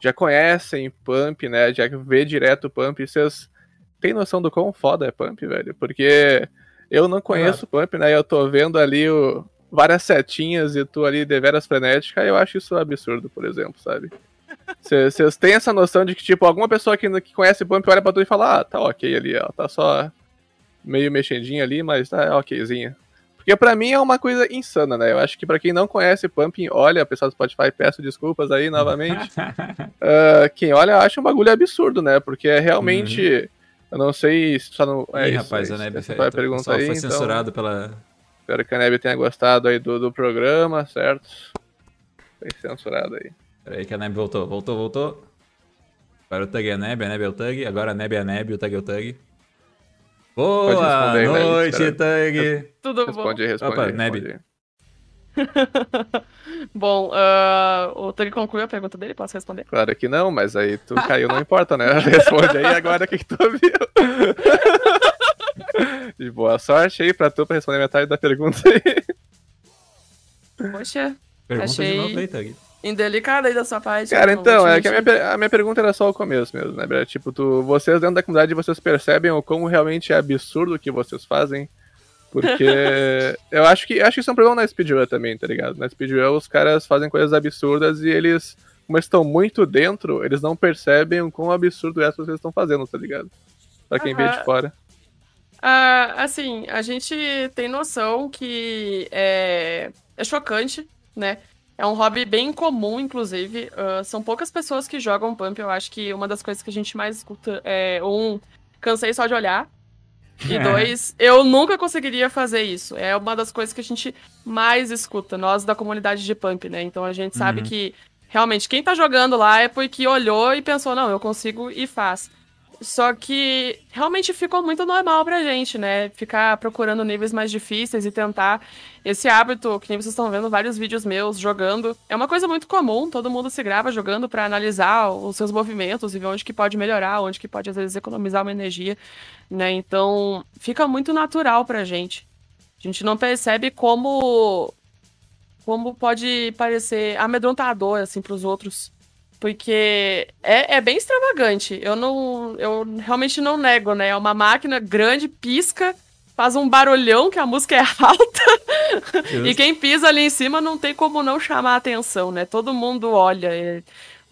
S2: já conhecem Pump, né? Já vê direto Pump. Vocês têm noção do quão foda é Pump, velho? Porque eu não conheço Pump, né? Eu tô vendo ali o, várias setinhas e tu ali deveras frenética. Eu acho isso absurdo, por exemplo, sabe? Vocês têm essa noção de que, tipo, alguma pessoa que, que conhece Pump olha pra tu e fala, ah, tá ok ali, ó. Tá só meio mexendinha ali, mas tá okzinha. Porque pra mim é uma coisa insana, né? Eu acho que pra quem não conhece Pumping, olha, pessoal do Spotify, peço desculpas aí novamente. Ah, quem olha acha um bagulho absurdo, né? Porque é realmente. Eu não sei se só não. É
S1: Ih,
S2: isso,
S1: rapaz,
S2: é
S1: a
S2: isso.
S1: Neb
S2: Essa
S1: fe-
S2: foi a
S1: o
S2: pergunta
S1: pessoal
S2: aí.
S1: foi
S2: então,
S1: censurado pela.
S2: espero que a Neb tenha gostado aí do, do programa, certo? Foi censurado aí.
S1: Peraí que a Neb voltou, voltou, voltou. Agora o Tug é a Neb, a Neb é o Tug, agora a Neb é a Neb, o Tug é o Tug. Boa
S2: aí, Neb,
S1: noite,
S2: espera.
S1: Tug!
S3: Tudo
S2: Responde aí, responde
S1: Opa,
S2: aí.
S1: Neb.
S2: responde
S3: bom. Bom, ah, o Tug concluiu a pergunta dele, posso responder?
S2: Claro que não, mas aí tu caiu, não importa, né? Responde aí agora o que, que tu viu. De boa sorte aí pra tu pra responder metade da pergunta aí.
S3: Poxa,
S1: Pergunta
S3: Achei-
S1: de novo aí, Tug.
S3: Indelicado aí da sua parte.
S2: Cara, então, é que a minha, a minha pergunta era só o começo mesmo, né? Tipo, tu, vocês dentro da comunidade, vocês percebem o como realmente é absurdo o que vocês fazem? Porque eu acho que acho que isso é um problema na speedrun também, tá ligado? Na speedrun os caras fazem coisas absurdas e eles, como estão muito dentro, eles não percebem o quão absurdo é isso que vocês estão fazendo, tá ligado? Pra quem vê de
S3: Aham.
S2: fora.
S3: Ah, assim, a gente tem noção que é, é chocante, né? É um hobby bem comum, inclusive. Ah, são poucas pessoas que jogam Pump. Eu acho que uma das coisas que a gente mais escuta é, um, cansei só de olhar. E dois, eu nunca conseguiria fazer isso. É uma das coisas que a gente mais escuta, nós da comunidade de Pump, né? Então a gente sabe
S1: Uhum.
S3: que realmente quem tá jogando lá é porque olhou e pensou, não, eu consigo e faz. Só que realmente ficou muito normal pra gente, né? Ficar procurando níveis mais difíceis e tentar. Esse hábito, que nem vocês estão vendo vários vídeos meus jogando, é uma coisa muito comum. Todo mundo se grava jogando pra analisar os seus movimentos e ver onde que pode melhorar, onde que pode às vezes economizar uma energia, né? Então, fica muito natural pra gente. A gente não percebe como como pode parecer amedrontador assim pros outros. Porque é, é bem extravagante. Eu não. Eu realmente não nego, né? É uma máquina grande, pisca, faz um barulhão que a música é alta. e quem pisa ali em cima não tem como não chamar a atenção, né? Todo mundo olha. É-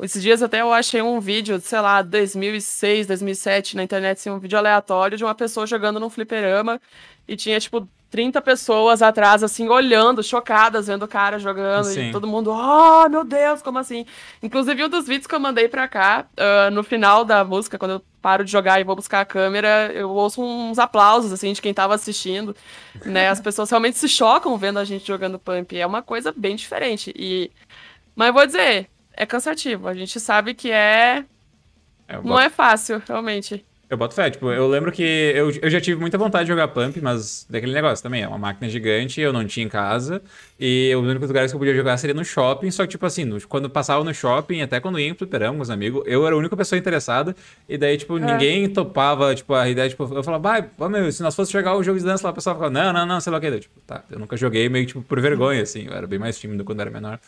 S3: Esses dias até eu achei um vídeo, sei lá, 2006, 2007 na internet, assim, um vídeo aleatório de uma pessoa jogando num fliperama e tinha, tipo, 30 pessoas atrás, assim, olhando, chocadas, vendo o cara jogando.
S1: Sim.
S3: E todo mundo, oh, meu Deus, como assim? Inclusive, um dos vídeos que eu mandei pra cá, ah, no final da música, quando eu paro de jogar e vou buscar a câmera, eu ouço uns aplausos, assim, de quem tava assistindo, né? As pessoas realmente se chocam vendo a gente jogando Pump. É uma coisa bem diferente. E... Mas eu vou dizer, é cansativo. A gente sabe que é
S1: É, eu
S3: Não é fácil, realmente.
S1: Eu boto fé, tipo, eu lembro que eu, eu já tive muita vontade de jogar Pump, mas daquele negócio também, é uma máquina gigante, eu não tinha em casa, e os únicos lugares que eu podia jogar seria no shopping, só que, tipo assim, no- quando passava no shopping, até quando ia em fliperama com os amigos, eu era a única pessoa interessada, e daí, tipo, ninguém topava, tipo, a ideia, tipo, eu falava, vai, meu, se nós fosse jogar o jogo de dança lá, o pessoal falava, não, não, não, sei lá o que, daí, tipo, tá, eu nunca joguei meio, tipo, por vergonha, assim, eu era bem mais tímido quando era menor.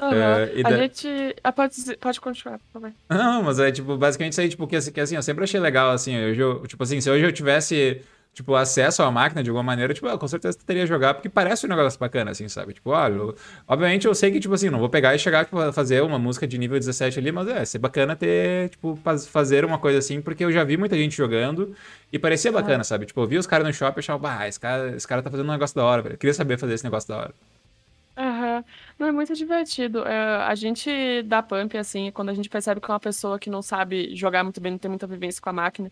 S1: É, e
S3: a
S1: da-
S3: gente. Ah, pode, pode continuar, por favor.
S1: Não, mas é tipo, basicamente isso aí, tipo, que, assim- que assim, eu sempre achei legal, assim, hoje eu, tipo assim, se hoje eu tivesse, tipo, acesso à máquina de alguma maneira, tipo, com certeza teria jogar, porque parece um negócio bacana, assim, sabe? Tipo, ah, eu- obviamente eu sei que, tipo assim, não vou pegar e chegar, tipo, fazer uma música de nível 17 ali, mas é, ser bacana ter, tipo, faz- fazer uma coisa assim, porque eu já vi muita gente jogando e parecia bacana, sabe? Tipo, eu vi os caras no shopping e achava, bah, esse cara, esse cara tá fazendo um negócio da hora, velho. Eu queria saber fazer esse negócio da hora.
S3: Aham. Não, é muito divertido. É, a gente dá pump, assim, quando a gente percebe que é uma pessoa que não sabe jogar muito bem, não tem muita vivência com a máquina,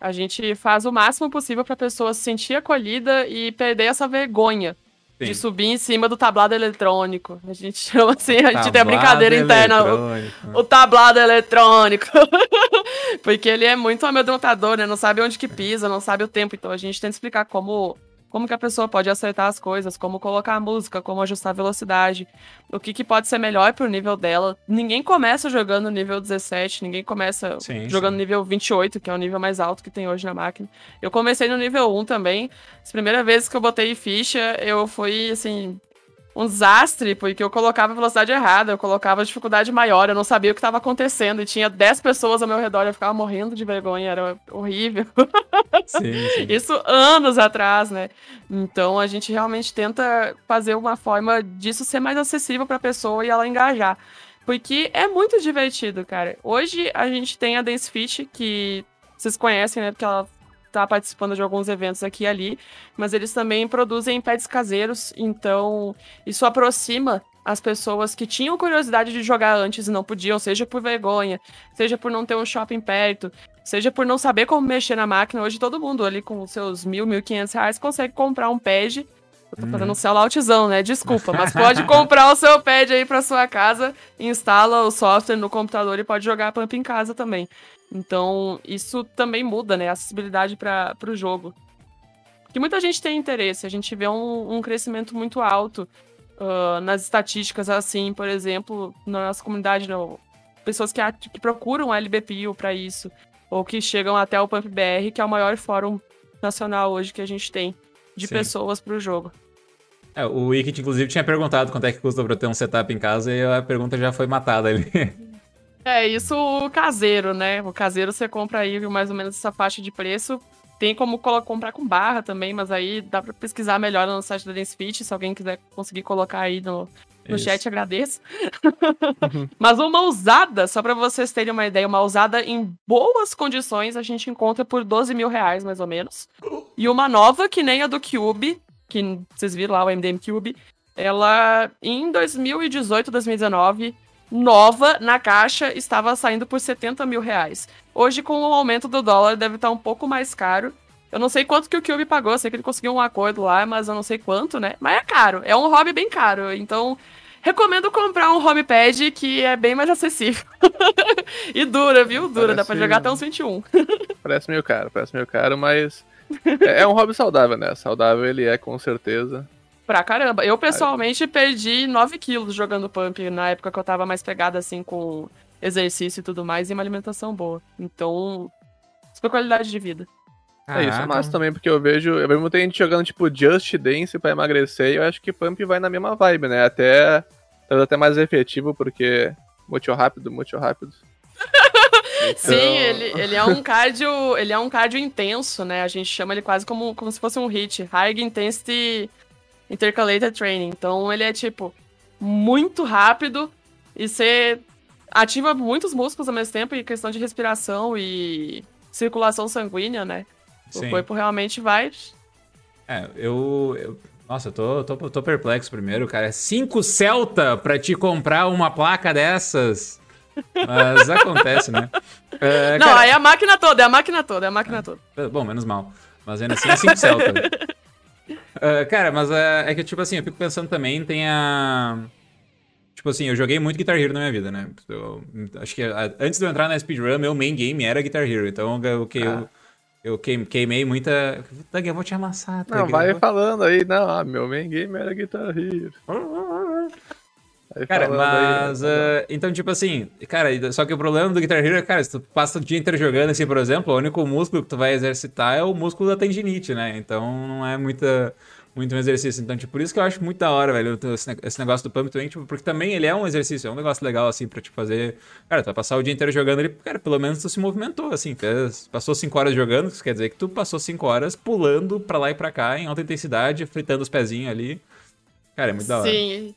S3: a gente faz o máximo possível pra pessoa se sentir acolhida e perder essa vergonha de
S1: Sim.
S3: subir em cima do tablado eletrônico. A gente chama assim, a gente tem a brincadeira interna. o- o tablado eletrônico. Porque ele é muito amedrontador, né? Não sabe onde que pisa, não sabe o tempo. Então a gente tenta explicar como, como que a pessoa pode acertar as coisas, como colocar a música, como ajustar a velocidade, o que, que pode ser melhor pro nível dela. Ninguém começa jogando nível 17, ninguém começa
S1: Sim,
S3: jogando
S1: sim.
S3: nível 28, que é o nível mais alto que tem hoje na máquina. Eu comecei no nível 1 também. As primeiras vezes que eu botei ficha, eu fui assim um desastre, porque eu colocava a velocidade errada, eu colocava a dificuldade maior, eu não sabia o que estava acontecendo, e tinha 10 pessoas ao meu redor, eu ficava morrendo de vergonha, era horrível.
S1: Sim, sim.
S3: Isso anos atrás, né? Então a gente realmente tenta fazer uma forma disso ser mais acessível para a pessoa e ela engajar. Porque é muito divertido, cara. Hoje a gente tem a Dance Fit, que vocês conhecem, né? Porque ela tá participando de alguns eventos aqui e ali, mas eles também produzem pads caseiros, então isso aproxima as pessoas que tinham curiosidade de jogar antes e não podiam, seja por vergonha, seja por não ter um shopping perto, seja por não saber como mexer na máquina. Hoje todo mundo ali com seus mil, mil quinhentos reais consegue comprar um pad. Eu tô fazendo um selloutzão, né? Desculpa, mas pode comprar o seu pad aí pra sua casa, instala o software no computador e pode jogar Pump em casa também. Então, isso também muda, né? A acessibilidade para o jogo. Que muita gente tem interesse, a gente vê um, um crescimento muito alto ah, nas estatísticas, assim, por exemplo, na nossa comunidade, não, pessoas que, que procuram a LBPIO para isso, ou que chegam até o Pump BR, que é o maior fórum nacional hoje que a gente tem de
S1: Sim.
S3: pessoas para o jogo.
S1: É, o Wikit, inclusive, tinha perguntado quanto é que custa pra ter um setup em casa e a pergunta já foi matada ali.
S3: É, isso o caseiro, né? O caseiro você compra aí mais ou menos essa faixa de preço. Tem como comprar com barra também, mas aí dá pra pesquisar melhor no site da Dance Fit, se alguém quiser conseguir colocar aí no, no
S1: Isso.
S3: chat, agradeço. mas uma usada, só pra vocês terem uma ideia, uma usada em boas condições a gente encontra por 12 mil reais, mais ou menos. E uma nova, que nem a do Cube, que vocês viram lá, o MDM Cube, ela em 2018, 2019, nova na caixa, estava saindo por 70 mil reais. Hoje, com o aumento do dólar, deve estar um pouco mais caro. Eu não sei quanto que o Cube pagou, sei que ele conseguiu um acordo lá, mas eu não sei quanto, né? Mas é caro, é um hobby bem caro. Então, recomendo comprar um home pad que é bem mais acessível. e dura, viu? Dura, dá pra
S2: Parece-
S3: jogar até uns 21.
S2: Parece meio caro, parece meio caro, mas é, é um hobby saudável, né? Saudável ele é, com certeza.
S3: Pra caramba. Eu, pessoalmente, perdi 9 quilos jogando pump na época que eu tava mais pegada, assim, com exercício e tudo mais, e uma alimentação boa. Então, super qualidade de vida.
S2: É isso, é massa também, porque eu vejo, eu vejo muita gente jogando tipo Just Dance pra emagrecer e eu acho que Pump vai na mesma vibe, né? Até, talvez até mais efetivo, porque muito rápido, muito rápido.
S3: Sim, ele, ele é um cardio. Ele é um cardio intenso, né? A gente chama ele quase como, como se fosse um HIT, High Intensity Intercalated Training. Então ele é tipo muito rápido e você ativa muitos músculos ao mesmo tempo, e questão de respiração e circulação sanguínea, né? O
S1: Sim.
S3: corpo realmente vai.
S1: É, eu. eu- nossa, eu tô, tô, tô perplexo primeiro, cara. Cinco Celta pra te comprar uma placa dessas. Mas acontece, né? É,
S3: Não,
S1: cara,
S3: aí é a máquina toda, é a máquina toda, é a máquina toda.
S1: Bom, menos mal. Mas ainda assim é 5 Celta. É, cara, mas é, é que, tipo assim, eu fico pensando também, tem a. Tipo assim, eu joguei muito Guitar Hero na minha vida, né? Eu, acho que a, antes de eu entrar na speedrun, meu main game era Guitar Hero. Então eu, eu, eu, eu queimei, muita. Tug, eu vou te amassar, Tug.
S2: Não, vai
S1: vou...
S2: falando aí. Não, ah, meu main game era Guitar Hero.
S1: Aí cara, mas. Aí, uh, então, tipo assim, cara, só que o problema do Guitar Hero é, cara, se tu passa o dia inteiro jogando assim, por exemplo, o único músculo que tu vai exercitar é o músculo da tendinite, né? Então não é muita muito um exercício. Então, tipo, por isso que eu acho muito da hora, velho, esse negócio do pump também, tipo, porque também ele é um exercício, é um negócio legal, assim, pra te fazer. Cara, tu vai passar o dia inteiro jogando ele, cara, pelo menos tu se movimentou, assim, fez, passou cinco horas jogando, isso quer dizer que tu passou cinco horas pulando pra lá e pra cá em alta intensidade, fritando os pezinhos ali. Cara, é muito da hora.
S3: Sim.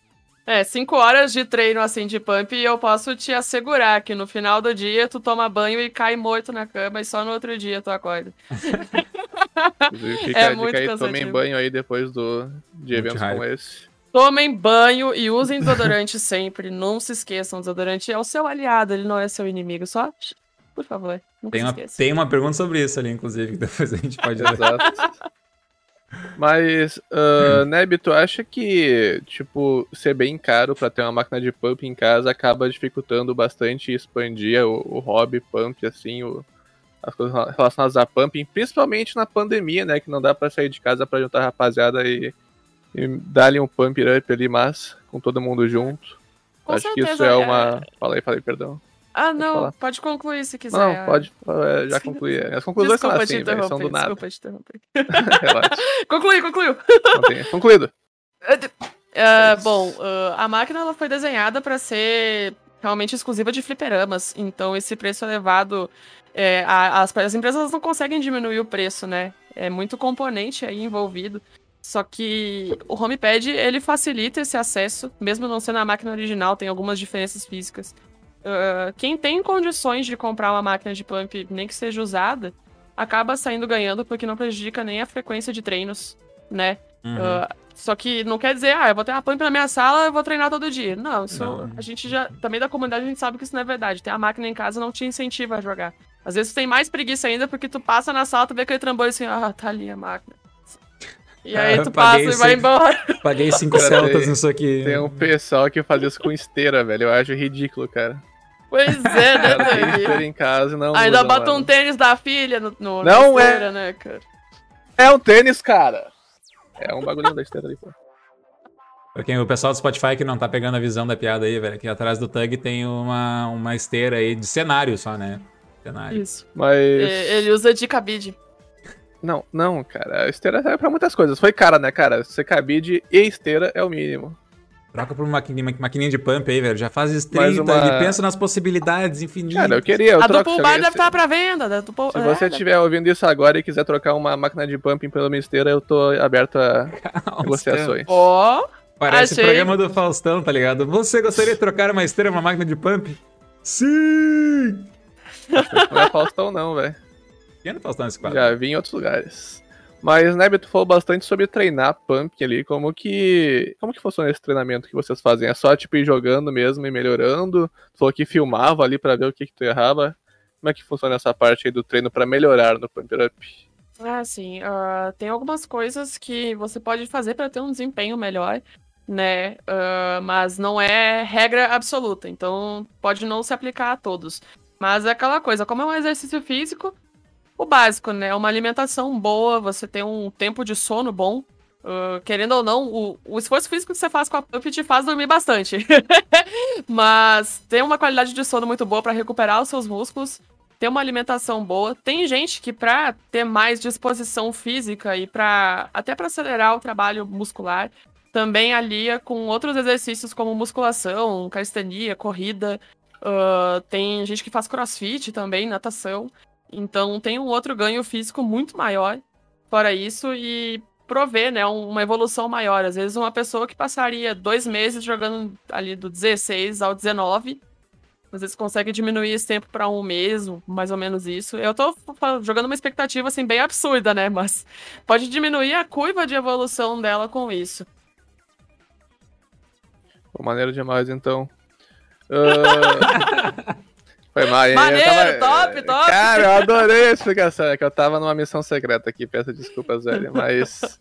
S3: É, cinco horas de treino assim de pump e eu posso te assegurar que no final do dia tu toma banho e cai morto na cama e só no outro dia tu acorda.
S2: Fica é muito aí, tomem banho aí depois do, de eventos como esse.
S3: Tomem banho e usem desodorante sempre. Não se esqueçam, desodorante é o seu aliado, ele não é seu inimigo. Só, por favor, não
S1: tem
S3: se
S1: uma, Tem uma pergunta sobre isso ali, inclusive, que depois a gente pode...
S2: Exato. Mas, uh, Neb, tu acha que, tipo, ser bem caro para ter uma máquina de pump em casa acaba dificultando bastante expandir o, o hobby pump, assim, o, as coisas relacionadas a pumping, principalmente na pandemia, né? Que não dá para sair de casa para juntar a rapaziada e, e dar-lhe um pump up ali, mas com todo mundo junto. Com Acho certeza, que isso é uma. É... Fala aí, fala aí, perdão.
S3: Ah, não, pode, pode concluir se quiser.
S2: Não, pode, é, já concluí. As conclusões
S3: desculpa
S2: são assim, véio, são do nada.
S3: Desculpa te interromper. Conclui, concluiu.
S2: Concluído.
S3: Uh, bom, uh, a máquina ela foi desenhada para ser realmente exclusiva de fliperamas, então esse preço elevado é, as, as empresas não conseguem diminuir o preço, né? É muito componente aí envolvido. Só que o HomePad, ele facilita esse acesso, mesmo não sendo a máquina original, tem algumas diferenças físicas. Uh, quem tem condições de comprar uma máquina de pump, nem que seja usada, acaba saindo ganhando porque não prejudica nem a frequência de treinos, né? Uhum. Uh, só que não quer dizer, ah, eu vou ter uma pump na minha sala, eu vou treinar todo dia. Não, isso não. a gente já. Também da comunidade a gente sabe que isso não é verdade. Ter a máquina em casa não te incentiva a jogar. Às vezes tu tem mais preguiça ainda porque tu passa na sala, tu vê aquele trambolho assim, ah, tá ali a máquina. E aí ah, tu passa e vai embora.
S1: Paguei cinco celtas nisso aqui.
S2: Tem um pessoal que faz isso com esteira, velho. Eu acho ridículo, cara.
S3: Pois é, né,
S2: velho? em casa não
S3: Ainda bota um tênis da filha no,
S2: no Não esteira, é. Né, cara? É um tênis, cara. É um bagulho da esteira ali, pô.
S1: Pra quem, o pessoal do Spotify que não tá pegando a visão da piada aí, velho, aqui atrás do Tug tem uma, uma esteira aí de cenário só, né?
S3: cenário. Isso.
S2: Mas.
S3: Ele usa de cabide.
S2: Não, não, cara. A esteira serve pra muitas coisas. Foi cara, né, cara? Ser cabide e esteira é o mínimo.
S1: Troca por uma maquininha, maquininha de pump aí, velho. Já faz 30 uma... e pensa nas possibilidades infinitas.
S2: Cara, eu queria. Eu
S3: a troco, bar deve estar pra venda. Da
S2: do Se é, você estiver ouvindo isso agora e quiser trocar uma máquina de pumping pela minha esteira, eu tô aberto a negociações.
S3: Ó. Oh,
S1: Parece achei... o programa do Faustão, tá ligado? Você gostaria de trocar uma esteira uma máquina de pump? Sim!
S2: Não é Faustão, não, velho.
S1: Quem é Faustão nesse quadro?
S2: Já vi em outros lugares. Mas, né, tu falou bastante sobre treinar pump ali. Como que. Como que funciona esse treinamento que vocês fazem? É só, tipo, ir jogando mesmo e melhorando? Tu falou que filmava ali para ver o que, que tu errava. Como é que funciona essa parte aí do treino para melhorar no pump up?
S3: Ah, sim. Uh, tem algumas coisas que você pode fazer para ter um desempenho melhor, né? Uh, mas não é regra absoluta. Então, pode não se aplicar a todos. Mas é aquela coisa, como é um exercício físico, o básico, né? Uma alimentação boa, você tem um tempo de sono bom. Uh, querendo ou não, o, o, esforço físico que você faz com a pump te faz dormir bastante. Mas ter uma qualidade de sono muito boa para recuperar os seus músculos, ter uma alimentação boa. Tem gente que para ter mais disposição física e para até para acelerar o trabalho muscular, também alia com outros exercícios como musculação, calistenia, corrida. Uh, tem gente que faz crossfit também, natação. Então tem um outro ganho físico muito maior fora isso e prover, né, uma evolução maior. Às vezes uma pessoa que passaria dois meses jogando ali do 16 ao 19, às vezes consegue diminuir esse tempo para um mês, mais ou menos isso. Eu tô jogando uma expectativa assim bem absurda, né, mas pode diminuir a curva de evolução dela com isso.
S2: Maneiro demais, então. Uh... Foi mal,
S3: Maneiro, tava... top, top!
S2: Cara, eu adorei a explicação. É que eu tava numa missão secreta aqui, peço desculpas, velho. Mas.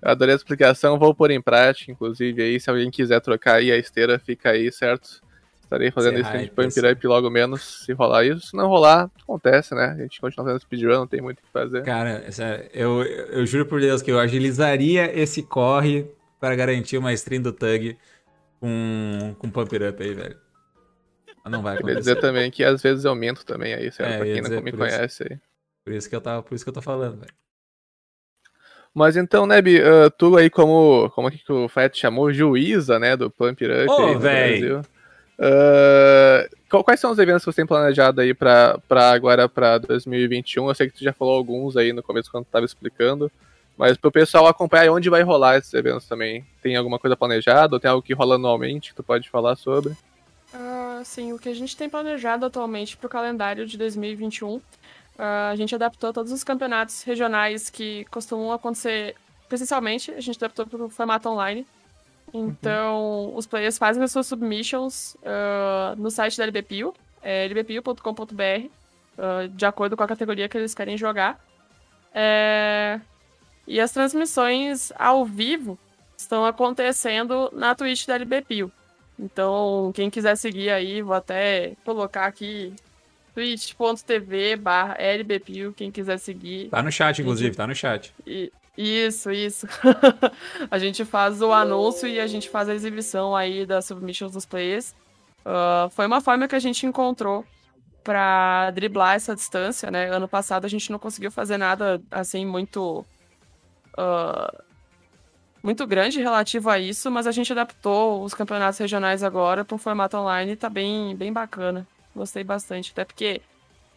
S2: Eu adorei a explicação, vou pôr em prática, inclusive aí, se alguém quiser trocar aí a esteira, fica aí, certo? Estarei fazendo esse de Pump Up logo menos, se rolar isso. Se não rolar, acontece, né? A gente continua fazendo speedrun, não tem muito o que fazer.
S1: Cara, sério, eu, eu juro por Deus que eu agilizaria esse corre para garantir uma stream do Tug com, com Pump Up aí, velho. Não vai acontecer. Quer
S2: dizer também que às vezes eu aumento também aí, certo? É, pra quem não me conhece
S1: isso,
S2: aí.
S1: Por isso que eu, tava, por isso que eu tô falando, velho.
S2: Mas então, Neb, uh, tu aí como, como é que o Fat chamou? Juíza, né, do Pump Up
S1: oh, velho!
S2: Uh, quais são os eventos que você tem planejado aí pra, pra agora, pra 2021? Eu sei que tu já falou alguns aí no começo quando tu tava explicando, mas pro pessoal acompanhar onde vai rolar esses eventos também. Tem alguma coisa planejada ou tem algo que rola anualmente que tu pode falar sobre?
S3: Uh, sim, o que a gente tem planejado atualmente pro calendário de 2021 Uh, a gente adaptou todos os campeonatos regionais que costumam acontecer presencialmente, a gente adaptou para o formato online. Então, uhum. os players fazem as suas submissions uh, no site da LBPU, é lbpu.com.br, uh, ah, de acordo com a categoria que eles querem jogar. É... E as transmissões ao vivo estão acontecendo na Twitch da LBPU. Então, quem quiser seguir aí, vou até colocar aqui twitch.tv barra lbpio, quem quiser seguir.
S1: Tá no chat, inclusive, tá no chat.
S3: E, isso, isso. a gente faz o anúncio e a gente faz a exibição aí das submissions dos players. Uh, foi uma forma que a gente encontrou para driblar essa distância, né? Ano passado a gente não conseguiu fazer nada assim muito uh, muito grande relativo a isso, mas a gente adaptou os campeonatos regionais agora para um formato online e tá bem bem bacana. Gostei bastante. Até porque,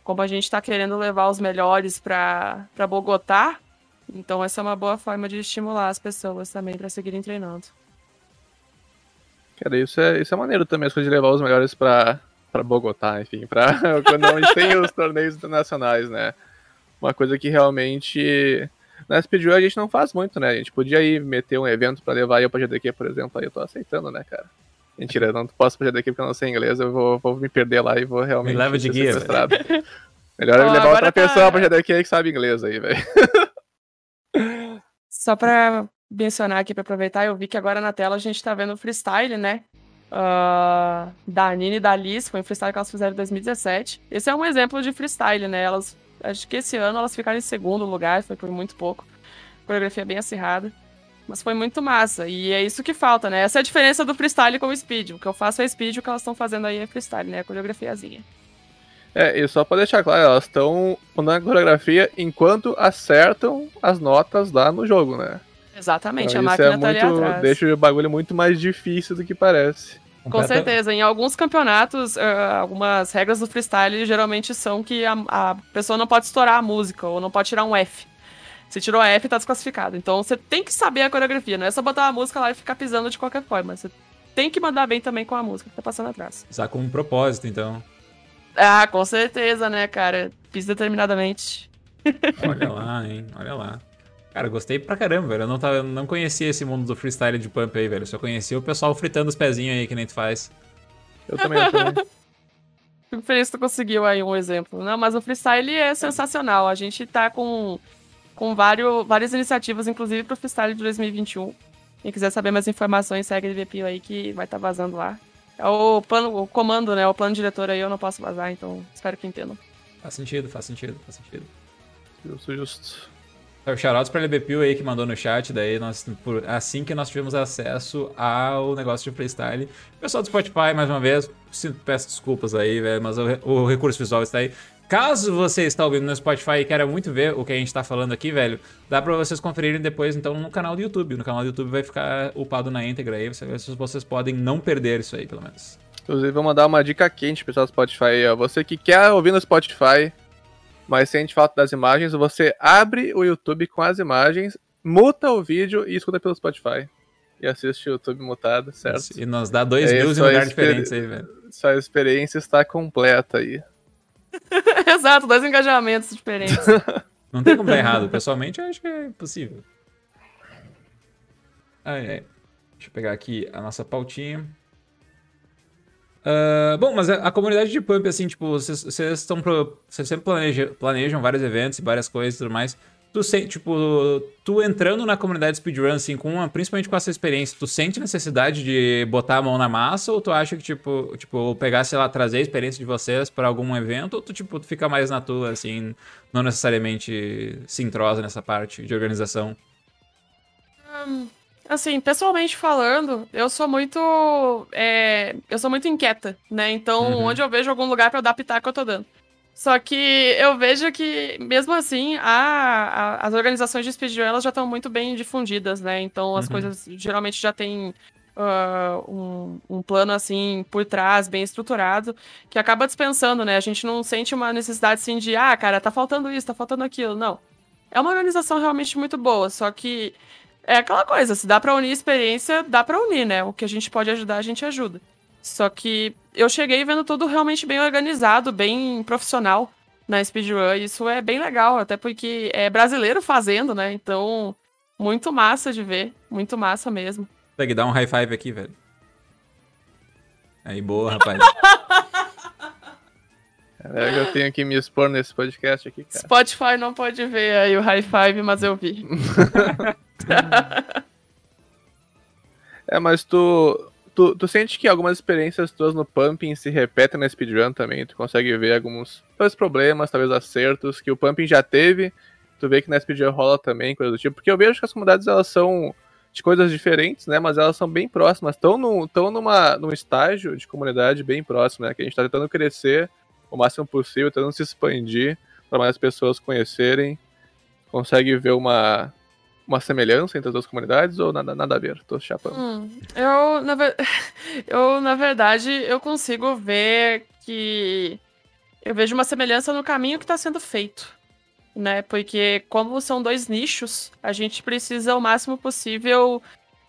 S3: como a gente tá querendo levar os melhores para Bogotá, então essa é uma boa forma de estimular as pessoas também para seguirem treinando.
S2: Cara, isso é, isso é maneiro também, as coisas de levar os melhores pra Bogotá, enfim, pra quando a gente tem os torneios internacionais, né? Uma coisa que realmente. Na Speedrun a gente não faz muito, né? A gente podia ir meter um evento pra levar eu pra GDQ, por exemplo, aí eu tô aceitando, né, cara? Mentira, não posso fazer daqui porque eu não sei inglês, eu vou, vou me perder lá e vou realmente.
S1: Me leva de guia.
S2: Melhor oh, levar outra tá... pessoa pra GDQ aí que sabe inglês aí, velho.
S3: Só pra mencionar aqui, pra aproveitar, eu vi que agora na tela a gente tá vendo o freestyle, né? Uh, da Nini e da Liz, foi um freestyle que elas fizeram em 2017. Esse é um exemplo de freestyle, né? Elas, acho que esse ano elas ficaram em segundo lugar, foi por muito pouco. Coreografia bem acirrada. Mas foi muito massa. E é isso que falta, né? Essa é a diferença do freestyle com o speed. O que eu faço é speed, o que elas estão fazendo aí é freestyle, né? A coreografiazinha.
S2: É, e só pra deixar claro, elas estão mandando a coreografia enquanto acertam as notas lá no jogo, né?
S3: Exatamente, então, a máquina é tá muito, ali atrás.
S2: Deixa o bagulho muito mais difícil do que parece.
S3: Com certeza. Em alguns campeonatos, uh, algumas regras do freestyle geralmente são que a, a pessoa não pode estourar a música ou não pode tirar um F. Você tirou a F tá desclassificado. Então você tem que saber a coreografia, não é só botar a música lá e ficar pisando de qualquer forma. Você tem que mandar bem também com a música que tá passando atrás.
S1: Usar com um propósito, então.
S3: Ah, com certeza, né, cara? Pisa determinadamente.
S1: Olha lá, hein? Olha lá. Cara, gostei pra caramba, velho. Eu não, tava, não conhecia esse mundo do freestyle de pump aí, velho. Eu só conhecia o pessoal fritando os pezinhos aí que nem tu faz.
S2: Eu também, eu também.
S3: Fico feliz que tu conseguiu aí um exemplo. Não, mas o freestyle é sensacional. A gente tá com com vários, várias iniciativas, inclusive para o Freestyle de 2021. Quem quiser saber mais informações, segue o VPio aí que vai estar tá vazando lá. É o plano, o comando, né? O plano diretor aí eu não posso vazar, então espero que entendam.
S1: Faz sentido, faz sentido, faz sentido.
S2: Justo, justo.
S1: Então, shoutouts pra LBPio aí que mandou no chat, daí nós, por, assim que nós tivemos acesso ao negócio de freestyle. Pessoal do Spotify, mais uma vez, peço desculpas aí, velho, mas o, o recurso visual está aí. Caso você está ouvindo no Spotify e queira muito ver o que a gente está falando aqui, velho, dá para vocês conferirem depois, então, no canal do YouTube. No canal do YouTube vai ficar upado na íntegra aí, vocês, vocês podem não perder isso aí, pelo menos.
S2: Inclusive, vou mandar uma dica quente, pessoal do Spotify. Ó. Você que quer ouvir no Spotify, mas sente falta das imagens, você abre o YouTube com as imagens, muta o vídeo e escuta pelo Spotify. E assiste o YouTube mutado, certo?
S1: E nos dá dois é, mil em lugares diferentes aí, velho.
S2: Sua experiência está completa aí.
S3: Exato, dois engajamentos diferentes.
S1: Não tem como dar errado. Pessoalmente, eu acho que é possível. Ai, ai. Deixa eu pegar aqui a nossa pautinha. Uh, bom, mas a, a, comunidade de Pump, assim, tipo, vocês, estão. Vocês sempre planejam, planejam vários eventos e várias coisas e tudo mais. tu sente, tipo, tu entrando na comunidade speedrun, assim, com uma, principalmente com essa experiência, tu sente necessidade de botar a mão na massa ou tu acha que, tipo, tipo pegar, sei lá, trazer a experiência de vocês para algum evento ou tu, tipo, tu fica mais na tua, assim, não necessariamente se entrosa nessa parte de organização?
S3: Um, assim, pessoalmente falando, eu sou muito. É, eu sou muito inquieta, né? Então, uhum. onde eu vejo algum lugar para dar pitaco, eu tô dando. Só que eu vejo que, mesmo assim, a, a, as organizações de speedrun elas já estão muito bem difundidas, né? Então as uhum. coisas geralmente já têm uh, um, um, plano assim por trás, bem estruturado, que acaba dispensando, né? A gente não sente uma necessidade assim de, ah, cara, tá faltando isso, tá faltando aquilo. Não. É uma organização realmente muito boa, só que é aquela coisa, se dá pra unir experiência, dá pra unir, né? O que a gente pode ajudar, a gente ajuda. Só que eu cheguei vendo tudo realmente bem organizado, bem profissional na speedrun. Isso é bem legal, até porque é brasileiro fazendo, né? Então, muito massa de ver. Muito massa mesmo.
S1: Consegue dar um high five aqui, velho. Aí, boa, rapaz.
S2: Eu tenho que me expor nesse podcast aqui, cara.
S3: Spotify não pode ver aí o high five, mas eu vi.
S2: é, mas tu, Tu, tu sente que algumas experiências tuas no pumping se repetem na speedrun também? Tu consegue ver alguns talvez problemas, talvez acertos que o pumping já teve, tu vê que na speedrun rola também, coisa do tipo. Porque eu vejo que as comunidades elas são de coisas diferentes, né? Mas elas são bem próximas, estão tão numa, num estágio de comunidade bem próximo, né? Que a gente tá tentando crescer o máximo possível, tentando se expandir para mais pessoas conhecerem. Consegue ver uma, uma semelhança entre as duas comunidades ou nada, nada a ver? Tô chapando.
S3: Hum, eu, na ver... eu, na verdade, eu consigo ver que. Eu vejo uma semelhança no caminho que está sendo feito. Né? Porque, como são dois nichos, a gente precisa o máximo possível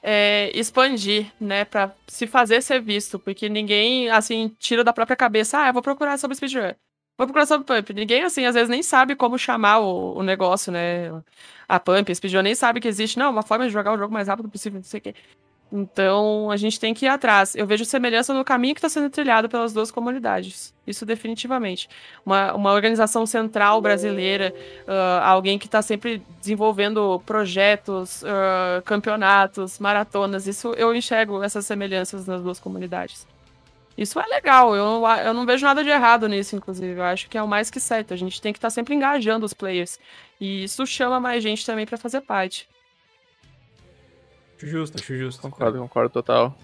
S3: é, expandir, né? Pra se fazer ser visto. Porque ninguém, assim, tira da própria cabeça, ah, eu vou procurar sobre speedrun. Vou procurar sobre Pump. Ninguém, assim, às vezes nem sabe como chamar o, o negócio, né? A Pump, speedrun nem sabe que existe, não, uma forma de jogar o jogo mais rápido possível, não sei o quê. Então, a gente tem que ir atrás. Eu vejo semelhança no caminho que está sendo trilhado pelas duas comunidades. Isso definitivamente. Uma, uma organização central brasileira, uh, alguém que está sempre desenvolvendo projetos, uh, campeonatos, maratonas. Isso eu enxergo essas semelhanças nas duas comunidades. Isso é legal, eu, eu não vejo nada de errado nisso, inclusive. Eu acho que é o mais que certo. A gente tem que estar tá sempre engajando os players. E isso chama mais gente também para fazer parte.
S1: Acho justo, acho justo.
S2: Concordo, concordo total.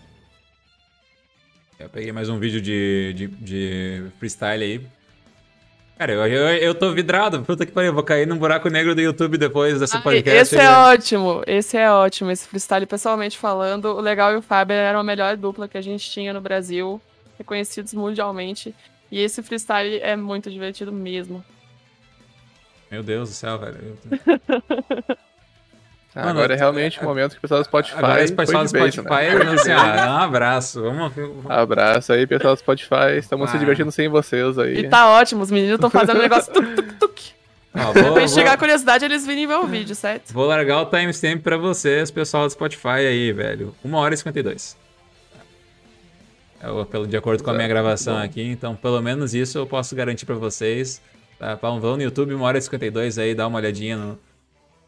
S1: Eu peguei mais um vídeo de, de, de freestyle aí. Cara, eu, eu, eu tô vidrado. Puta que pariu, eu vou cair num buraco negro do YouTube depois dessa podcast.
S3: Esse é ótimo, esse é ótimo. Esse freestyle, pessoalmente falando, o Legal e o Fábio eram a melhor dupla que a gente tinha no Brasil reconhecidos mundialmente. E esse freestyle é muito divertido mesmo.
S1: Meu Deus do céu, velho.
S2: Ah, Mano, agora é realmente o momento que o pessoal do Spotify. Agora
S1: o pessoal do Spotify, né? assim, ah, um abraço. Vamos...
S2: Abraço aí, pessoal do Spotify. Estamos ah. se divertindo sem vocês aí.
S3: E tá ótimo, os meninos estão fazendo um negócio tuk, tuk, tuk. Ah, vou, Depois de chegar a curiosidade, eles virem ver o vídeo, certo?
S1: Vou largar o timestamp pra vocês, pessoal do Spotify aí, velho. 1 hora e 52. É, pelo, de acordo com a minha gravação aqui, então pelo menos isso eu posso garantir para vocês. Tá? Vão no YouTube, 1 hora e 52 aí, dá uma olhadinha no...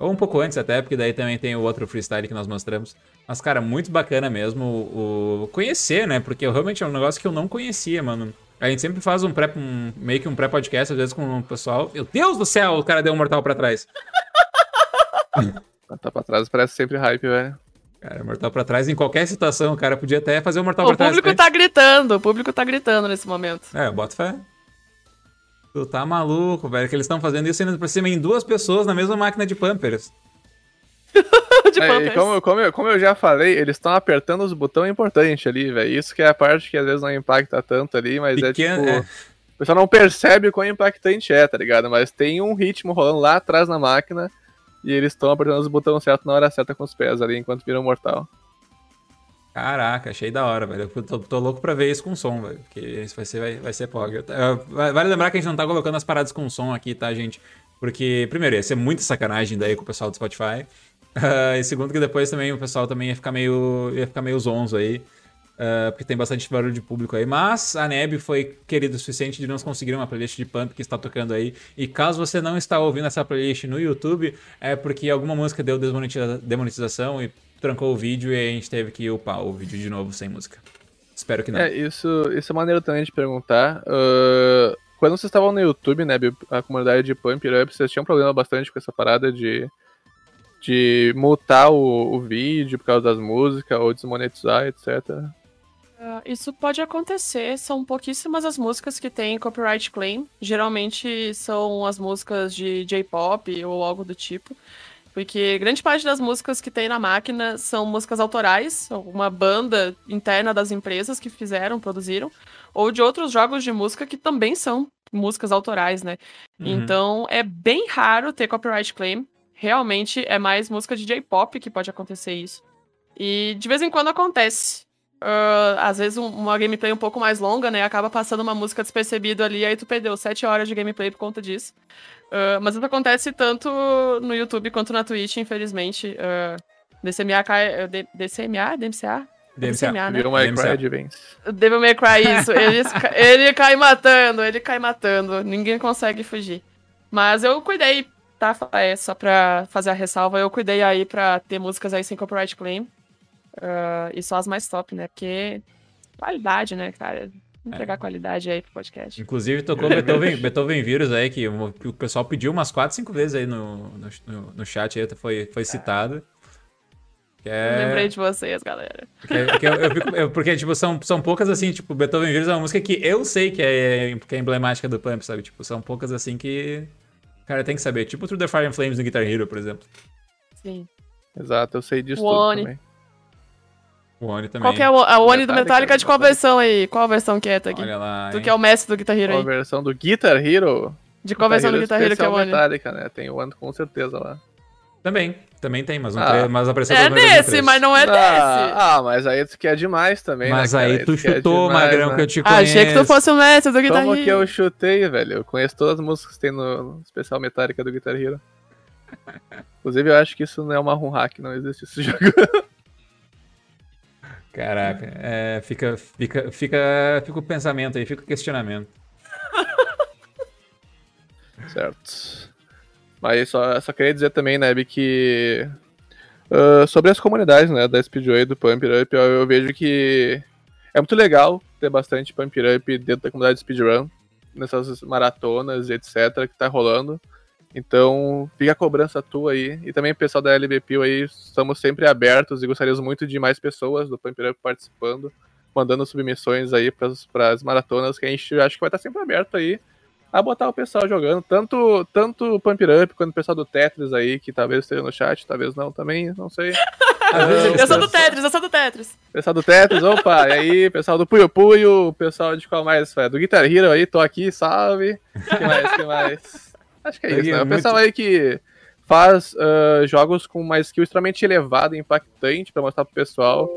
S1: Ou um pouco antes até, porque daí também tem o outro freestyle que nós mostramos. Mas, cara, muito bacana mesmo o, o conhecer, né? Porque realmente é um negócio que eu não conhecia, mano. A gente sempre faz um pré, um, meio que um pré-podcast, às vezes, com o pessoal. Meu Deus do céu, o cara deu um mortal pra trás.
S2: tá pra trás parece sempre hype, velho.
S1: Cara, mortal pra trás em qualquer situação, o cara podia até fazer o mortal o pra trás.
S3: O público tá gritando, o público tá gritando nesse momento.
S1: É, bota fé. Tu tá maluco, velho, que eles estão fazendo isso ainda por cima em duas pessoas na mesma máquina de Pampers.
S2: de é, como, como, eu, como eu já falei, eles estão apertando os botões importantes ali, velho. Isso que é a parte que às vezes não impacta tanto ali, mas é tipo. É. O pessoal não percebe o quão impactante é, tá ligado? Mas tem um ritmo rolando lá atrás na máquina e eles estão apertando os botões certos na hora certa com os pés ali, enquanto viram mortal.
S1: Caraca, achei da hora, velho. Eu tô, tô, louco pra ver isso com som, velho. Porque isso vai ser, vai, vai ser POG. Vale lembrar que a gente não tá colocando as paradas com som aqui, tá, gente? Porque, primeiro, ia ser muita sacanagem daí com o pessoal do Spotify. Uh, e segundo, que depois também o pessoal também ia ficar meio, ia ficar meio zonzo aí. Uh, porque tem bastante barulho de público aí. Mas a Neb foi querida o suficiente de nós conseguir uma playlist de Pump que está tocando aí. E caso você não está ouvindo essa playlist no YouTube, é porque alguma música deu desmonetiza demonetização e trancou o vídeo e a gente teve que upar o vídeo de novo sem música. Espero que não.
S2: É, isso, isso é maneiro também de perguntar. Uh, quando vocês estavam no YouTube, né, a comunidade de Pump It Up, vocês tinham problema bastante com essa parada de, de multar o, o vídeo por causa das músicas ou desmonetizar, etc.
S3: Uh, isso pode acontecer, são pouquíssimas as músicas que têm copyright claim. Geralmente são as músicas de J-pop ou algo do tipo. Porque grande parte das músicas que tem na máquina são músicas autorais, uma banda interna das empresas que fizeram, produziram, ou de outros jogos de música que também são músicas autorais, né? Uhum. Então é bem raro ter copyright claim. Realmente é mais música de J-pop que pode acontecer isso. E de vez em quando acontece. Uh, às vezes um, uma gameplay um pouco mais longa, né? Acaba passando uma música despercebida ali, aí tu perdeu 7 horas de gameplay por conta disso. Uh, mas isso acontece tanto no YouTube quanto na Twitch, infelizmente. Uh, DCMA cai. DCMA? DMCA?
S1: DMCA,
S2: né? Devil May Cry Advance.
S3: Devil May Cry, isso. Ele, ele cai matando, ele cai matando. Ninguém consegue fugir. Mas eu cuidei, tá? É, só pra fazer a ressalva, eu cuidei aí pra ter músicas aí sem copyright claim. Uh, e só as mais top, né? Porque qualidade, né, cara? Entregar é. qualidade aí pro podcast.
S1: Inclusive, tocou Beethoven, Beethoven Vírus aí, que o, que o pessoal pediu umas 4, 5 vezes aí no, no, no chat, aí foi, foi citado.
S3: É... Lembrei de vocês, galera.
S1: Porque, porque, eu, eu fico, eu, porque, tipo, são, são poucas assim, tipo, Beethoven Vírus é uma música que eu sei que é, que é emblemática do Pump, sabe? Tipo, são poucas assim que. Cara, tem que saber. Tipo Through the Fire and Flames no Guitar Hero, por exemplo.
S3: Sim.
S2: Exato, eu sei disso tudo também.
S1: O Oni também.
S3: Qual que é o, a Oni do Metallica de qual versão aí? Qual versão que é, Tag?
S1: Olha lá.
S3: Tu que é o mestre do Guitar Hero aí.
S2: Qual a versão do Guitar Hero?
S3: De qual versão do Guitar Hero que é o Oni?
S2: Metallica, né? Tem o Oni com certeza lá.
S1: Também, também tem, mas, um ah. mas apareceu
S3: É desse, mas não é ah, desse.
S2: Ah, mas aí tu quer demais também,
S1: mas
S2: né,
S1: aí tu chutou, demais, Magrão, né? que eu te conheço.
S3: Achei que tu fosse o mestre do Guitar Hero.
S2: Como que eu chutei, velho? Eu conheço todas as músicas que tem no especial Metallica do Guitar Hero. Inclusive, eu acho que isso não é uma run hack, não existe esse jogo.
S1: Caraca, é, fica, fica, fica, fica o pensamento aí, fica o questionamento.
S2: certo. Mas só, só queria dizer também, Neb, que uh, sobre as comunidades, né, da Speedway e do Pump Up, eu, eu, vejo que é muito legal ter bastante Pump Up dentro da comunidade Speedrun, nessas maratonas e etc que tá rolando. Então, fica a cobrança tua aí. E também o pessoal da LBP aí, estamos sempre abertos e gostaríamos muito de mais pessoas do Pump Up participando, mandando submissões aí para as maratonas, que a gente acha que vai estar sempre aberto aí a botar o pessoal jogando, tanto, tanto o Pump Up quanto o pessoal do Tetris aí, que talvez esteja no chat, talvez não também, não sei.
S3: uh, eu sou do Tetris, eu sou do Tetris.
S2: Pessoal do Tetris, opa, e aí, pessoal do Puyo Puyo, pessoal de qual mais? Do Guitar Hero aí, tô aqui, salve. que mais, que mais? Acho que é isso, né? O pessoal aí que faz uh, jogos com uma skill extremamente elevada e impactante para mostrar pro pessoal,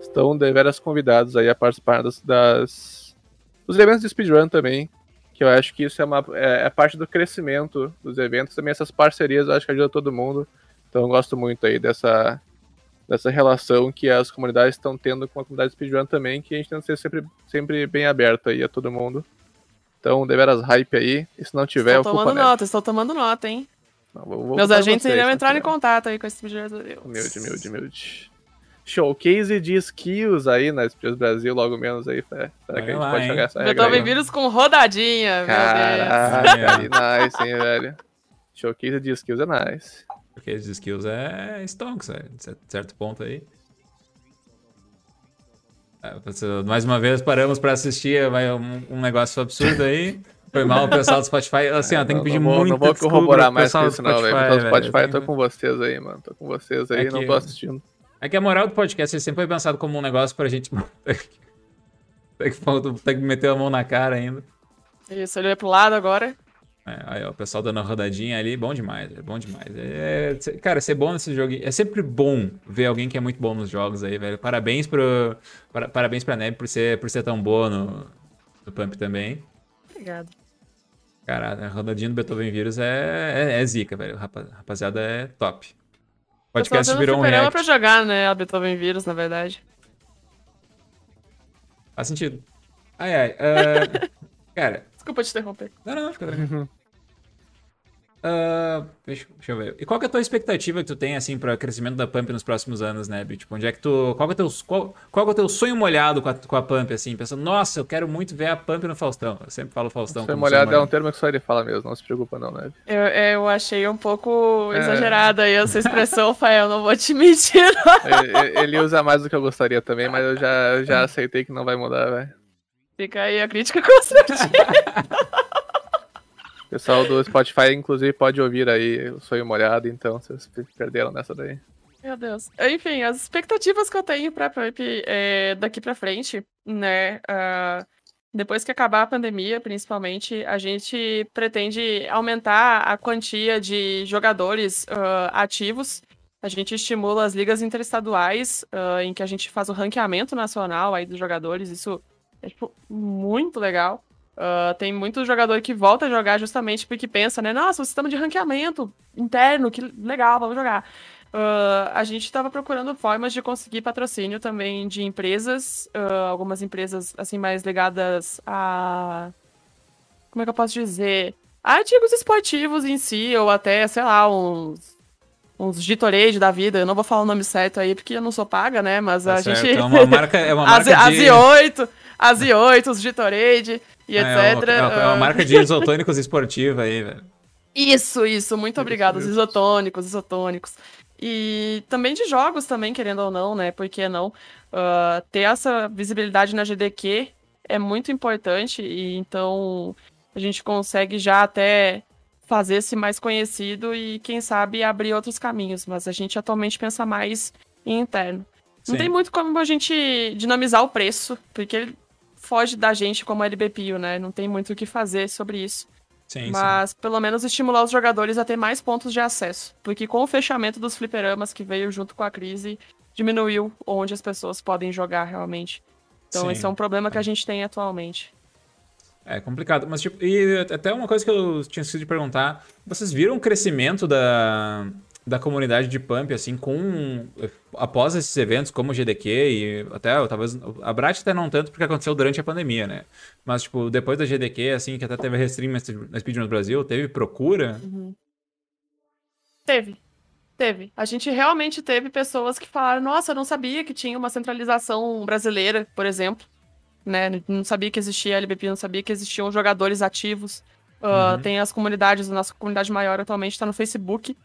S2: estão deveras convidados aí a participar das, das dos eventos de speedrun também, que eu acho que isso é, uma, é, é, parte do crescimento dos eventos, também essas parcerias eu acho que ajuda todo mundo, então eu gosto muito aí dessa, dessa relação que as comunidades estão tendo com a comunidade speedrun também, que a gente tem que ser sempre, sempre bem aberto aí a todo mundo. Então, deveras hype aí. E se não tiver,
S3: estou tomando nota, estou tomando nota, hein? Não, vou, vou Meus agentes iriam entrar em contato aí com esse de
S2: Humilde, humilde, humilde. Showcase de skills aí na Express Brasil, logo menos aí. Será que a gente lá, pode hein? jogar essa regra?
S3: Eu tô vírus com rodadinha,
S2: Caraca, meu Deus. nice, hein, velho. Showcase de skills é nice.
S1: Showcase de skills é stonks, é, de certo ponto aí. É, mais uma vez paramos para assistir um, um negócio absurdo aí. Foi mal o pessoal do Spotify. Assim, ó, tem que pedir não, muito Não vou corroborar mais com isso,
S2: não, velho. O Spotify, velho, tô com vocês aí, mano. Tô com vocês aí, é não tô assistindo.
S1: É que a moral do podcast sempre foi pensado como um negócio pra gente. tem, que, tem que meter a mão na cara ainda.
S3: Isso, ele vai pro lado agora.
S1: É, aí, ó, o pessoal dando uma rodadinha ali, bom demais, é bom demais. É, cara, ser bom nesse jogo. É sempre bom ver alguém que é muito bom nos jogos aí, velho. Parabéns pro. Para, parabéns pra Neb por ser, por ser tão boa no, no Pump também.
S3: Obrigado.
S1: Cara, a rodadinha do Beethoven Vírus é, é, é zica, velho. Rapaziada é top.
S3: O podcast virou um react. pra jogar, né, a Beethoven Vírus, na verdade.
S1: Faz sentido. Ai, ai. Uh, cara.
S3: Desculpa te interromper.
S1: Não, não, fica tranquilo. Uh, deixa, deixa, eu ver. E qual que é a tua expectativa que tu tem, assim, para crescimento da Pump nos próximos anos, né, Tipo, onde é que tu... Qual que é, teu, qual, qual é o teu sonho molhado com a, com a Pump, assim? Pensando, nossa, eu quero muito ver a Pump no Faustão. Eu sempre falo Faustão.
S2: Sonho molhado, sonho molhado é um termo que só ele fala mesmo, não se preocupa não, né?
S3: Eu, eu achei um pouco é... exagerada aí essa expressão, Fael, não vou te mentir.
S2: ele, ele, usa mais do que eu gostaria também, mas eu já, já aceitei que não vai mudar, velho.
S3: Fica aí a crítica construtiva.
S2: pessoal do Spotify, inclusive, pode ouvir aí o Sonho Molhado, então vocês perderam nessa daí.
S3: Meu Deus. Enfim, as expectativas que eu tenho pra Pump é, daqui pra frente, né? Uh, depois que acabar a pandemia, principalmente, a gente pretende aumentar a quantia de jogadores uh, ativos. A gente estimula as ligas interestaduais, uh, em que a gente faz o ranqueamento nacional aí dos jogadores. Isso é tipo, muito legal. Uh, tem muito jogador que volta a jogar justamente porque pensa, né? Nossa, o sistema de ranqueamento interno, que legal, vamos jogar. Uh, a gente estava procurando formas de conseguir patrocínio também de empresas, uh, algumas empresas assim mais ligadas a. Como é que eu posso dizer? A artigos esportivos em si, ou até, sei lá, uns. Uns Gitorade da vida, eu não vou falar o nome certo aí porque eu não sou paga, né? Mas tá a certo. gente. É
S1: uma marca. É uma marca
S3: de... as I8, as I8, os Gitorade e
S1: é, etc. É uma, é uma marca de isotônicos esportiva aí, velho.
S3: Isso, isso. Muito obrigado. Os isotônicos, isotônicos. E também de jogos também, querendo ou não, né? Por que não? Uh, ter essa visibilidade na GDQ é muito importante e então a gente consegue já até fazer-se mais conhecido e, quem sabe, abrir outros caminhos. Mas a gente atualmente pensa mais em interno. Sim. Não tem muito como a gente dinamizar o preço, porque foge da gente como LBPio, né? Não tem muito o que fazer sobre isso. Sim, Mas sim. pelo menos estimular os jogadores a ter mais pontos de acesso. Porque com o fechamento dos fliperamas que veio junto com a crise, diminuiu onde as pessoas podem jogar realmente. Então sim. esse é um problema que a gente tem atualmente.
S1: É complicado, mas tipo, e até uma coisa que eu tinha esquecido de perguntar, vocês viram o crescimento da, da comunidade de Pump, assim, com. Após esses eventos, como o GDQ e até talvez. A Brat até não tanto, porque aconteceu durante a pandemia, né? Mas, tipo, depois da GDQ, assim, que até teve restream na Speed no Brasil, teve procura?
S3: Uhum. Teve. Teve. A gente realmente teve pessoas que falaram: nossa, eu não sabia que tinha uma centralização brasileira, por exemplo. Né? Não sabia que existia a LBP, não sabia que existiam jogadores ativos. Uh, uhum. Tem as comunidades, a nossa comunidade maior atualmente está no Facebook.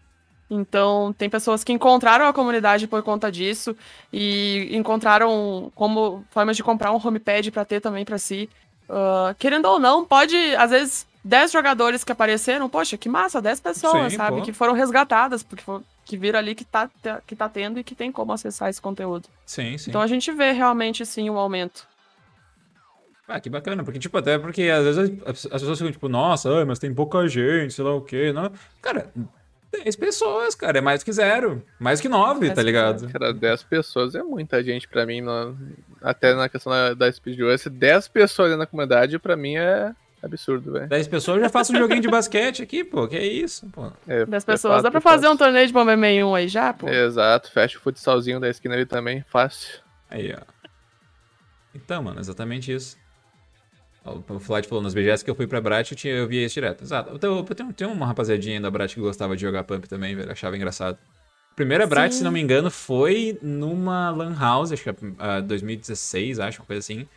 S3: Então, tem pessoas que encontraram a comunidade por conta disso e encontraram como formas de comprar um homepad para ter também para si. Uh, querendo ou não, pode, às vezes, 10 jogadores que apareceram, poxa, que massa, 10 pessoas, Sim, sabe? Pô. Que foram resgatadas, porque for, que viram ali que tá, que tá tendo e que tem como acessar esse conteúdo.
S1: Sim, sim.
S3: Então a gente vê realmente, sim, um aumento.
S1: Ah, que bacana, porque, tipo, até porque às vezes as pessoas ficam, tipo, nossa, mas tem pouca gente, sei lá o quê, não. Cara, 10 pessoas, cara. É mais que zero. Mais que 9, tá ligado?
S2: Cara, 10 pessoas é muita gente pra mim. No... Até na questão da, da Speedrun. 10 pessoas na comunidade, pra mim, é absurdo, velho.
S1: 10 pessoas eu já faço um joguinho de basquete aqui, pô. Que é isso, pô.
S3: É, 10 pessoas. Dá pra fazer um torneio de Bomberman 1 aí já, pô?
S2: Exato. Fecha o futsalzinho da esquina ali também. Fácil.
S1: Aí, ó. Então, mano, exatamente isso. O Flight falou nas BGS que eu fui pra Brat eu, tinha, eu via isso direto. Exato. Então, eu tenho, tenho uma rapaziadinha da Brat que gostava de jogar Pump também, velho. Achava engraçado. A primeira Brat, se não me engano, foi numa Lan House, acho que é uh, 2016, acho, uma coisa assim.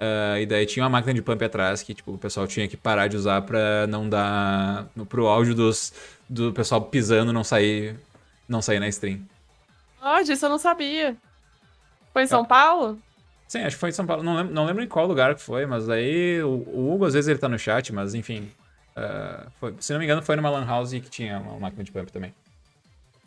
S1: Uh, e daí tinha uma máquina de pump atrás que tipo, o pessoal tinha que parar de usar pra não dar. No, pro áudio dos, do pessoal pisando não sair, não sair na stream.
S3: Oh, disso eu não sabia. Foi em São ah. Paulo?
S1: Sim, acho que foi em São Paulo. Não lembro, não lembro em qual lugar que foi, mas aí o, o, Hugo, às vezes, ele tá no chat, mas enfim. Uh, foi, se não me engano, foi numa Lan House que tinha uma máquina de pump também.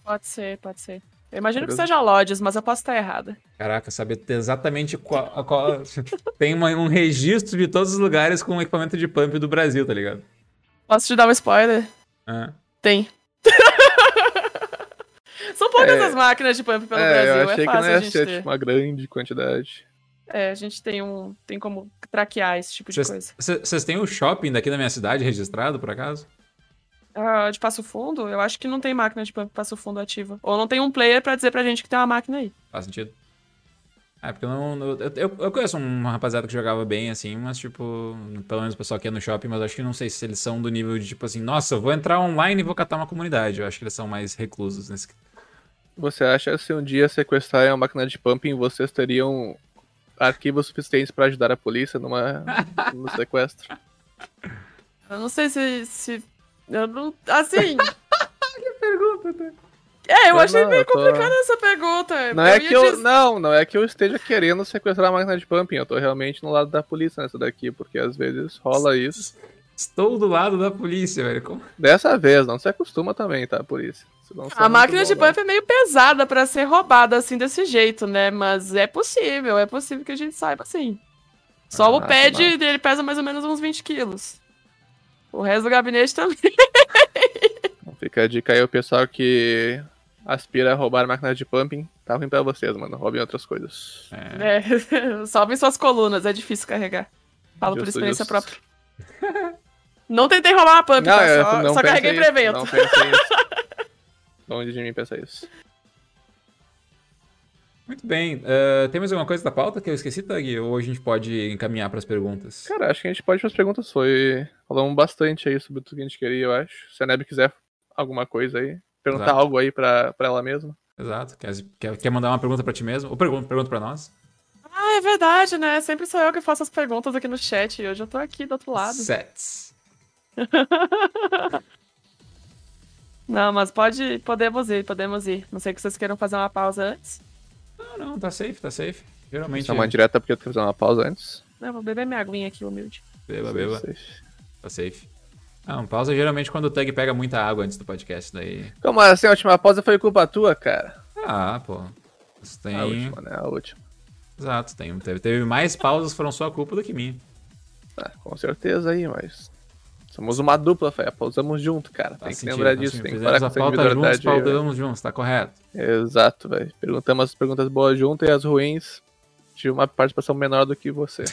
S3: Pode ser, pode ser. Eu imagino que seja Lodges, mas eu posso estar errada.
S1: Caraca, saber exatamente qual. qual tem uma, um registro de todos os lugares com equipamento de pump do Brasil, tá ligado?
S3: Posso te dar um spoiler?
S1: Ah.
S3: Tem. São poucas é, as máquinas de pump pelo
S2: é,
S3: Brasil.
S2: Eu achei
S3: é
S2: que não ia
S3: ser
S2: tipo, uma grande quantidade.
S3: É, a gente tem um. tem como traquear esse tipo de
S1: cês,
S3: coisa.
S1: Vocês têm o um shopping daqui da minha cidade registrado, por acaso?
S3: Uh, de Passo Fundo? Eu acho que não tem máquina de Passo Fundo ativa. Ou não tem um player para dizer pra gente que tem uma máquina aí.
S1: Faz sentido. É, porque eu não. Eu, eu, eu conheço um rapaziada que jogava bem, assim, mas, tipo, pelo menos o pessoal que é no shopping, mas acho que não sei se eles são do nível de, tipo assim, nossa, eu vou entrar online e vou catar uma comunidade. Eu acho que eles são mais reclusos nesse.
S2: Você acha que se um dia sequestrarem uma máquina de pumping, vocês teriam arquivos suficientes pra ajudar a polícia numa, no sequestro?
S3: Eu não sei se. se eu não. Assim.
S1: que pergunta, né?
S3: É, eu
S2: Eu
S3: achei
S2: não,
S3: meio
S2: eu tô-
S3: complicada essa pergunta.
S2: Não é
S3: ia
S2: que eu.
S3: dizer-
S2: Não, não é que eu esteja querendo sequestrar a máquina de pumping. Eu tô realmente no lado da polícia nessa daqui, porque às vezes rola isso.
S1: Estou do lado da polícia, velho. Como...
S2: Dessa vez, não se acostuma também, tá, polícia?
S3: A máquina de
S2: bom,
S3: pump é meio pesada pra ser roubada assim desse jeito, né? Mas é possível, é possível que a gente saiba assim. Só o
S2: Ah,
S3: pad
S2: que
S3: dele pesa mais ou menos uns 20 quilos. O resto do gabinete também.
S2: Fica a dica aí, o pessoal que aspira a roubar máquina de pumping, tá ruim pra vocês, mano. Roubem outras coisas.
S1: É.
S3: É, suas colunas, é difícil carregar. Falo por
S2: Justo,
S3: experiência
S2: justo.
S3: própria. Não tentei roubar uma pump, tá?
S2: eu
S3: Só, só carreguei
S2: isso,
S3: evento.
S2: Não pensei isso. Longe de mim pensar isso.
S1: Muito bem. eh, tem mais alguma coisa da pauta que eu esqueci, Tag? Ou a gente pode encaminhar pras perguntas?
S2: Cara, acho que a gente pode fazer perguntas. Foi. Falamos bastante aí sobre tudo que a gente queria, eu acho. Se a Neb quiser alguma coisa aí, perguntar
S1: Exato.
S2: algo aí pra, pra ela mesma.
S1: Exato. Quer, quer, quer mandar uma pergunta pra ti mesmo? Ou pergunta, pergunta pra nós?
S3: Ah, é verdade, né? Sempre sou eu que faço as perguntas aqui no chat. E hoje eu tô aqui do outro lado.
S1: Sets.
S3: Não, mas pode, podemos ir, podemos ir. Não sei que vocês queiram fazer uma pausa antes.
S1: Não, não, tá safe, tá safe. Geralmente.
S2: Isso é uma direta porque eu tenho que fazer uma pausa antes.
S3: Não, vou beber minha aguinha aqui, humilde.
S1: Beba, beba.
S2: Safe.
S1: Tá safe. Não, pausa geralmente quando o Tag pega muita água antes do podcast. Daí.
S2: Como assim? A última pausa foi culpa tua, cara.
S1: Ah, pô. Isso tem.
S2: A última, né? A última.
S1: Exato, tem. Teve, teve mais pausas foram sua culpa do que minha.
S2: Ah, com certeza aí, mas. Somos uma dupla, Fé. Pausamos junto, cara. Tem
S1: Faz
S2: que
S1: sentido,
S2: lembrar
S1: faz
S2: disso.
S1: sentido.
S2: Tem que parar
S1: a
S2: com essa
S1: juntos, pautamos juntos, tá correto.
S2: Exato, velho. Perguntamos as perguntas boas junto e as ruins. Tive uma participação menor do que você.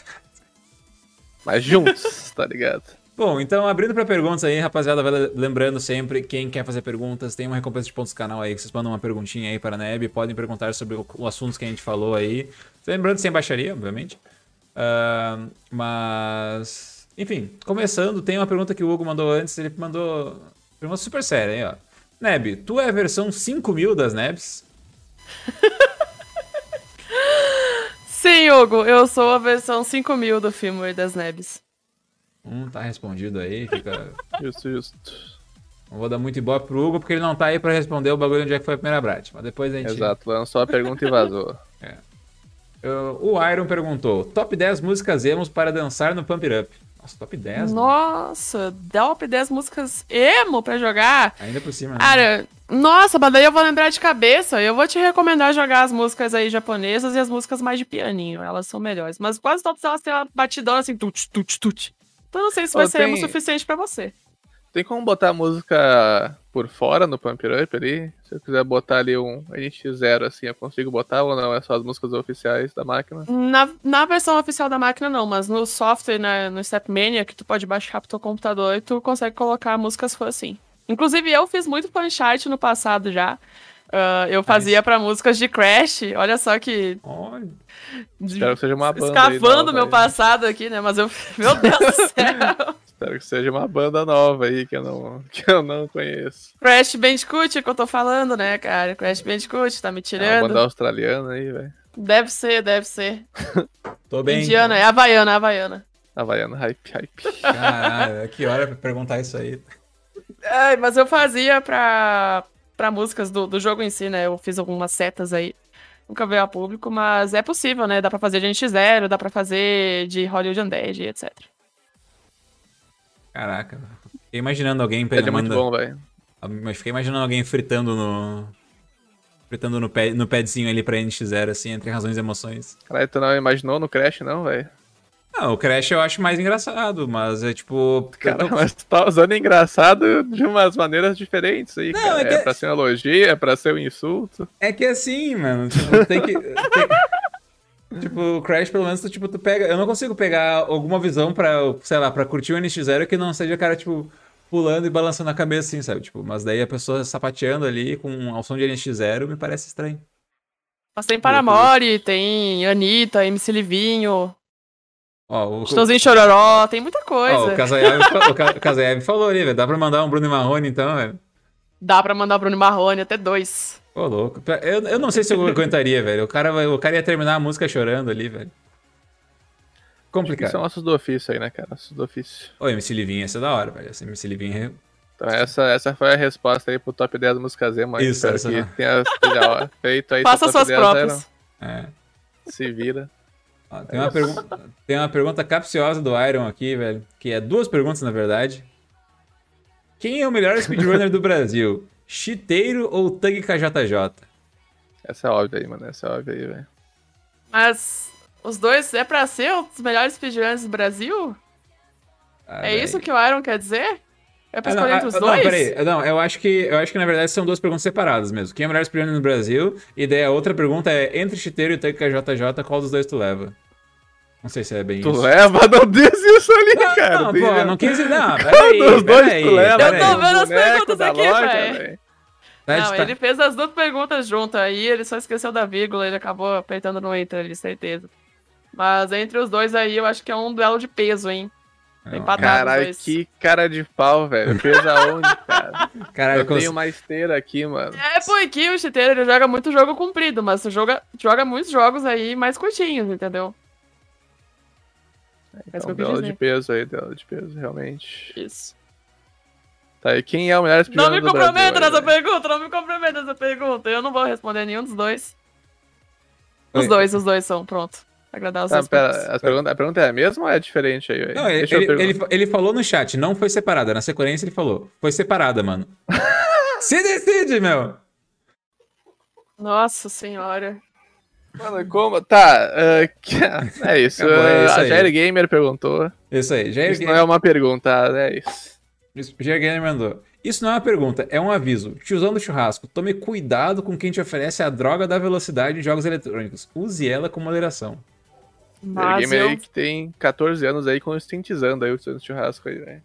S2: Mas juntos, tá ligado?
S1: Bom, então abrindo pra perguntas aí, rapaziada, lembrando sempre, quem quer fazer perguntas, tem uma recompensa de pontos do canal aí, que vocês mandam uma perguntinha aí para a Neb, podem perguntar sobre o, o assuntos que a gente falou aí. Lembrando sem baixaria, obviamente. Ah, mas, enfim, começando, tem uma pergunta que o Hugo mandou antes, ele mandou pergunta super séria aí, ó. Neb, tu é a versão 5000 das Nebs?
S3: Sim, Hugo, eu sou a versão 5000 do filme das Nebs.
S1: Hum, tá respondido aí, fica...
S2: Justo, justo.
S1: Não vou dar muito ibope pro Hugo, porque ele não tá aí pra responder o bagulho onde é que foi a primeira Brat. Mas depois a gente...
S2: Exato, lançou a pergunta e vazou.
S1: Uh, o Iron perguntou: Top 10 músicas emos para dançar no Pump It Up. Nossa, top 10? mano.
S3: Nossa, top 10 músicas emo pra jogar.
S1: Ainda por cima, né?
S3: Cara, nossa, mas daí eu vou lembrar de cabeça. Eu vou te recomendar jogar as músicas aí japonesas e as músicas mais de pianinho. Elas são melhores. Mas quase todas elas têm uma batidão assim, tut, tut, tut. Então eu não sei se vai
S2: Ô,
S3: ser
S2: tem-
S3: emo suficiente pra você.
S2: Tem como botar a música por fora no Pump Up ali? Se eu quiser botar ali um NX0 assim, eu consigo botar ou não? É só as músicas oficiais da máquina?
S3: Na, na versão oficial da máquina, não, mas no software, na, no Stepmania, que tu pode baixar pro teu computador, tu consegue colocar músicas fã assim. Inclusive, eu fiz muito fanchart no passado já. Ah, eu fazia pra músicas de Crash. Olha só que.
S1: Olha.
S2: Espero que seja uma banda. aí
S3: Escavando
S2: nova
S3: meu
S2: aí.
S3: passado aqui, né? Mas eu. Meu Deus do céu!
S2: Espero que seja uma banda nova aí que eu não, que eu não conheço.
S3: Crash Bandicoot que eu tô falando, né, cara? Crash Bandicoot, tá me
S2: É uma
S3: tirando.
S2: banda australiana aí, velho.
S3: Deve ser, deve ser.
S1: Tô bem.
S3: Indiana, é Havaiana, é Havaiana.
S2: Havaiana, hype, hype.
S1: Caralho, que hora pra perguntar isso aí.
S3: Ai, mas eu fazia pra, pra músicas do, do jogo em si, né? Eu fiz algumas setas aí. Nunca veio a público, mas é possível, né? Dá pra fazer de NX0, dá pra fazer de Hollywood Undead, etc.
S1: Caraca. Fiquei imaginando alguém
S2: Ele é
S1: pegando.
S2: muito bom, velho.
S1: Mas fiquei imaginando alguém fritando no. Fritando no, pad, no padzinho ali pra NX0, assim, entre razões e emoções.
S2: Caralho, tu não imaginou no Crash, não, velho?
S1: Não, o Crash eu acho mais engraçado, mas é tipo.
S2: Cara,
S1: tô-
S2: mas tu tá usando engraçado de umas maneiras diferentes aí,
S1: Não,
S2: cara.
S1: é
S2: É,
S1: que-
S2: pra ser um elogio, é pra ser um insulto.
S1: É que assim, mano, tipo, tem que. tem- tipo, o Crash, pelo menos, tu, tipo, tu pega. Eu não consigo pegar alguma visão pra, sei lá, pra curtir o NX0 que não seja o cara, tipo, pulando e balançando a cabeça, assim, sabe? Tipo, mas daí a pessoa sapateando ali com ao som de NX0 me parece estranho.
S3: Mas tem Paramore, tem Anitta, MC Livinho,
S1: Ó, o,
S3: Chitãozinho Chororó, tem muita coisa.
S1: ó, o Kazayev fa- o Ka- Kazayev falou ali, velho. Dá pra mandar um Bruno Marrone então, velho.
S3: Dá pra mandar o Bruno Marrone, até dois.
S1: Ô, louco. Eu, eu não sei se eu aguentaria, velho. O cara, o cara ia terminar a música chorando ali, velho.
S2: Que
S1: Complicado.
S2: são ossos do ofício aí, né, cara? Ossos do ofício.
S1: Ô, MC Livinho, essa é da hora, velho. Esse MC Livinho
S2: Então essa, essa foi a resposta aí pro top 10 músicas emo. aí.
S1: Isso,
S2: Espero
S1: essa
S2: que
S1: foi.
S2: tenha seja feito aí.
S3: Faça suas
S2: top 10 aí,
S3: próprias.
S1: é.
S2: Se vira.
S1: Ó, tem, uma pergu- tem uma pergunta capciosa do Iron aqui, velho. Que é duas perguntas, na verdade. Quem é o melhor speedrunner do Brasil? Chiteiro ou Tug KJJ?
S2: Essa é óbvia aí, mano. Essa é óbvia aí, velho.
S3: Mas os dois é pra ser os melhores speedrunners do Brasil?
S1: Ah,
S3: é
S1: velho.
S3: isso que o Iron quer dizer? É pra
S1: Ah, não,
S3: escolher
S1: ah,
S3: entre os
S1: não,
S3: dois?
S1: peraí. Não, eu acho que eu acho que na verdade são duas perguntas separadas mesmo. Quem é o melhor speedrunner no Brasil? E daí a outra pergunta é entre Chiteiro e Tug KJJ, qual dos dois tu leva? Não sei se é bem
S2: Tu
S1: isso.
S2: leva? Não diz isso ali, cara.
S1: Não, pô, não quis. Não, peraí.
S2: Dos dois
S1: peraí,
S2: tu leva.
S3: Eu
S1: peraí.
S3: tô vendo as perguntas aqui, velho. Não,
S1: tá-
S3: ele fez as duas perguntas juntas aí, ele só esqueceu da vírgula, ele acabou apertando no enter ali, certeza. Mas entre os dois aí, eu acho que é um duelo de peso, hein? Tá
S1: Não,
S2: Caralho, que cara de pau, velho. Fez aonde, cara?
S1: Caralho,
S2: Eu
S1: cons-
S2: tenho uma esteira aqui, mano.
S3: É porque o chiteiro ele joga muito jogo comprido, mas tu joga, joga muitos jogos aí mais curtinhos, entendeu? É
S2: Então, duelo
S3: dizer.
S2: de peso aí, duelo de peso, realmente.
S3: Isso.
S2: Tá, e quem é o melhor
S3: Não
S2: speedrunner
S3: me comprometa nessa
S2: velho?
S3: pergunta, não me comprometa nessa pergunta. Eu não vou responder nenhum dos dois. Os
S1: Oi.
S3: dois, os dois são, pronto. Agradar os
S2: Tá,
S3: dois.
S2: pera, a pergunta, a pergunta é a mesma ou é diferente aí?
S1: Não, ele, ele, ele falou no chat, não foi separada. Na sequência ele falou, foi separada, mano. Se decide, meu!
S3: Nossa senhora.
S2: Mano, como? Tá, que- é isso.
S1: Acabou, é
S2: ah,
S1: isso
S2: a
S1: aí.
S2: Jair Gamer perguntou.
S1: Isso aí, Jair
S2: Isso não
S1: Gamer,
S2: é uma pergunta, é isso.
S1: isso, Jair Gamer mandou. Isso não é uma pergunta, é um aviso. Tiozão do churrasco, tome cuidado com quem te oferece a droga da velocidade em jogos eletrônicos. Use ela com moderação.
S2: Jair
S3: Mas
S2: Gamer
S3: eu...
S2: aí que tem 14 anos aí conscientizando aí o seu churrasco aí, velho.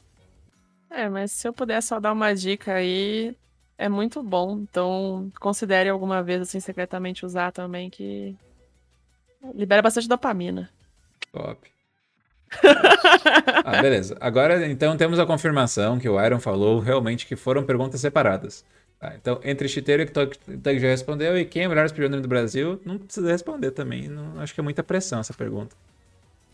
S3: É, mas se eu puder só dar uma dica aí, é muito bom. Então, considere alguma vez, assim, secretamente usar também, que libera bastante dopamina.
S1: Top. Ah, beleza. Agora, então, temos a confirmação que o Iron falou realmente que foram perguntas separadas. Tá, então, entre Chiteiro e Tug já respondeu, e quem é o melhor speedrunner do Brasil, não precisa responder também. Não, acho que é muita pressão essa pergunta.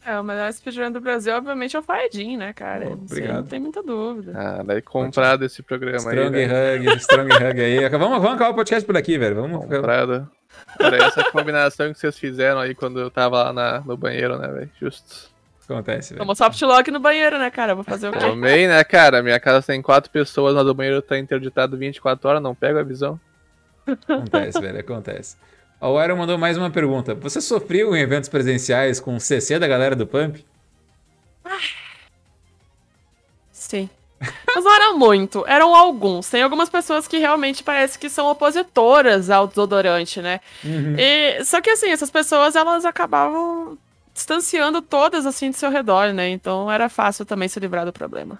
S3: É, o melhor speedrun do Brasil, obviamente, é o Faedin, né, cara?
S1: Oh, obrigado.
S3: não tem muita dúvida.
S2: Ah, daí comprado esse programa aí,
S1: Strong. Hug, Strong Hug aí. Vamos, vamos acabar o podcast por aqui, velho. Vamos.
S2: Comprado. Cara, essa combinação que vocês fizeram aí quando eu tava lá na- no banheiro, né, velho? Justo.
S1: Acontece, velho.
S3: Tomou soft lock no banheiro, né, cara? Vou fazer o quê?
S2: Tomei, né, cara? Minha casa tem quatro pessoas, mas o banheiro tá interditado 24 horas, não pego a visão.
S1: Acontece, velho. Acontece. O Iron mandou mais uma pergunta. Você sofreu em eventos presenciais com o CC da galera do Pump?
S3: Sim. Mas não eram muito, eram alguns. Tem algumas pessoas que realmente parece que são opositoras ao desodorante, né? E, só que assim, essas pessoas elas acabavam distanciando todas assim do seu redor, né? Então era fácil também se livrar do problema.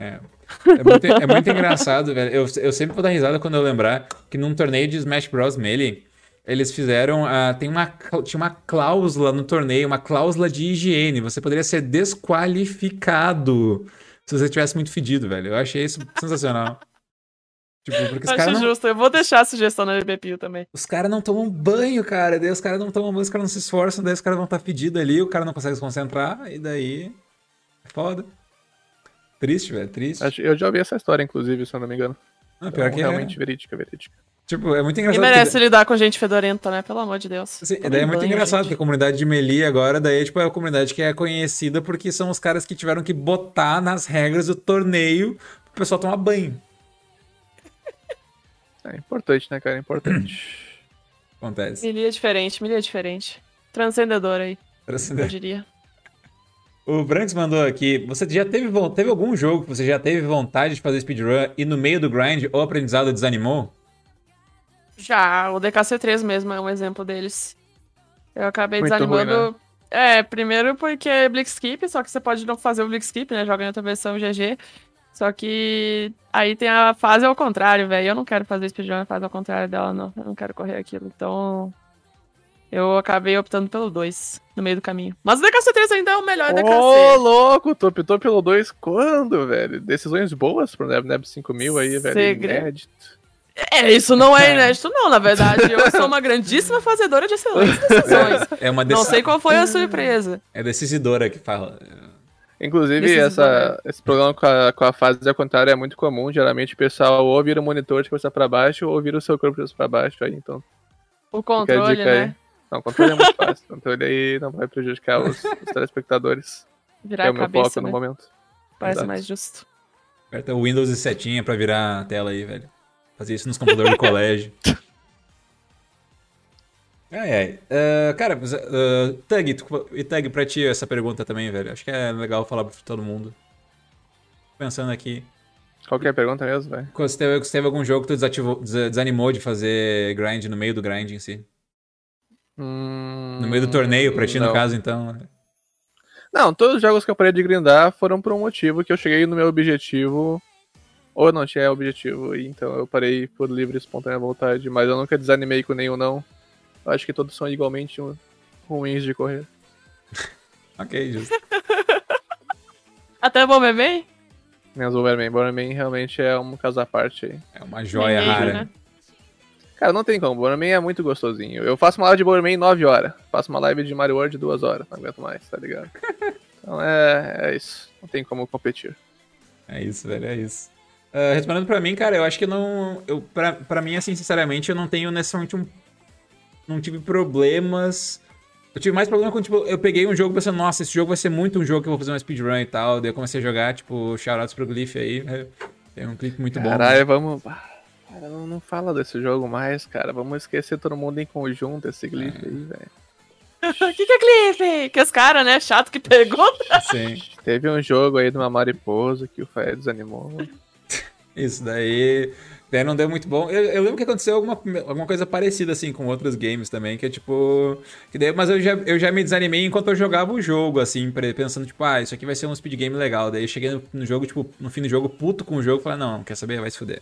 S1: É. É muito, é muito engraçado, velho. Eu, eu sempre vou dar risada quando eu lembrar que num torneio de Smash Bros. Melee, eles fizeram. ah, tem uma, tinha uma cláusula no torneio, uma cláusula de higiene. Você poderia ser desqualificado se você tivesse muito fedido, velho. Eu achei isso sensacional. Tipo, porque os
S3: Acho
S1: caras não,
S3: justo, eu vou deixar a sugestão na LBPU também.
S1: os cara não tomam banho, cara. Daí os caras não tomam banho, os caras não se esforçam, daí os caras vão estar fedidos ali, o cara não consegue se concentrar, e daí. É foda. Triste, velho, triste.
S2: Eu já ouvi essa história, inclusive, se eu não me engano.
S1: Ah, pior
S2: Então,
S1: que é.
S2: realmente verídica, verídica.
S1: Tipo, é muito
S3: E
S1: engraçado.
S3: merece
S1: que-
S3: lidar com gente fedorenta, né? Pelo amor de Deus.
S1: Sim,
S3: Tomem
S1: daí é muito
S3: banho,
S1: engraçado,
S3: gente.
S1: porque a comunidade de Melee agora, daí tipo, é a comunidade que é conhecida porque são os caras que tiveram que botar nas regras do torneio pro pessoal tomar banho.
S2: É importante, né, cara? É importante.
S1: Acontece.
S3: Melee é diferente, Melee é diferente. Transcendedor aí, eu diria.
S1: O Branks mandou aqui, você já teve, teve algum jogo que você já teve vontade de fazer speedrun e no meio do grind ou aprendizado desanimou?
S3: Já, o DKC3 mesmo é um exemplo deles. Eu acabei
S2: Muito
S3: desanimando.
S2: ruim,
S3: É, primeiro porque é Blitzskip, só que você pode não fazer o Blitzskip, né? Joga em outra versão GG. Só que aí tem a fase ao contrário, velho. Eu não quero fazer speedrun na fase ao contrário dela, não. Eu não quero correr aquilo. Então. Eu acabei optando pelo 2 no meio do caminho. Mas o DKC3 ainda é o melhor
S2: Ô,
S3: DKC.
S2: louco, tu optou pelo 2 quando, velho? Decisões boas pro Neb Neb 5000 aí, velho.
S3: Segredo.
S2: Inédito.
S3: É, isso não é inédito, não, na verdade. Eu sou uma grandíssima fazedora de excelentes decisões.
S1: É uma
S3: Não
S1: deci-
S3: sei qual foi a surpresa.
S1: É decisidora que fala.
S2: Inclusive, essa, esse problema com a, com a fase ao contrário é muito comum. Geralmente o pessoal ou vira o monitor de cabeça pra baixo ou vira o seu corpo de cabeça pra baixo. Aí, então,
S3: O controle,
S2: dica aí.
S3: né?
S2: Não, o controle é muito fácil. O controle aí não vai prejudicar os, os telespectadores. Que
S3: Virar
S2: é
S3: a
S2: o meu
S3: cabeça,
S2: foco
S3: né?
S2: no momento.
S3: Parece
S2: Exato.
S3: mais justo.
S1: Aperta o Windows e setinha pra virar a tela aí, velho. Fazia isso nos computadores do colégio. Ai, ai. Ah, cara, mas, ah, Tug, tu- e Tug, pra ti essa pergunta também, velho. Acho que é legal falar pra todo mundo. Pensando aqui.
S2: Qual que é a pergunta mesmo, velho?
S1: Se teve, se teve algum jogo que tu desativou, des- desanimou de fazer grind no meio do grind em si? No meio do torneio, pra ti, no
S2: Hum, não.
S1: caso, então.
S2: Não, todos os jogos que eu parei de grindar foram por um motivo que eu cheguei no meu objetivo. Ou eu não tinha objetivo, e então eu parei por livre e espontânea vontade. Mas eu nunca desanimei com nenhum, não. Eu acho que todos são igualmente ruins de correr.
S1: Ok, justo.
S3: Até Bomberman?
S2: Menos o Bomberman. Bomberman realmente é um caso à parte aí.
S1: É uma joia
S3: Ninguém,
S1: rara.
S3: né?
S2: Cara, não tem como. Bomberman é muito gostosinho. Eu faço uma live de Bomberman em 9 horas. Faço uma live de Mario World 2 horas. Não aguento mais, tá ligado? Então é, é isso. Não tem como competir.
S1: É isso, velho, é isso. Ah, respondendo pra mim, cara, eu acho que não. Eu, pra, pra mim, assim, sinceramente, eu não tenho necessariamente um. Não tive problemas. Eu tive mais problema quando, tipo, eu peguei um jogo pensando, nossa, esse jogo vai ser muito um jogo que eu vou fazer uma speedrun e tal. Daí eu comecei a jogar, tipo, shoutouts pro Glyph aí. é, Tem um clipe muito bom.
S2: Caralho, vamos. Ah, Cara, não, não fala desse jogo mais, cara. Vamos esquecer todo mundo em conjunto, esse glitch
S1: É.
S2: aí, velho.
S3: O que, que é Cliff? Que os caras, né? Chato que pergunta.
S1: Sim.
S2: Teve um jogo aí de uma mariposa que o Fé desanimou.
S1: Isso daí. Daí não deu muito bom. Eu, eu lembro que aconteceu alguma, alguma coisa parecida assim com outros games também, que é tipo. Que daí, mas eu já, eu já me desanimei enquanto eu jogava o jogo, assim, pensando, tipo, ah, isso aqui vai ser um speed game legal. Daí eu cheguei no, no jogo, tipo, no fim do jogo, puto com o jogo, falei, não, quer saber? Vai se fuder.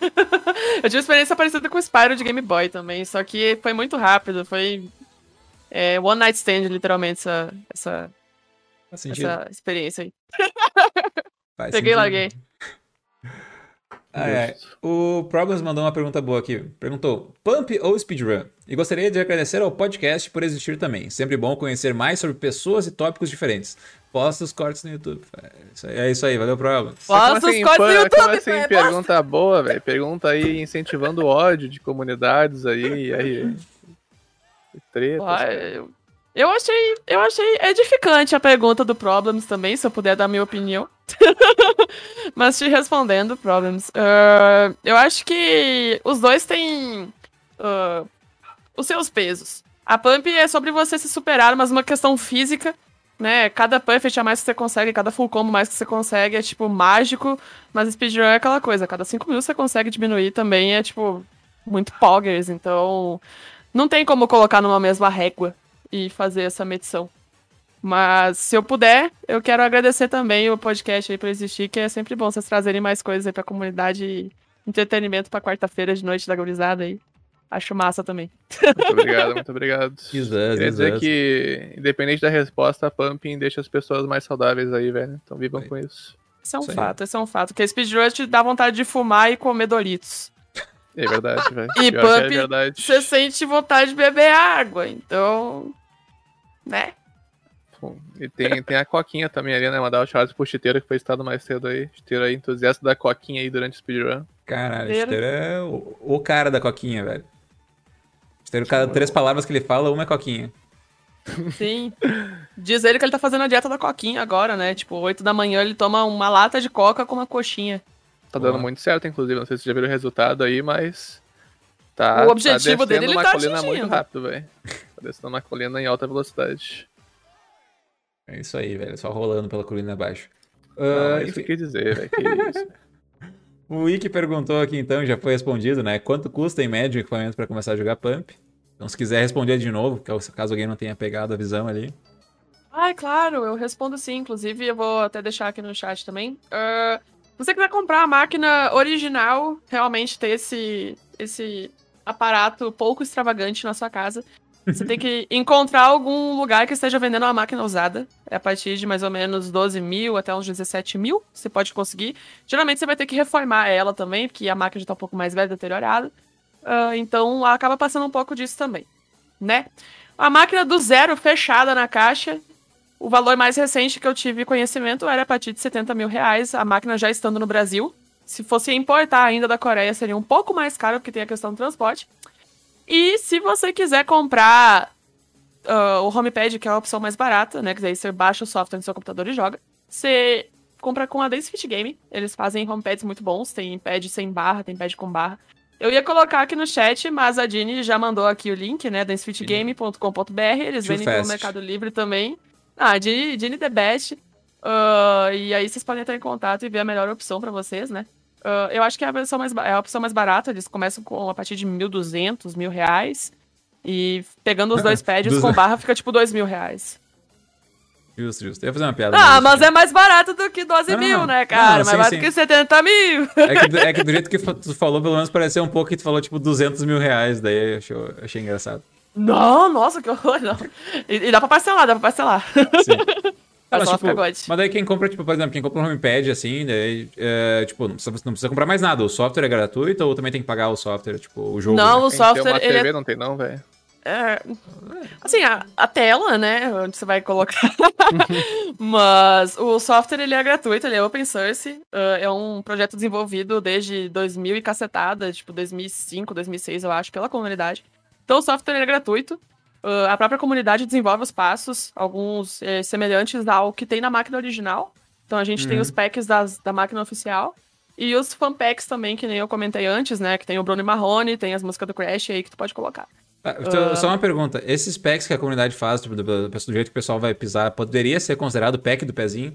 S3: Eu tive uma experiência parecida com o Spyro de Game Boy também, só que foi muito rápido, foi é, one night stand, literalmente, essa, essa, essa experiência aí.
S1: Faz
S3: Peguei e larguei.
S1: Ah, é. O Problems mandou uma pergunta boa aqui. Perguntou: Pump ou speedrun? E gostaria de agradecer ao podcast por existir também. Sempre bom conhecer mais sobre pessoas e tópicos diferentes. Posta os cortes no YouTube. É isso aí, é isso aí, valeu, Problems.
S3: Posta os cortes no YouTube,
S2: como assim,
S3: Fé,
S2: pergunta boa, velho? Pergunta aí incentivando o ódio de comunidades aí, e aí.
S3: Ah, eu, eu achei, eu achei edificante a pergunta do Problems também, se eu puder dar minha opinião. Mas te respondendo, Problems, ah, eu acho que os dois têm ah, os seus pesos. A Pump é sobre você se superar, mas uma questão física, né? Cada Perfect a mais que você consegue, cada full combo mais que você consegue é, tipo, mágico. Mas speedrun é aquela coisa, cada 5 minutos você consegue diminuir também, é, tipo, muito poggers. Então, não tem como colocar numa mesma régua e fazer essa medição. Mas se eu puder, eu quero agradecer também o podcast aí por existir, que é sempre bom vocês trazerem mais coisas aí pra comunidade e entretenimento pra quarta-feira de noite da gurizada aí. Acho massa também.
S2: Muito obrigado, muito obrigado.
S1: Jesus,
S2: Queria dizer
S1: Jesus.
S2: que, independente da resposta, a pumping deixa as pessoas mais saudáveis aí, velho. Então vivam
S1: Aí.
S2: com isso.
S3: Isso é um
S1: Isso aí.
S3: fato, isso é um fato. Porque speedrun te dá vontade de fumar e comer Doritos.
S2: É verdade, velho.
S3: E
S2: Pior é
S3: pump,
S2: verdade.
S3: Você sente vontade de beber água, então. Né?
S2: E tem, tem a Coquinha também ali, né? Mandar o Charles pro Chiteiro, que foi citado mais cedo aí. Chiteiro aí, entusiasta da Coquinha aí durante o speedrun.
S1: Caralho,
S3: Inteiro.
S1: Chiteiro é o, o cara da coquinha, velho. Chiteiro, cada três palavras que ele fala, uma é coquinha.
S3: Sim. Diz ele que ele tá fazendo a dieta da coquinha agora, né? Tipo, 8 da manhã ele toma uma lata de coca com uma coxinha.
S2: Tá dando muito certo, inclusive. Não sei se vocês já viram o resultado aí, mas. Tá,
S3: O objetivo
S2: tá
S3: dele ele
S2: uma
S3: tá
S2: colina
S3: atingindo.
S2: muito rápido, velho. Descendo uma colina em alta velocidade.
S1: É isso aí, velho. Só rolando pela colina abaixo.
S2: Não,
S1: Ah,
S2: é isso que
S1: enfim,
S2: eu quis dizer, velho. Que isso.
S1: o Wiki perguntou aqui então, já foi respondido, né? Quanto custa em média o equipamento pra começar a jogar Pump? Então, se quiser responder de novo, caso caso alguém não tenha pegado a visão ali.
S3: Ai, claro, eu respondo sim. Inclusive, eu vou até deixar aqui no chat também. Ah, se você quiser comprar a máquina original, realmente ter esse, esse aparato pouco extravagante na sua casa, Você tem que encontrar algum lugar que esteja vendendo uma máquina usada. É a partir de mais ou menos 12 mil até uns 17 mil. Você pode conseguir. Geralmente você vai ter que reformar ela também, porque a máquina já tá um pouco mais velha, deteriorada. Uh, então acaba passando um pouco disso também. Né? A máquina do zero, fechada na caixa. O valor mais recente que eu tive conhecimento era a partir de 70 mil reais. A máquina já estando no Brasil. Se fosse importar ainda da Coreia, seria um pouco mais caro, porque tem a questão do transporte. E se você quiser comprar uh, o HomePad, que é a opção mais barata, né? Que daí você baixa o software no seu computador e joga. Você compra com a Dance Fit Game. Eles fazem homepads muito bons. Tem pad sem barra, tem pad com barra. Eu ia colocar aqui no chat, mas a Dini já mandou aqui o link, né? dancefitgame.com.br. Eles vendem pelo Mercado Livre também. Ah, Dini, Dini The Best. Uh, e aí vocês podem entrar em contato e ver a melhor opção para vocês, né? Uh, eu acho que é a, versão mais, é a opção mais barata. Eles começam com a partir de 1.200, mil reais. E pegando os dois pads com barra fica tipo 2 mil reais.
S1: Justo, justo. Eu ia fazer uma piada.
S3: Ah, mas é mais barato do que 12 não, mil, não, né, cara? Não, mais barato do que 70 mil.
S1: É que, é que do jeito que tu falou, pelo menos pareceu um pouco que tu falou tipo 200 mil reais. Daí eu achei, achei engraçado.
S3: Não, nossa, que horror, não. E, e dá pra parcelar, dá pra parcelar. Sim.
S1: Mas, tipo, mas daí quem compra, tipo, por exemplo, quem compra um homepad, assim, daí, é, tipo, não precisa, não precisa, comprar mais nada. O software é gratuito ou também tem que pagar o software, tipo, o jogo?
S3: Não,
S1: né?
S3: o software... Tem uma
S2: TV,
S3: é...
S2: não tem não, velho.
S3: É, assim, a, a, tela, né, onde você vai colocar. Mas o software, ele é gratuito, ele é open source. Uh, é um projeto desenvolvido desde 2000 e cacetada, tipo 2005, 2006, eu acho, pela comunidade. Então o software é gratuito. Uh, a própria comunidade desenvolve os passos, alguns é, semelhantes ao que tem na máquina original. Então a gente uhum. tem os packs das, da máquina oficial. E os fan packs também, que nem eu comentei antes, né? Que tem o Bruno Marrone, tem as músicas do Crash aí que tu pode colocar.
S1: Ah, então, uh... Só uma pergunta: esses packs que a comunidade faz, tipo, do, do, do, jeito que o pessoal vai pisar, poderia ser considerado pack do pezinho?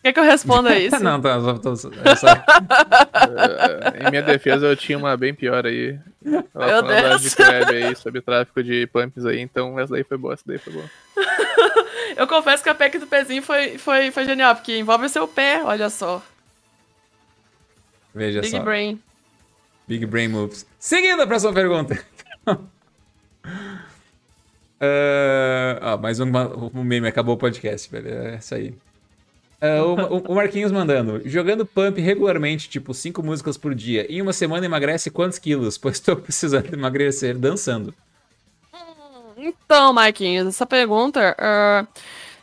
S3: Quer que eu responda isso?
S1: não, tá, tô, tô, é só...
S2: uh, em minha defesa, eu tinha uma bem pior aí. Ela Meu Deus. de Crab aí sobre tráfico de pumps aí, então essa daí foi boa, essa daí foi boa.
S3: eu confesso que a pack do pezinho foi, foi, foi genial, porque envolve o seu pé, olha só.
S1: Veja
S3: Big
S1: só.
S3: Big Brain.
S1: Big Brain Moves. Seguindo a próxima pergunta. uh, ah, mais um, um meme, acabou o podcast, velho. É isso aí. Uh, o, o, Marquinhos mandando. Jogando pump regularmente, tipo 5 músicas por dia, em uma semana emagrece quantos quilos? Pois estou precisando emagrecer dançando.
S3: Então, Marquinhos, essa pergunta uh,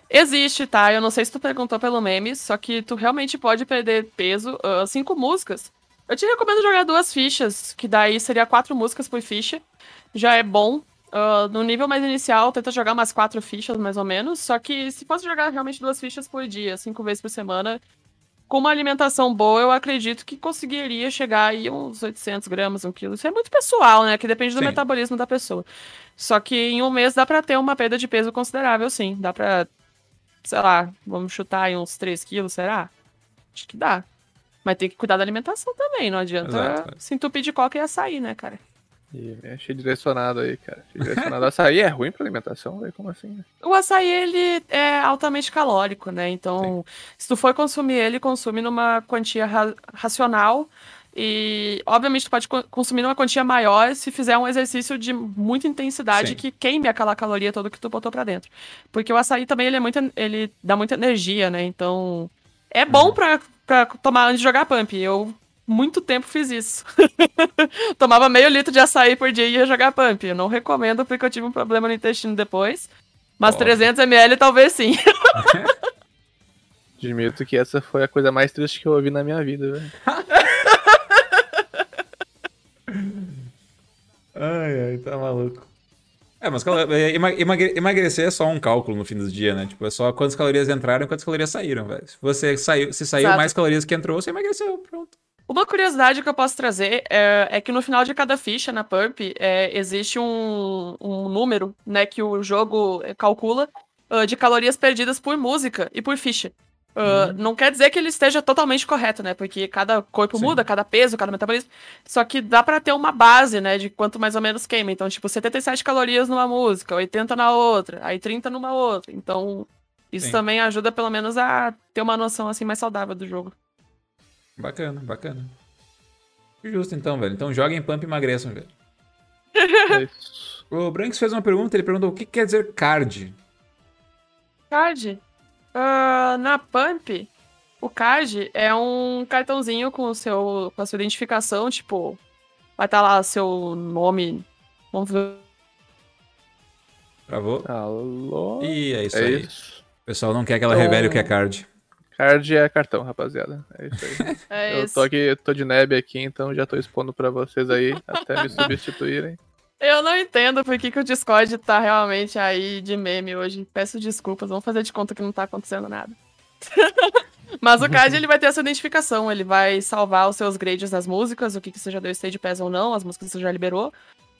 S3: existe, tá? Eu não sei se tu perguntou pelo meme, só que tu realmente pode perder peso. 5 uh, músicas. Eu te recomendo jogar duas fichas, que daí seria quatro músicas por ficha. Já é bom. Uh, no nível mais inicial, tenta jogar umas quatro fichas, mais ou menos. Só que se fosse jogar realmente duas fichas por dia, cinco vezes por semana, com uma alimentação boa, eu acredito que conseguiria chegar aí uns 800 gramas, um quilo. Isso é muito pessoal, né? Que depende do sim. metabolismo da pessoa. Só que em um mês dá pra ter uma perda de peso considerável, sim. Dá pra, sei lá, vamos chutar aí uns 3 quilos, será? Acho que dá. Mas tem que cuidar da alimentação também, não adianta Exato. se entupir de coca e açaí, né, cara?
S2: E é cheio direcionado aí, cara. Cheio direcionado. açaí é ruim pra alimentação, velho? Como assim?
S3: O açaí, ele é altamente calórico, né? Então, Sim. se tu for consumir ele, consome numa quantia ra racional. E, obviamente, tu pode consumir numa quantia maior se fizer um exercício de muita intensidade Sim. que queime aquela caloria toda que tu botou pra dentro. Porque o açaí também, ele, é muito, ele dá muita energia, né? Então, é bom uhum. pra, pra tomar antes de jogar pump. Eu muito tempo fiz isso. Tomava meio litro de açaí por dia e ia jogar pump. Eu não recomendo porque eu tive um problema no intestino depois. Mas oh. 300ml talvez sim.
S2: Admito que essa foi a coisa mais triste que eu ouvi na minha vida, velho.
S1: ai, ai, tá maluco. É, mas é, emagre emagrecer é só um cálculo no fim do dia, né? Tipo, é só quantas calorias entraram e quantas calorias saíram, velho. Se você saiu, se saiu Exato. mais calorias que entrou, você emagreceu, pronto.
S3: Uma curiosidade que eu posso trazer é, é que no final de cada ficha na Pump é, existe um, um, número, né, que o jogo calcula uh, de calorias perdidas por música e por ficha. Uh, Não quer dizer que ele esteja totalmente correto, né? Porque cada corpo Sim. muda, cada peso, cada metabolismo. Só que dá para ter uma base, né? De quanto mais ou menos queima. Então, tipo, 77 calorias numa música, 80 na outra, aí 30 numa outra. Então, isso Sim. também ajuda, pelo menos, a ter uma noção, assim, mais saudável do jogo.
S1: Bacana, bacana. Justo, então, velho. Então, joguem pump e emagreçam, velho.
S2: É isso.
S1: O Branks fez uma pergunta, ele perguntou o que quer dizer card.
S3: Card. Ah, na Pump, o card é um cartãozinho com, o seu, com a sua identificação, tipo, vai estar lá seu nome. Vamos ver.
S1: Travou?
S2: Alô?
S1: E é isso
S2: é
S1: aí.
S2: isso.
S1: O pessoal não quer que ela
S2: Então-
S1: revele o que é card.
S2: Card é cartão, rapaziada. É isso aí.
S3: É
S2: eu
S3: isso.
S2: tô aqui, tô de neb aqui, então já tô expondo pra vocês aí, até me substituírem.
S3: Eu não entendo por que, que o Discord tá realmente aí de meme hoje. Peço desculpas, vamos fazer de conta que não tá acontecendo nada. Mas o card ele vai ter a sua identificação, ele vai salvar os seus grades das músicas, o que, que você já deu stage pass ou não, as músicas que você já liberou.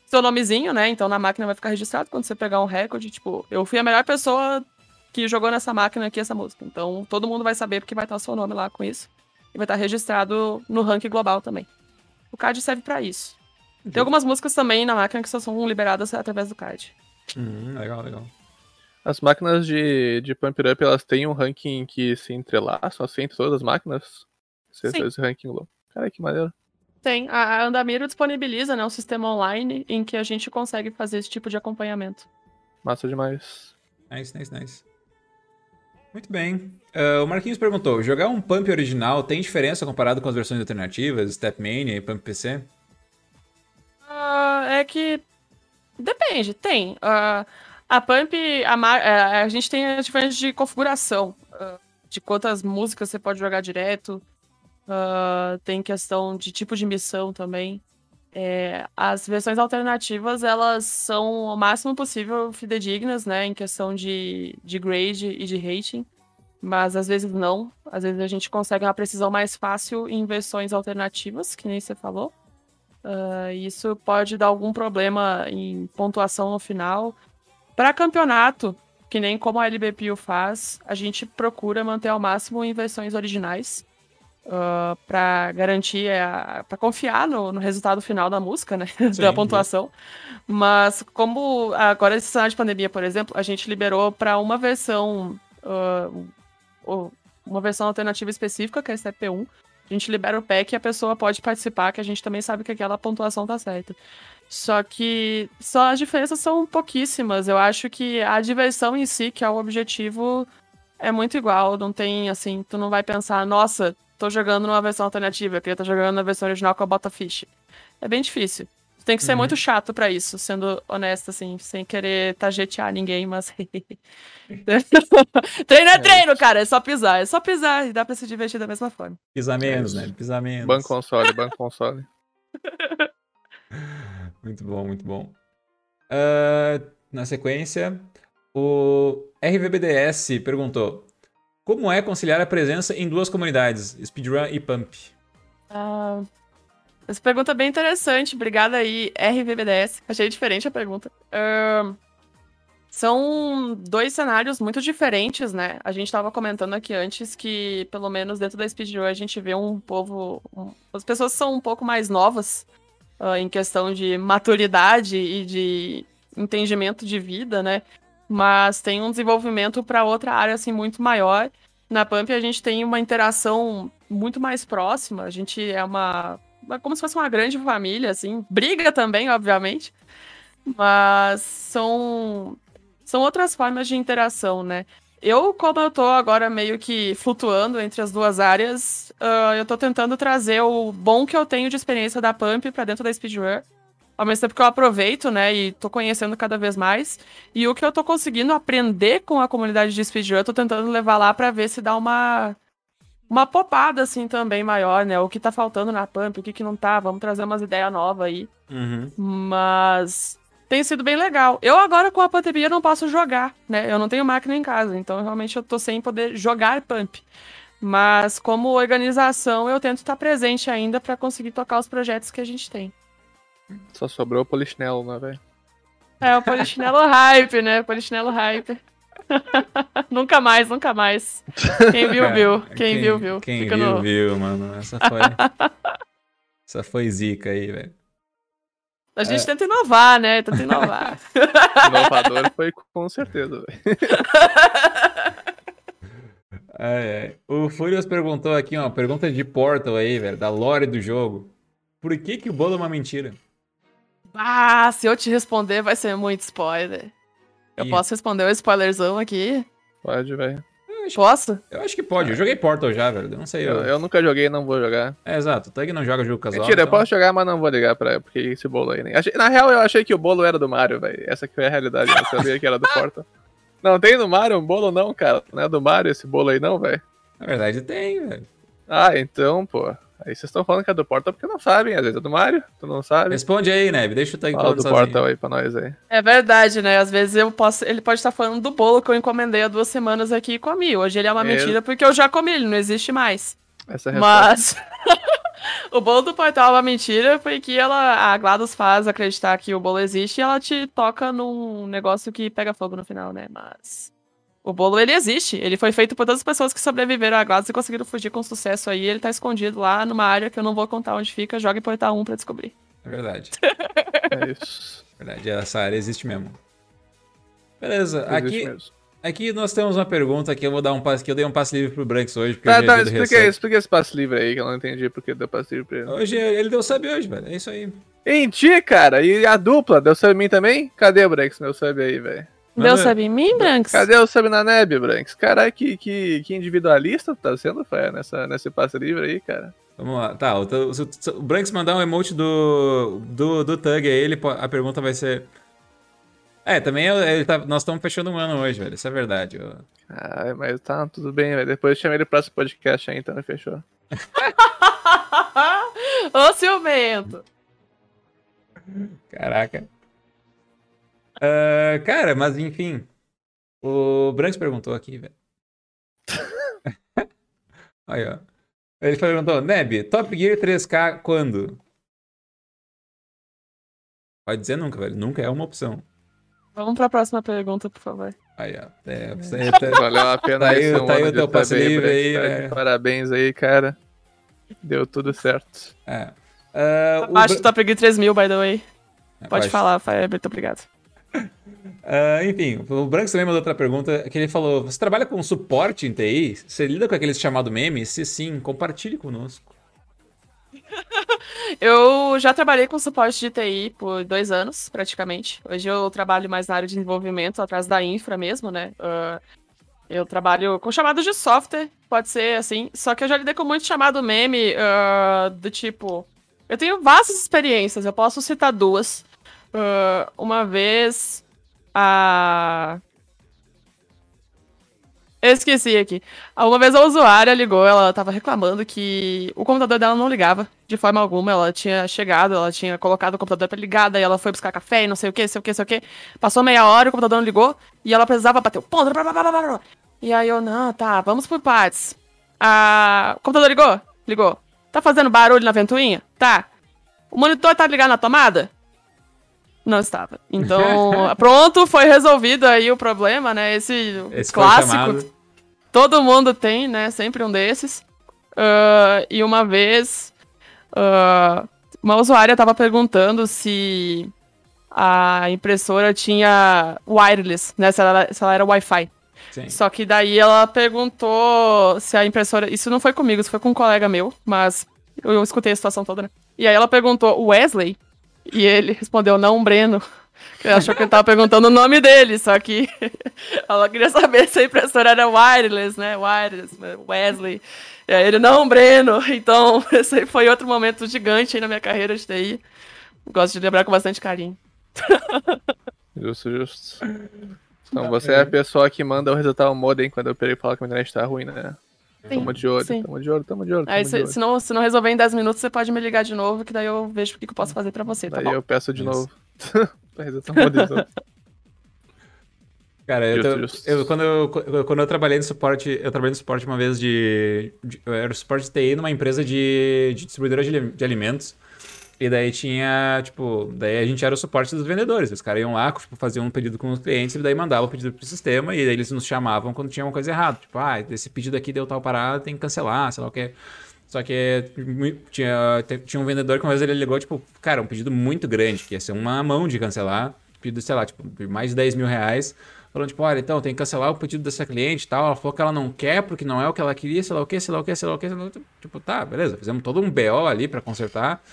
S3: Seu nomezinho, né? Então na máquina vai ficar registrado quando você pegar um recorde, tipo, eu fui a melhor pessoa que jogou nessa máquina aqui essa música. Então todo mundo vai saber porque vai estar o seu nome lá com isso. E vai estar registrado no ranking global também. O card serve pra isso. Tem algumas músicas também na máquina que só são liberadas através do card.
S1: Hum, legal, legal.
S2: As máquinas de, de Pump It Up, elas têm um ranking que se entrelaçam, assim, entre todas as máquinas? Esse,
S3: Sim.
S2: esse ranking low. Cara, que maneiro.
S3: Tem. A a Andamiro disponibiliza né, um sistema online em que a gente consegue fazer esse tipo de acompanhamento.
S2: Massa demais.
S1: Nice, nice, nice. Muito bem. Ah, o Marquinhos perguntou: jogar um Pump original tem diferença comparado com as versões alternativas, Stepmania e Pump PC?
S3: Ah, é que. Depende, tem. Ah, a Pump, a, ma- é, a gente tem a diferença de configuração. de quantas músicas você pode jogar direto. Tem questão de tipo de missão também. É, as versões alternativas, elas são o máximo possível fidedignas, né? Em questão de, de grade e de rating. Mas às vezes não. Às vezes a gente consegue uma precisão mais fácil em versões alternativas, que nem você falou. Ah, isso pode dar algum problema em pontuação no final. Para campeonato, que nem como a LBPU faz, a gente procura manter ao máximo em versões originais. Para garantir, para confiar no, no resultado final da música, né?
S1: Sim,
S3: da pontuação. Mas como agora esse cenário de pandemia, por exemplo, a gente liberou para uma versão, o- uma versão alternativa específica, que é a STP1. A gente libera o pack e a pessoa pode participar, que a gente também sabe que aquela pontuação tá certa. Só que só as diferenças são pouquíssimas. Eu acho que a diversão em si, que é o objetivo, é muito igual. Não tem assim, tu não vai pensar, nossa, tô jogando numa versão alternativa, eu queria estar jogando na versão original com a bota fish. É bem difícil. Tem que ser
S1: Uhum.
S3: muito chato pra isso, sendo honesto, assim, sem querer tagetear ninguém, mas. treino é treino, cara, é só pisar, é só pisar e dá pra se divertir da mesma forma.
S1: Pisar menos,
S2: isso.
S1: né? Pisar menos.
S2: Banco console, banco console.
S1: Muito bom, muito bom. Ah, na sequência, o RVBDS perguntou: Como é conciliar a presença em duas comunidades, Speedrun e Pump?
S3: Ah, essa pergunta é bem interessante. Obrigada aí, RVBDS. Achei diferente a pergunta. Ahn, são dois cenários muito diferentes, né? A gente estava comentando aqui antes que, pelo menos dentro da Speedrun, a gente vê um povo. um- as pessoas são um pouco mais novas ah, em questão de maturidade e de entendimento de vida, né? Mas tem um desenvolvimento para outra área assim muito maior. Na Pump a gente tem uma interação muito mais próxima. A gente é uma. é como se fosse uma grande família, assim. Briga também, obviamente. Mas são. São outras formas de interação, né? Eu, como eu tô agora meio que flutuando entre as duas áreas, ah, eu tô tentando trazer o bom que eu tenho de experiência da Pump pra dentro da Speedrun. Ao mesmo tempo que eu aproveito, né, e tô conhecendo cada vez mais. E o que eu tô conseguindo aprender com a comunidade de speedrun, eu tô tentando levar lá pra ver se dá uma uma popada assim também maior, né? O que tá faltando na Pump, o que que não tá, vamos trazer umas ideias novas aí.
S1: Uhum.
S3: Mas tem sido bem legal. Eu agora com a pandemia não posso jogar, né? Eu não tenho máquina em casa, então realmente eu tô sem poder jogar Pump. Mas como organização, eu tento estar presente ainda pra conseguir tocar os projetos que a gente tem.
S2: Só sobrou o polichinelo, né, velho?
S3: É, o polichinelo hype, né? Polichinelo hype. nunca mais, nunca mais. Quem viu, viu. Quem, viu, viu.
S1: Quem
S3: Fica
S1: viu,
S3: no-
S1: viu, mano. Essa foi. Essa foi zica aí, velho.
S3: A gente
S1: É.
S3: tenta inovar, né? Tenta inovar.
S2: Inovador foi com certeza, velho.
S1: Ai, ai. O Furious perguntou aqui, ó, pergunta de Portal aí, velho, da lore do jogo. Por que que o bolo é uma mentira?
S3: Ah, se eu te responder, vai ser muito spoiler. Eu
S1: Ih.
S3: posso responder o spoilerzão aqui?
S2: Pode, velho.
S3: Posso?
S1: Eu acho que pode. Eu joguei Portal já, velho. Eu não sei.
S2: Eu,
S1: Eu...
S2: eu nunca joguei e não vou jogar.
S1: É, exato. O Tug não joga jogo casual.
S2: Mentira, eu
S1: então-
S2: posso jogar, mas não vou ligar pra porque esse bolo aí, né? Achei- na real, eu achei que o bolo era do Mario, velho. Essa que foi a realidade, eu sabia que era do Portal. Não tem do Mario um bolo não, cara. Não é do Mario esse bolo aí não, velho.
S1: Na verdade, tem, velho.
S2: Ah, então, pô. Aí vocês estão falando que é do Portal porque não sabem, às vezes é do Mario, tu não sabe.
S1: Responde aí, Neb. Deixa o Tug
S2: Fala
S1: falando
S2: do
S1: sozinho.
S2: Portal aí pra nós aí.
S3: É verdade, né? Às vezes eu posso. Ele pode estar falando do bolo que eu encomendei há duas semanas aqui e comi. Hoje ele é uma
S2: Ele-
S3: mentira porque eu já comi, ele não existe mais.
S2: Essa é a resposta.
S3: Mas o bolo do portal é uma mentira porque ela, a GLaDOS faz acreditar que o bolo existe e ela te toca num negócio que pega fogo no final, né? Mas o bolo ele existe. Ele foi feito por todas as pessoas que sobreviveram à GLaDOS e conseguiram fugir com sucesso aí. Ele tá escondido lá numa área que eu não vou contar onde fica. Jogue portal 1 pra descobrir.
S1: É verdade.
S2: É isso.
S1: verdade. Essa área existe mesmo. Beleza.
S2: Existe
S1: Aqui,
S2: mesmo.
S1: aqui nós temos uma pergunta que eu vou dar um passe. Que eu dei um passe livre pro Branks hoje. Porque
S2: Tá,
S1: é
S2: tá, explica, explica esse passe livre aí, que eu não entendi porque deu passe livre pra ele.
S1: Hoje ele deu sub hoje, velho. É isso aí.
S2: Em ti, cara, e a dupla, deu sub em mim também? Cadê o Brex, meu sub aí, velho?
S3: Deu sabe em mim, Branks?
S2: Cadê o sub na neb, Branks? Caralho, que, que, que individualista tá sendo, Fé, nessa, nesse passe livre aí, cara.
S1: Vamos lá. Tá, o, o, o Branks mandar um emote do, do, do Tug aí, ele, a pergunta vai ser. É, também é- ele tá- nós estamos fechando um ano hoje, velho. Isso é verdade. ó.
S2: Ah, mas tá, tudo bem, velho. Depois eu chamei ele pro próximo podcast aí, então fechou.
S3: Ô, ciumento!
S1: Caraca. Ah, cara, mas enfim. O Branks perguntou aqui, velho. Aí, ó. Ele perguntou, Neb, Top Gear 3K quando? Pode dizer nunca, velho. Nunca é uma opção.
S3: Vamos pra próxima pergunta, por favor.
S1: Aí, ó. É, você tá-
S2: Valeu a pena
S1: Tá aí-
S2: um
S1: tá aí o teu passe livre aí,
S2: tá?
S1: é.
S2: Parabéns aí, cara. Deu tudo certo.
S1: é. Ah, o
S3: Abaixo
S1: Bra-
S3: do Top Gear 3000, by the way. Pode
S1: Abaixo.
S3: falar, Fire, muito obrigado.
S1: Ah, enfim, o Branks também mandou outra pergunta que ele falou: Você trabalha com suporte em TI? Você lida com aqueles chamado meme? Se sim, compartilhe conosco.
S3: Eu já trabalhei com suporte de TI por dois anos, praticamente. Hoje eu trabalho mais na área de desenvolvimento, atrás da infra mesmo, né? Ah, eu trabalho com chamados de software, pode ser assim. Só que eu já lidei com muito chamado meme, ah, do tipo. Eu tenho vastas experiências, eu posso citar duas. Uma vez. A. Esqueci aqui. Uma vez a usuária ligou, ela tava reclamando que o computador dela não ligava de forma alguma. Ela tinha chegado, ela tinha colocado o computador pra ligar, daí ela foi buscar café e não sei o que, sei o que, sei o que. Passou meia hora, o computador não ligou e ela precisava bater o ponto. blá, blá, blá, blá. E aí eu, não, tá, vamos por partes. Ah, o computador ligou? Ligou. Tá fazendo barulho na ventoinha? Tá. O monitor tá ligado na tomada? Não estava. Então, pronto, foi resolvido aí o problema, né? Esse,
S1: Esse
S3: clássico. Todo mundo tem, né? Sempre um desses. Ah, e uma vez, ah, uma usuária estava perguntando se a impressora tinha wireless, né? Se ela, se ela era Wi-Fi.
S1: Sim.
S3: Só que daí ela perguntou se a impressora. Isso não foi comigo, isso foi com um colega meu, mas eu, eu escutei a situação toda, né? E aí ela perguntou, Wesley? E ele respondeu, não, Breno. Que achou que ele tava perguntando o nome dele, só que ela queria saber se a impressora era wireless, né? Wireless? Wesley. E aí ele, não, Breno. Então, esse aí foi outro momento gigante aí na minha carreira de TI. Gosto de lembrar com bastante carinho.
S2: Justo, justo. Então você é a pessoa que manda eu resetar o modem quando eu peguei e falar que a internet tá ruim, né?
S3: Sim,
S2: Tamo de olho,
S3: sim.
S2: tamo de olho, tamo de olho.
S3: Aí,
S2: tamo de
S3: se,
S2: olho.
S3: se, não, se não resolver em 10 minutos, você pode me ligar de novo, que daí eu vejo o que, que eu posso fazer pra você, tá
S2: Daí
S3: bom?
S2: eu peço de
S1: Isso.
S2: novo.
S1: Cara, eu,
S2: justo.
S1: eu- quando, eu, quando eu trabalhei no suporte, eu trabalhei no suporte uma vez de. de- eu era suporte de TI numa empresa de, de distribuidora de, de alimentos. E daí tinha, tipo, daí a gente era o suporte dos vendedores. Os caras iam lá, tipo, faziam um pedido com os clientes e daí mandavam o pedido pro sistema e daí eles nos chamavam quando tinha uma coisa errada. Tipo, ah, esse pedido aqui deu tal parada, tem que cancelar, sei lá o que. Só que tinha, tinha um vendedor que uma vez ele ligou, tipo, cara, um pedido muito grande, que ia ser uma mão de cancelar. Pedido, sei lá, tipo, mais de 10 mil reais. Falando, tipo, olha, então, tem que cancelar o pedido dessa cliente e tal. Ela falou que ela não quer porque não é o que ela queria, sei lá o que, sei lá o que, sei lá o que. Tipo, tá, beleza. Fizemos todo um BO ali pra consertar.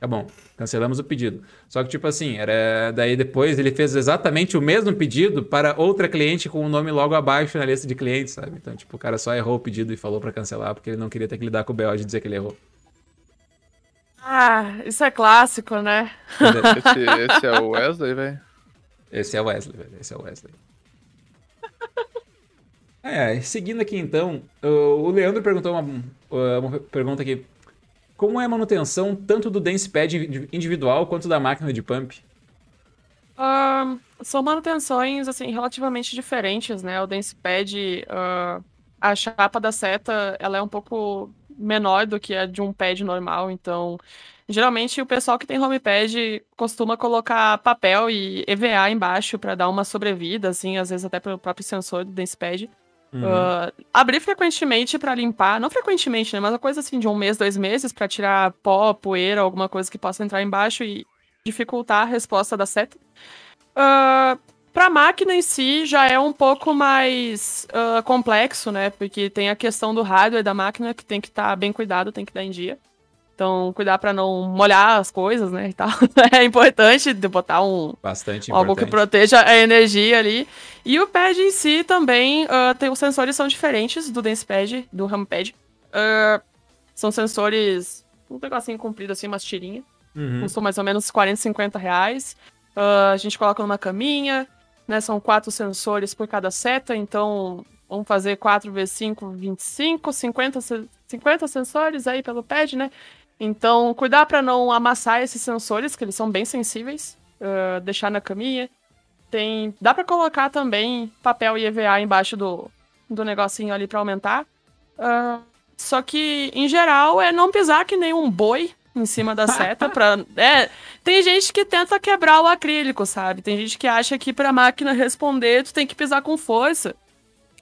S1: Tá bom, cancelamos o pedido. Só que, tipo assim, era. Daí depois ele fez exatamente o mesmo pedido para outra cliente com o nome logo abaixo na lista de clientes, sabe? Então, tipo, o cara só errou o pedido e falou para cancelar porque ele não queria ter que lidar com o BO de dizer que ele errou.
S3: Ah, isso é clássico, né?
S2: Esse, esse é o Wesley, velho.
S1: Esse é o Wesley, velho. Esse é o Wesley. É, seguindo aqui então, o Leandro perguntou uma, uma pergunta aqui. Como é a manutenção tanto do Pad individual quanto da máquina de pump?
S3: Uh, são manutenções assim relativamente diferentes, né? O Pad, uh, a chapa da seta, ela é um pouco menor do que a de um pad normal, então geralmente o pessoal que tem homepad costuma colocar papel e EVA embaixo para dar uma sobrevida, assim, às vezes até para o próprio sensor do Pad. Uh, abrir frequentemente para limpar, não frequentemente, né? Mas uma coisa assim de um mês, dois meses, para tirar pó, poeira, alguma coisa que possa entrar embaixo e dificultar a resposta da seta. Uh, para a máquina em si já é um pouco mais uh, complexo, né? Porque tem a questão do hardware da máquina que tem que estar tá bem cuidado, tem que dar em dia. Então, cuidar para não molhar as coisas, né, e tal. é importante botar um
S1: bastante
S3: algo que proteja a energia ali. E o pad em si também uh, tem os sensores são diferentes do DensePad, do RamPad. Uh, são sensores um negocinho comprido assim, umas tirinhas. Uhum. Custam mais ou menos 40, 50 reais. Uh, a gente coloca numa caminha, né? São quatro sensores por cada seta, então vamos fazer 4 vezes 5, 25, 50, 50 sensores aí pelo pad, né? Então, cuidar para não amassar esses sensores, que eles são bem sensíveis, uh, deixar na caminha. Tem, dá para colocar também papel e EVA embaixo do, do negocinho ali para aumentar. Uh, só que, em geral, é não pisar que nem um boi em cima da seta pra... É, tem gente que tenta quebrar o acrílico, sabe? Tem gente que acha que pra máquina responder, tu tem que pisar com força.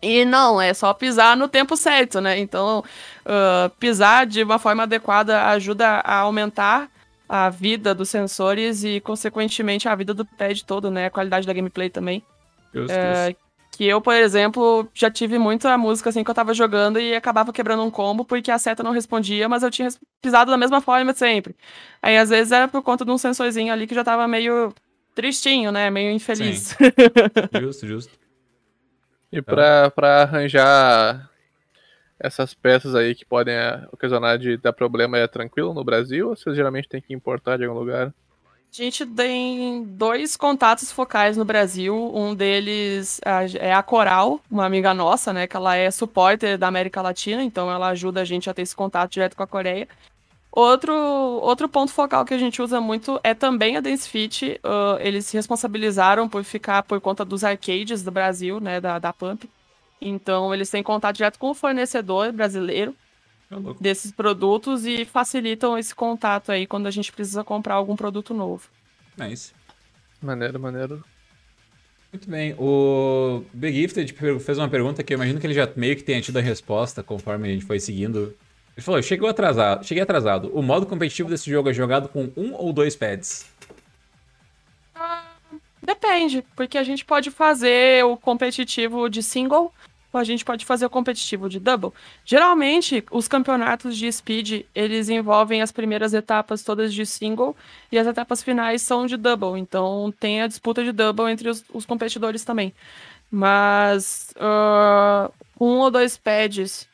S3: E não, é só pisar no tempo certo, né? Então, uh, pisar de uma forma adequada ajuda a aumentar a vida dos sensores e, consequentemente, a vida do pad todo, né? A qualidade da gameplay também.
S1: Just, uh,
S3: que eu, por exemplo, já tive muita música assim que eu tava jogando e acabava quebrando um combo porque a seta não respondia, mas eu tinha pisado da mesma forma sempre. Aí, às vezes, era por conta de um sensorzinho ali que já tava meio tristinho, né? Meio infeliz.
S1: justo, justo.
S2: E pra, pra arranjar essas peças aí que podem é, ocasionar de dar problema é tranquilo no Brasil ou você geralmente tem que importar de algum lugar?
S3: A gente tem dois contatos focais no Brasil. Um deles é a Coral, uma amiga nossa, né? Que ela é supporter da América Latina, então ela ajuda a gente a ter esse contato direto com a Coreia. Outro, outro ponto focal que a gente usa muito é também a DanceFit. Uh, eles se responsabilizaram por ficar por conta dos arcades do Brasil, né, da, da Pump. Então, eles têm contato direto com o fornecedor brasileiro é desses produtos e facilitam esse contato aí quando a gente precisa comprar algum produto novo.
S1: É isso.
S2: Maneiro, maneiro.
S1: Muito bem. O Big Gifted fez uma pergunta que eu imagino que ele já meio que tenha tido a resposta conforme a gente foi seguindo ele falou, chegou atrasado, cheguei atrasado. O modo competitivo desse jogo é jogado com um ou dois pads?
S3: Ah, depende, porque a gente pode fazer o competitivo de single ou a gente pode fazer o competitivo de double. Geralmente, os campeonatos de speed, eles envolvem as primeiras etapas todas de single e as etapas finais são de double. Então, tem a disputa de double entre os, os competidores também. Mas uh, um ou dois pads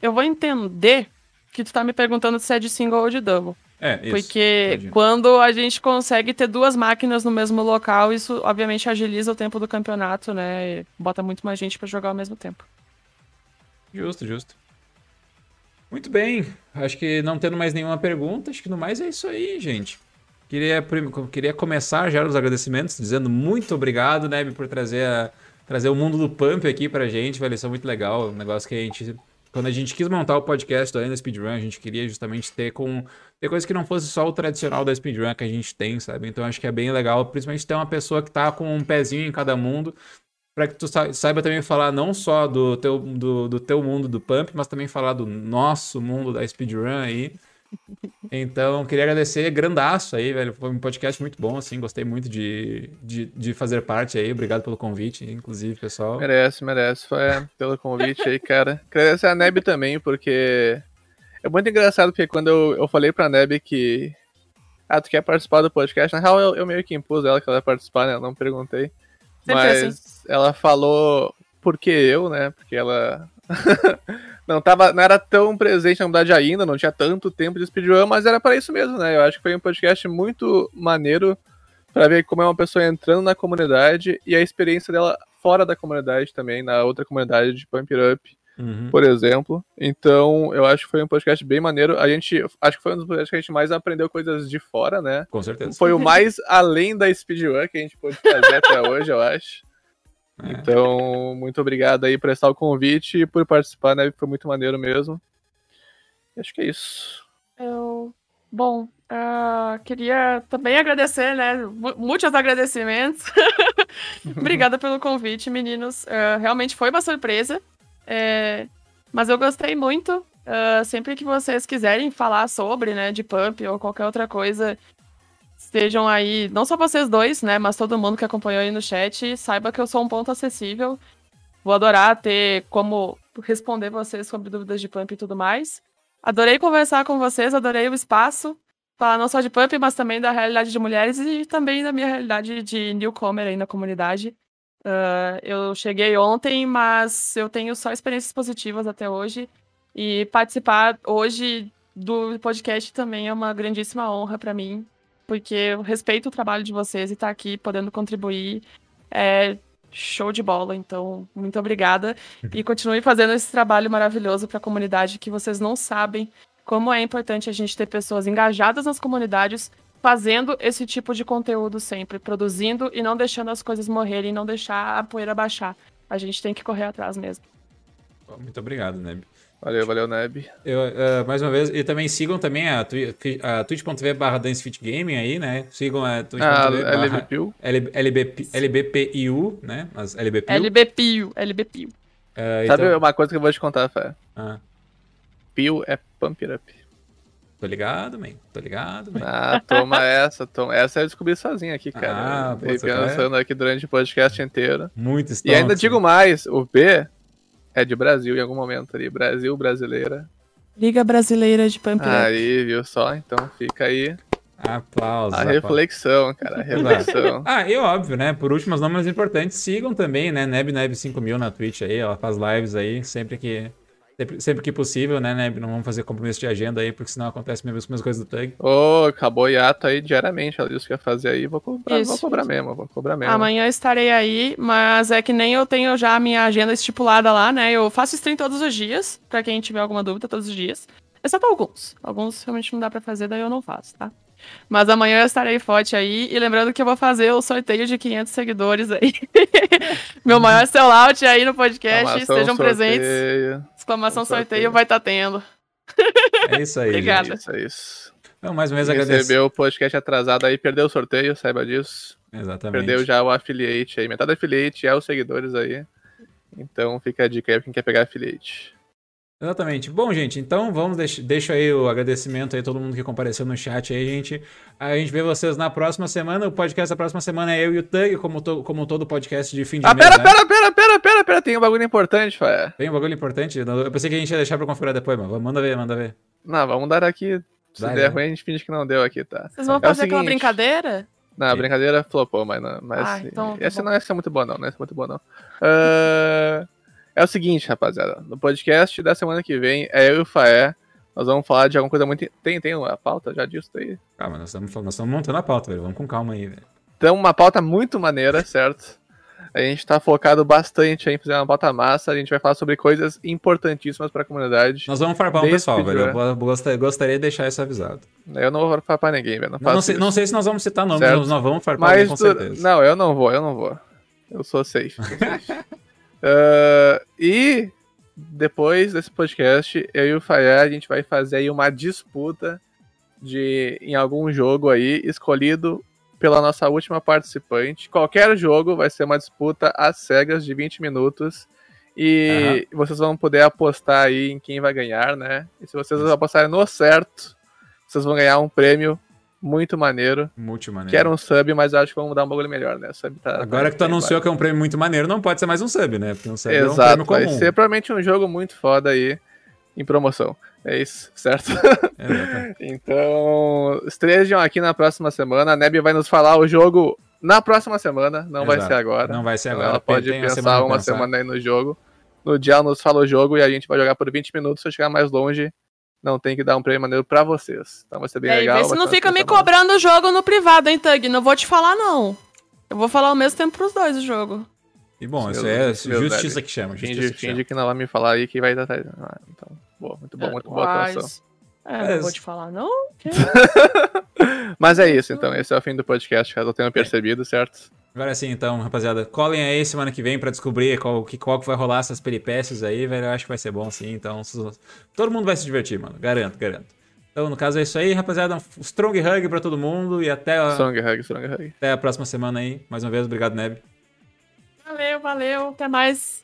S3: eu vou entender que tu tá me perguntando se é de single ou de double.
S1: É,
S3: isso. Porque quando a gente consegue ter duas máquinas no mesmo local, isso obviamente agiliza o tempo do campeonato, né? E bota muito mais gente para jogar ao mesmo tempo.
S1: Justo, justo. Muito bem. Acho que não tendo mais nenhuma pergunta, acho que no mais é isso aí, gente. Queria, queria começar já os agradecimentos, dizendo muito obrigado, Neb, por trazer, a, trazer o mundo do Pump aqui pra gente. Isso é muito legal. Um negócio que a gente quando a gente quis montar o podcast da Arena Speedrun, a gente queria justamente ter com ter coisas que não fosse só o tradicional da speedrun que a gente tem, sabe? Então acho que é bem legal, principalmente ter uma pessoa que tá com um pezinho em cada mundo, para que tu saiba também falar não só do teu, do, do teu mundo do pump, mas também falar do nosso mundo da speedrun aí. Então, queria agradecer, grandaço aí, velho. Foi um podcast muito bom, assim. Gostei muito de, de, de fazer parte aí. Obrigado pelo convite, inclusive, pessoal.
S2: Merece, merece. Foi é, pelo convite aí, cara. Agradecer a Neb também, porque é muito engraçado, porque quando eu, eu falei pra Neb que ah, tu quer participar do podcast? Na real, eu, eu meio que impus ela que ela ia participar, né? Eu não perguntei.
S3: Sempre
S2: mas
S3: assim.
S2: ela falou por que eu, né? Porque ela não tava, não era tão presente na comunidade ainda, não tinha tanto tempo de speedrun, mas era para isso mesmo, né? Eu acho que foi um podcast muito maneiro para ver como é uma pessoa entrando na comunidade e a experiência dela fora da comunidade também, na outra comunidade de Pump It Up,
S1: Uhum.
S2: por exemplo. Então, eu acho que foi um podcast bem maneiro. A gente, acho que foi um dos podcasts que a gente mais aprendeu coisas de fora, né?
S1: Com certeza.
S2: Foi o mais além da speedrun que a gente pôde fazer até hoje, eu acho.
S1: É.
S2: Então, muito obrigado aí por estar o convite e por participar, né? Foi muito maneiro mesmo. E acho que é isso.
S3: Eu... Bom, ah, queria também agradecer, né? mu- Muitos agradecimentos. Obrigada pelo convite, meninos. Ah, realmente foi uma surpresa. É, Mas eu gostei muito. Ah, sempre que vocês quiserem falar sobre, né, de pump ou qualquer outra coisa, estejam aí, não só vocês dois, né, mas todo mundo que acompanhou aí no chat, saiba que eu sou um ponto acessível. Vou adorar ter como responder vocês sobre dúvidas de pump e tudo mais. Adorei conversar com vocês, adorei o espaço. Falar não só de pump, mas também da realidade de mulheres e também da minha realidade de newcomer aí na comunidade. Ah, eu cheguei ontem, mas eu tenho só experiências positivas até hoje. E participar hoje do podcast também é uma grandíssima honra para mim, porque eu respeito o trabalho de vocês e estar aqui podendo contribuir é show de bola. Então, muito obrigada. E continue fazendo esse trabalho maravilhoso para a comunidade que vocês não sabem como é importante a gente ter pessoas engajadas nas comunidades fazendo esse tipo de conteúdo sempre, produzindo e não deixando as coisas morrerem, não deixar a poeira baixar. A gente tem que correr atrás mesmo.
S1: Muito obrigado, Neb.
S2: Valeu, valeu, Neb.
S1: Eu, eh, mais uma vez, e também sigam também a, twi- a twitch.tv barra DanceFit Gaming aí, né? Sigam a
S2: Ah,
S1: twitch.tv barra
S2: LVPU.
S1: LB, LB, LBPIU, né? Mas LBPIU.
S3: LBPio, LBPio.
S1: eh,
S2: Sabe
S1: então-
S2: uma coisa que eu vou te contar, Fé?
S1: Ah,
S2: Pio é Pump It Up.
S1: tô ligado, man. Tô ligado, man.
S2: Ah, toma essa, toma. Essa eu descobri sozinho aqui, cara.
S1: Ah,
S2: Eu
S1: pô, tá-
S2: pensando aqui durante o podcast inteiro.
S1: Muito
S2: E ainda digo mais, o B é de Brasil em algum momento ali. Brasil, brasileira.
S3: Liga Brasileira de Pump.
S2: Aí, viu só? Então fica aí
S1: Aplausos.
S2: a
S1: aplausos.
S2: reflexão, cara. A reflexão.
S1: Ah, e óbvio, né? Por último, mas não menos importante, sigam também, né? NebNeb5000 na Twitch aí, ela faz lives aí sempre que, sempre, sempre que possível, né, Neb? Não vamos fazer compromisso de agenda aí, porque senão acontece mesmo as mesmas coisas do Tug.
S2: Ô, acabou o hiato aí diariamente. Ela disse que ia fazer aí. Vou cobrar,
S3: Isso,
S2: vou cobrar
S3: isso.
S2: mesmo, vou cobrar mesmo.
S3: Amanhã estarei aí, mas é que nem eu tenho já a minha agenda estipulada lá, né? Eu faço stream todos os dias, pra quem tiver alguma dúvida, todos os dias. Exceto alguns. Alguns realmente não dá pra fazer, daí eu não faço, tá? Mas amanhã eu estarei forte aí. E lembrando que eu vou fazer o sorteio de 500 seguidores aí. Meu maior sellout aí no podcast.
S2: Exclamação,
S3: Estejam presentes.
S2: sorteio.
S3: Exclamação
S2: sorteio.
S3: sorteio vai estar tendo.
S1: É isso aí.
S3: Obrigada.
S1: gente.
S2: Isso, é isso.
S1: Então, mais uma vez agradecer.
S2: recebeu o podcast atrasado aí, perdeu o sorteio, saiba disso.
S1: Exatamente.
S2: Perdeu já o affiliate aí. Metade do affiliate é os seguidores aí. Então fica a dica aí pra quem quer pegar affiliate.
S1: Exatamente. Bom, gente, então vamos deixar deixa aí o agradecimento aí a todo mundo que compareceu no chat aí, gente. A gente vê vocês na próxima semana. O podcast da próxima semana é eu e o Tug, como, to- como todo podcast de fim de
S2: Ah,
S1: mês,
S2: pera,
S1: né?
S2: pera, pera, pera, pera, pera. Tem um bagulho importante, Fé.
S1: Tem um bagulho importante? Eu pensei que a gente ia deixar pra configurar depois, mas manda ver, manda ver.
S2: Não, vamos dar aqui. Se
S1: Vai,
S2: der
S1: vai.
S2: ruim, a gente finge que não deu aqui, tá?
S3: Vocês vão
S2: É
S3: fazer aquela brincadeira?
S2: Não, a brincadeira flopou, mas, não, mas
S3: Ah, então tá
S2: essa
S3: bom.
S2: não essa é muito boa não, né? Essa é muito boa não. Ah, é o seguinte, rapaziada. No podcast da semana que vem é eu e o Faé. Nós vamos falar de alguma coisa muito. Tem, tem uma pauta já disso aí?
S1: Calma, nós estamos, nós estamos montando a pauta, velho. Vamos com calma aí, velho.
S2: Então, uma pauta muito maneira, certo? A gente tá focado bastante em fazer uma pauta massa. A gente vai falar sobre coisas importantíssimas pra comunidade.
S1: Nós vamos farpar um pessoal, velho. Eu gostaria, de deixar isso avisado.
S2: Eu não vou farpar ninguém, velho. Não,
S1: Não, não sei, não sei se nós vamos citar nomes,
S2: Certo.
S1: mas nós vamos farpar alguém
S2: Mas
S1: com
S2: tu-
S1: certeza.
S2: não, eu não vou, eu não vou. Eu sou safe. sou safe. Ah, e depois desse podcast, eu e o Fayar, a gente vai fazer aí uma disputa de em algum jogo aí escolhido pela nossa última participante. Qualquer jogo vai ser uma disputa às cegas de 20 minutos. E vocês vão poder apostar aí em quem vai ganhar, né? E se vocês apostarem no certo, vocês vão ganhar um prêmio muito maneiro.
S1: Multimaneiro.
S2: Que era um sub, mas acho que vamos dar um bagulho melhor, né? Sub tá,
S1: Agora que tu
S2: tá
S1: anunciou que é um prêmio muito maneiro, não pode ser mais um sub, né? Porque um sub é um
S2: Exato,
S1: prêmio
S2: vai
S1: comum.
S2: ser provavelmente um jogo muito foda aí. em promoção. É isso, certo? É, então, estejam aqui na próxima semana. A Neb vai nos falar o jogo na próxima semana, não Exato. vai ser agora.
S1: Não vai ser agora.
S2: Ela pode pensar semana uma pensar. semana aí no jogo. No dia ela nos fala o jogo e a gente vai jogar por 20 minutos. Se eu chegar mais longe, não tem que dar um prêmio maneiro pra vocês. Então vai ser bem é, legal. Vê
S3: se não fica me cobrando o jogo no privado, hein, Tug? Não vou te falar, não. Eu vou falar ao mesmo tempo pros dois o jogo.
S1: E bom, isso é justiça que chama. Justiça
S2: finge, que, chama. que não vai me falar aí que vai dar. Ah, então, boa, muito bom, muito boa atuação.
S3: É, não vou te falar, não?
S2: Mas é isso, então. Esse é o fim do podcast, caso eu tenha percebido, certo?
S1: Agora sim, então, rapaziada. Colhem aí semana que vem pra descobrir qual que, qual que vai rolar essas peripécias aí, velho. Eu acho que vai ser bom sim. Então, todo mundo vai se divertir, mano. Garanto, garanto. Então, no caso é isso aí, rapaziada. Um strong hug pra todo mundo e até a...
S2: Strong hug, strong hug.
S1: Até a próxima semana aí. Mais uma vez, obrigado, Neb.
S3: Valeu, valeu. Até mais.